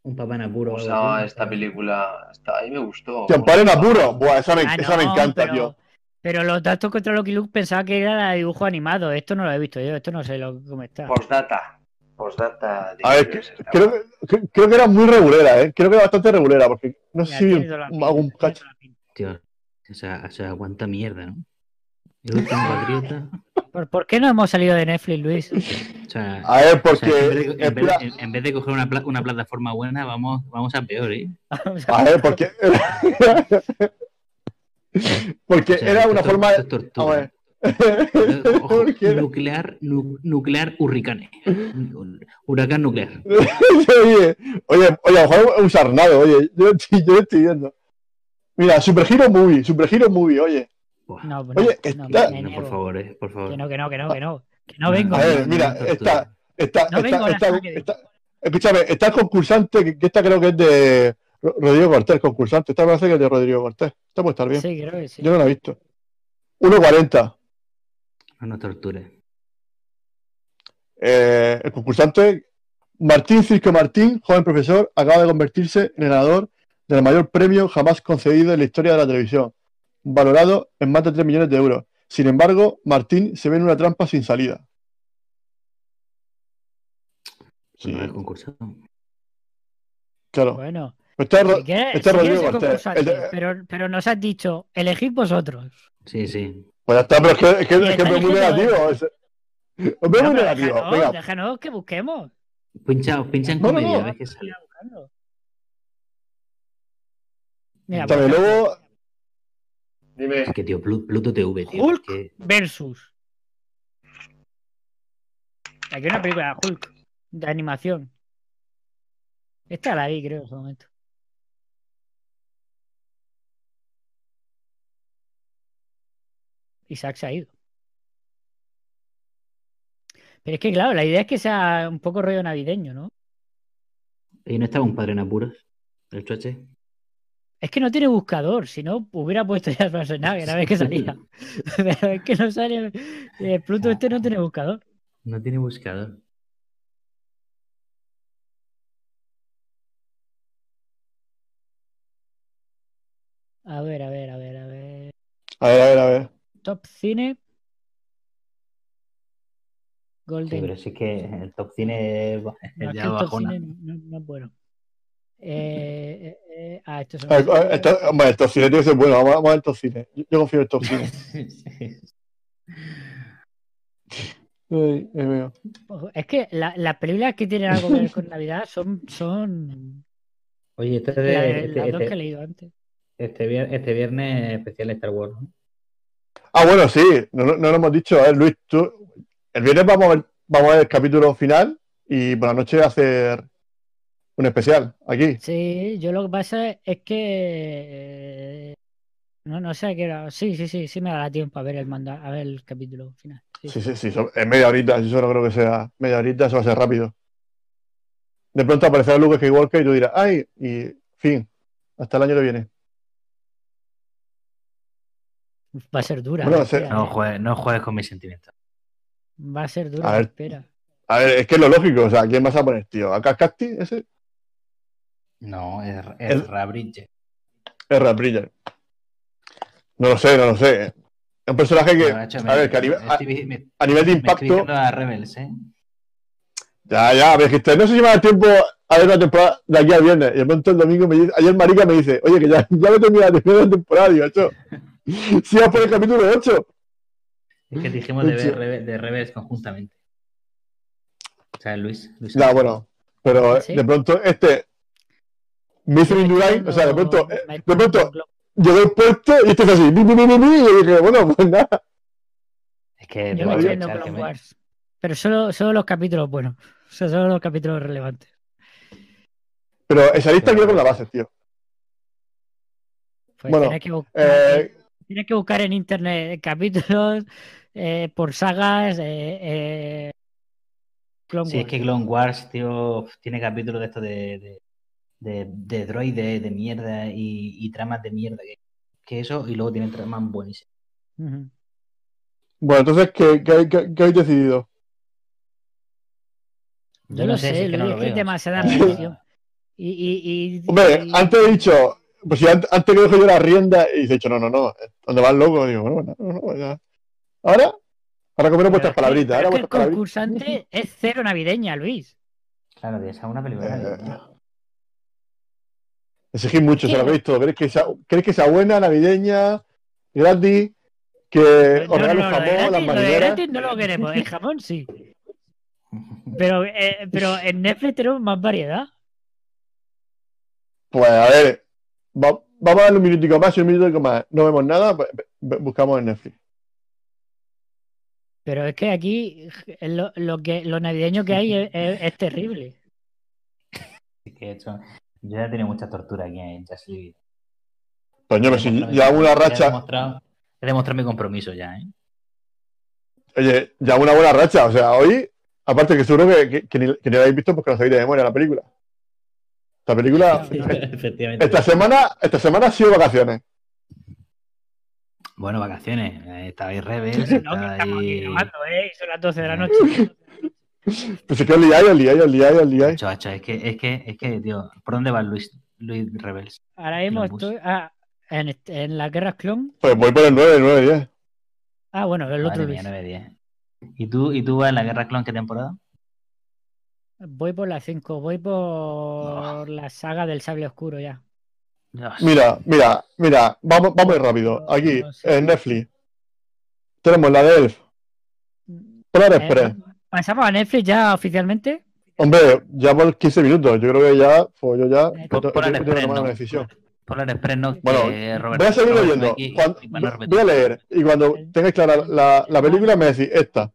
Un papá en apuro. O sea, esta película, está, a mí me gustó. Te amparo en apuro. Buah, esa me, Ah, esa me encanta, pero, tío. Pero los datos contra Lucky Luke pensaba que era dibujo animado. Esto no lo he visto yo, esto no sé lo, cómo está. Postdata. Postdata. A ver, que- creo, que- creo que era muy regulera, ¿eh? Creo que era bastante regulera, porque no sé si algún cacho. Tío, o sea, o sea, aguanta mierda, ¿no? El último patriota. ¿Por, por qué no hemos salido de Netflix, Luis? O sea, A ver, o porque. sea, en, vez de, en vez de- en- en vez de coger una, pla- una plataforma buena, vamos, vamos a peor, ¿eh? A ver, porque. porque O sea, era una forma. tortura. A ver. Ojo, nuclear, nu- nuclear hurricane. Huracán nuclear. oye, oye, oye, a lo mejor es un sarnado, oye, yo, estoy- yo estoy viendo. Mira, Super Hero Movie, Super Hero Movie, oye. No, no, Oye, no, está- me No, por favor, eh, por favor. Que no, que no, que no, que no. Que no vengo. A ver, mira, está, está, No vengo está, está, está- escúchame, está el concursante, que, esta creo que es de Ro- Rodrigo Cortés, concursante, esta parece que es de Rodrigo Cortés, esta puede estar bien, Sí, creo que sí. yo no la he visto. 1.40, No nos torture. eh, el concursante Martín Circo Martín, joven profesor, acaba de convertirse en el ganador del mayor premio jamás concedido en la historia de la televisión, valorado en más de 3 millones de euros. Sin embargo, Martín se ve en una trampa sin salida. Sí, No es concursado. claro. Bueno, Está si quieres, está si Rodrigo Cortés, pero, pero nos has dicho, elegid vosotros. Sí, sí. Pues ya está, pero es que, es que, es que está es muy negativo. Es, muy No, negativo. déjanos, Venga, déjanos que busquemos. Pincha, pincha en No, no, comedia, no. a ver qué sale. Mira, luego. Dime. Es que, tío, Plu- Pluto TV, tío. Hulk. es que- versus. Aquí hay una película de Hulk de animación. Esta la vi, creo, en su momento. Isaac se ha ido. Pero es que, claro, la idea es que sea un poco rollo navideño, ¿no? ¿Y no estaba un padre en apuros? El choche. Es que no tiene buscador, si no hubiera puesto ya Schwarzenegger a ver qué salía. Pero es que no sale. eh, Pluto este no tiene buscador. No tiene buscador. A ver, a ver, a ver, a ver. A ver, a ver, a ver. Top cine. Sí, Golden. pero sí que el top cine es No, es que ya el top bajona. cine no, no es bueno. Eh, eh, eh, ah, esto es A ver, a ver, esto- Hombre, el top cine tiene que ser bueno. Vamos, a- vamos a ver el top cine. Yo, yo confío en el top cine. Ay, ay, mío. Ojo, Es que la- las películas que tienen algo que ver con Navidad son, son Oye, este, la- este, las dos que he este, leído antes. este este viernes especial Star Wars, ¿no? Ah, bueno, sí. No, no, no lo hemos dicho. A ver, Luis, tú. El viernes vamos a ver, vamos a ver el capítulo final y por la noche hacer un especial aquí. Sí, yo lo que pasa es que eh, no, no sé a qué hora. Sí, sí, sí, sí me dará tiempo a ver el manda, a ver el capítulo final. Sí, Sí, sí, sí. so- En media horita. Eso no creo que sea media horita. Eso va a ser rápido. De pronto aparecerá Luke Skywalker y tú dirás, ay, y fin. Hasta el año que viene. Va a ser dura. Bueno, espera, No eh. juegues, no juegues con mis sentimientos. Va a ser dura. A ver. espera. A ver, es que es lo lógico. O sea, ¿quién vas a poner, tío? ¿A Cacti? Ese No, es, El- es Rabridge. es Rap Bridger. No lo sé, no lo sé. Es un personaje que, a ver, que a nivel, a, me, a nivel de me estoy impacto. a Rebels, ¿eh? Ya, ya, es que no sé si me da tiempo a ver una temporada de aquí al viernes. Y de pronto el domingo me dice, ayer Marica me dice, oye, que ya, ya me terminé la primera temporada, digo, hecho. Si vas por el capítulo 8. Es que dijimos de ver de Rebels conjuntamente. O sea, Luis. Luis Sánchez. bueno. Pero Sí. de pronto este. Estoy Indurain, o sea, de pronto, eh, de pronto llegó el puesto y esto fue así, mi, mi, mi, mi, mi, y yo dije, bueno, pues nada. Es que Yo voy viendo echar, Clone que me- Wars. Pero solo, solo los capítulos buenos. O sea, solo los capítulos relevantes. Pero esa lista quedó con la base, tío. Pues Bueno, tienes, que buscar, Eh, tienes que buscar en internet capítulos eh, por sagas. Eh, eh, Clone Sí, es que Clone Wars, tío, tiene capítulos de esto de, de, de, de droides, de mierda y, y tramas de mierda. Que, que eso, y luego tiene tramas buenísimas. Bueno, entonces, ¿qué, qué, qué- qué habéis decidido? Yo lo sé, si es que no lo es que demasiada repetición. Y, y, y- Hombre, y- antes he dicho, pues si antes, antes que dejo yo la rienda, y he dicho, no, no, no, ¿dónde vas loco? Digo, bueno, no, no, ya. Ahora, ahora pero vuestras es que- palabritas, ahora es que el palabritas. concursante es cero navideña, Luis. Claro, de esa una película. Eh, navideña. Exigís mucho, ¿Qué? se lo habéis todo. ¿Queréis que, sea, ¿Queréis que sea buena, navideña, gratis? que os No, no, regalo no, jamón, las gratis, marineras. gratis no lo queremos. El jamón sí. Pero, eh, pero en Netflix tenemos más variedad. Pues a ver, va- vamos a darle un minutico más y un minutico más. No vemos nada, pues, bu- buscamos en Netflix. Pero es que aquí lo, lo que, lo navideño que hay es, es- es terrible. Que esto- yo ya he tenido mucha tortura aquí en Just. Coño, He pero si ya una He racha, demostrado, he demostrado mi compromiso ya, ¿eh? oye, ya una buena racha. O sea, hoy, aparte que seguro que, que, que ni, que ni la habéis visto porque no sabéis de memoria la película. Esta película, Sí. Efectivamente. esta semana, esta semana ha sido vacaciones. Bueno, vacaciones. Eh, Estaba ahí Rebels, No, que estaba estamos aquí ahí... grabando, ¿eh? Y son las 12 de la noche. Pues es que os liáis, os liáis. Chacho, es que, es que, es que, tío, ¿por dónde va Luis, Luis Rebels? Ahora mismo estoy ah, en, en las guerras clon. Pues voy por el 9, 9, 10. Ah, bueno, el otro Madre mía, Luis. 9-10. ¿Y tú, ¿Y tú vas en la Guerra Clon qué temporada? Voy por las 5, voy por la saga del sable oscuro ya. Dios. Mira, mira, mira, vamos, vamos a ir rápido. Aquí, No sé. en Netflix, tenemos la de Elf, Polar Eh, Express. Pasamos a Netflix ya oficialmente. Hombre, ya por 15 minutos. Yo creo que ya, pues yo ya Eh, he he tenido que Express, no. Express no, que Bueno, Robert- Voy a seguir leyendo. Cuando- y voy a leer y cuando tengáis clara la, la película me decís esta.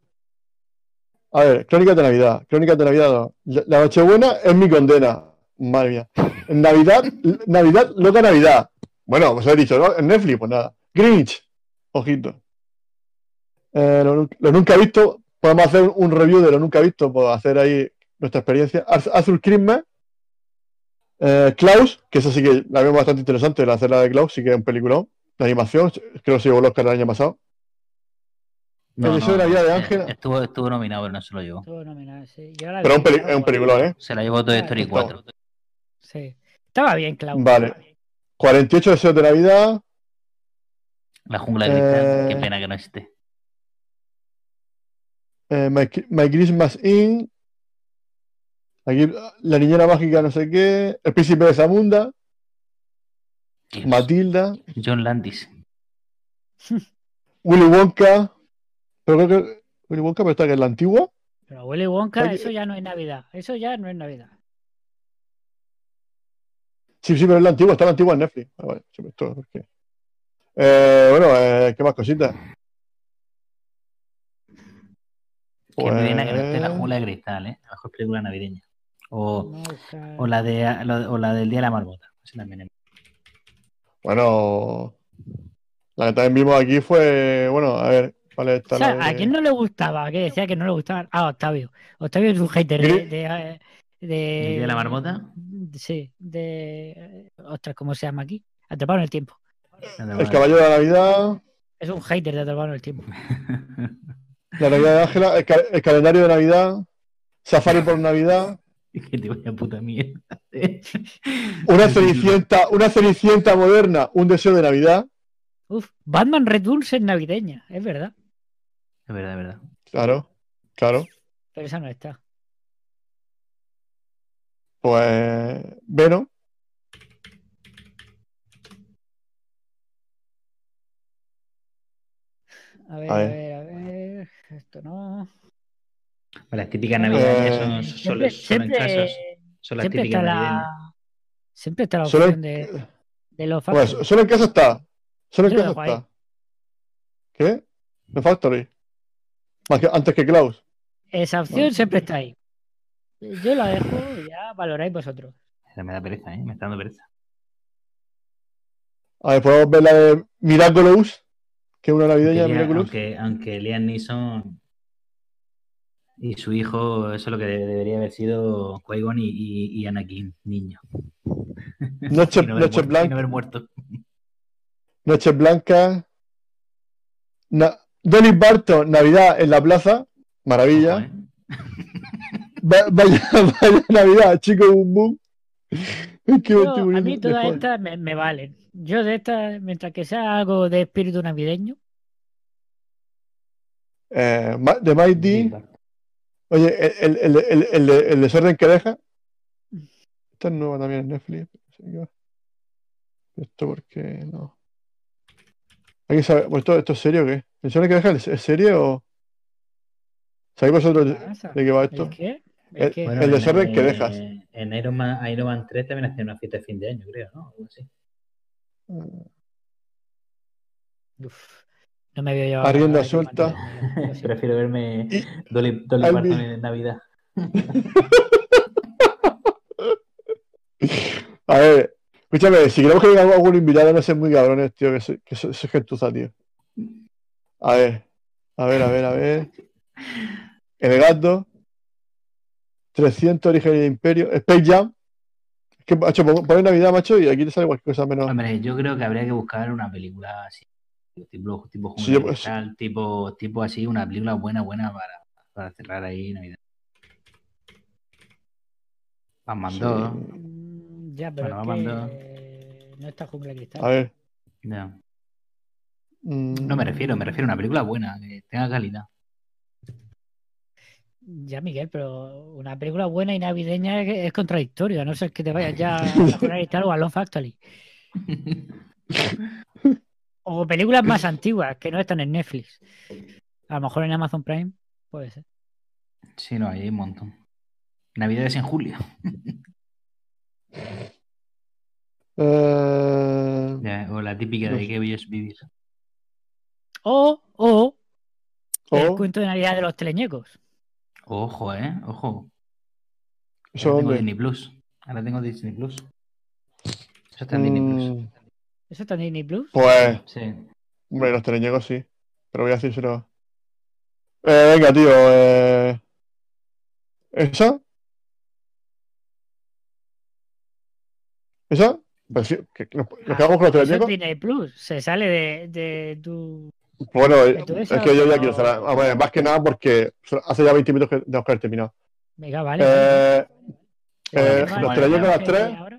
A ver, Crónicas de Navidad. Crónicas de Navidad 2. La Nochebuena es mi condena. Madre mía. Navidad, Navidad, loca Navidad. Bueno, pues he dicho, ¿no? En Netflix, pues nada. Grinch. Ojito. Eh, lo, nu- lo nunca visto. Podemos hacer un review de lo nunca visto. Pues hacer ahí nuestra experiencia. Az- Azul Christmas. Eh, Klaus, que eso sí que la veo bastante interesante, la la de Klaus, sí que es un peliculón. La animación, creo que se llevó el Oscar el año pasado. No, el deseo de la vida de eh, Ángela. Estuvo, estuvo nominado, pero no se lo llevó. Estuvo nominado, sí. Yo la Pero un peli- es un peliculón, ¿eh? Se la llevó Toy Ah, Story está 4. Sí. Estaba bien, Clau. Vale. 48 deseos de Navidad. La jungla de cristal. Eh, Qué pena que no esté. Eh, My, My Christmas Inn. Aquí, La Niñera Mágica, no sé qué. El Príncipe de Zamunda. Dios. Matilda. John Landis. Willy Wonka. Pero creo que. Willy Wonka, pero está que es la antigua. Pero Willy Wonka, eso ya no es Navidad. Eso ya no es Navidad. Sí, sí, pero es la antigua, está la antigua en Netflix. Ah, vale, sí, esto, ¿por qué? Eh, bueno, eh, ¿qué más cositas? Que me viene que no esté la Pues- jungla de cristal, ¿eh? La mejor película navideña. O, la de o la del Día de la Marmota. Esa también es- Bueno, la que también vimos aquí fue, bueno, a ver, vale, O sea, la ¿a de- quién no le gustaba? ¿Qué decía que no le gustaba? Ah, Octavio. Octavio es un hater de. De, eh, ¿El de- Día de la Marmota? Sí, de. Ostras, ¿cómo se llama aquí? Atrapado en el tiempo. El Caballero de la Navidad, Es un hater de Atrapado en el tiempo. la Navidad de Ángela, el, ca- el calendario de Navidad, Safari por Navidad, que te voy a puta mierda. una cenicienta, una cenicienta moderna, un deseo de Navidad, Uf, Batman Red Bulls es navideña, es verdad. Es verdad, es verdad. claro, claro, Pero esa no está. pues, Venom, A ver, A ver, a ver. Esto no. Las típicas navidades son, Eh, son, Siempre, son en casas. Son las siempre típicas está navideñas. la. Siempre está la opción de, de los pues, factores. solo en casa está, solo en Yo casa está. ¿Qué? The Factory. Más que, antes que Klaus. Esa opción Bueno. siempre está ahí. Yo la dejo y ya valoráis vosotros. Esa Me da pereza, ¿eh? Me está dando pereza. A ver, podemos ver la de Miraculous, que una navideña de Aunque, Miraculous. aunque, aunque Liam Neeson y su hijo, eso es lo que de- debería haber sido Qui-Gon y, y- y Anakin, niño. Noche, no haber Noche muerto- Blanca. no haber muerto. Noche Blanca. Na- Donny Barton, Navidad en la plaza. Maravilla. Ojo, ¿eh? Va- vaya, vaya Navidad, chico, boom, boom. Es que me Yo, estoy a mí de todas estas me, me valen. Yo de estas, mientras que sea algo de espíritu navideño, Eh, de Mighty. Oye, el, el, el, el, el desorden que deja. Esta es nueva también en Netflix. Esto porque no. Hay que saber, pues, ¿esto, ¿esto es serio o qué? ¿El que dejas es serio o...? ¿Sabéis vosotros de qué va esto? ¿El qué? El- el desorden que dejas. En Iron Man, Iron Man 3 también hacían una fiesta de fin de año, creo, ¿no? Algo así. Uf, no me veo yo. A rienda ahora, suelta. Prefiero verme Y- Dolly, Dolly Al Parton mi- en Navidad. A ver, escúchame, si queremos que venga algún invitado, no sean muy cabrones, tío, que se, que se, se gentuza, tío. A ver, a ver, a ver, a ver. El gato. 300 Origen y Imperio. Space Jam. Es que, macho, pon- pones Navidad, macho, y aquí te sale cualquier cosa menos. Hombre, yo creo que habría que buscar una película así, tipo, tipo Sí, yo- Cristal, tipo, tipo así, una película buena, buena para, para cerrar ahí Navidad. Batman Sí. 2, Mm, Ya, pero Bueno, es vamos que no está jungla cristal. A ver. ya. mm, No me refiero, me refiero a una película buena, que tenga calidad. Ya, Miguel, pero una película buena y navideña es, es contradictorio, a no ser que te vayas ya a de Cristal o a Love Factory. O películas más antiguas que no están en Netflix. A lo mejor en Amazon Prime puede ser. Sí, no, hay un montón. Navidades en julio. eh, Ya, o la típica de que voy a vivir. O, o el o- cuento de Navidad de los teleñecos. Ojo, eh, ojo. ¿Eso Ahora tengo? Disney Plus. Ahora tengo Disney Plus. Eso está en Disney Plus. Mm, ¿Eso está en Disney Plus? Pues, Sí. hombre, los teleñecos sí. Pero voy a decírselo. Eh, venga, tío. Eh... ¿Esa? ¿Esa? Pues sí, que- que nos, nos quedamos con los Eso es teleñecos. Disney Plus. Se sale de, de tu. Bueno, eh, ¿De tu es que yo ya quiero cerrar. Ah, bueno, más que nada porque hace ya 20 minutos que tenemos que haber terminado. Venga, vale. Eh, vale. eh, Vale, los vale, teleñecos vale, las tres. ahora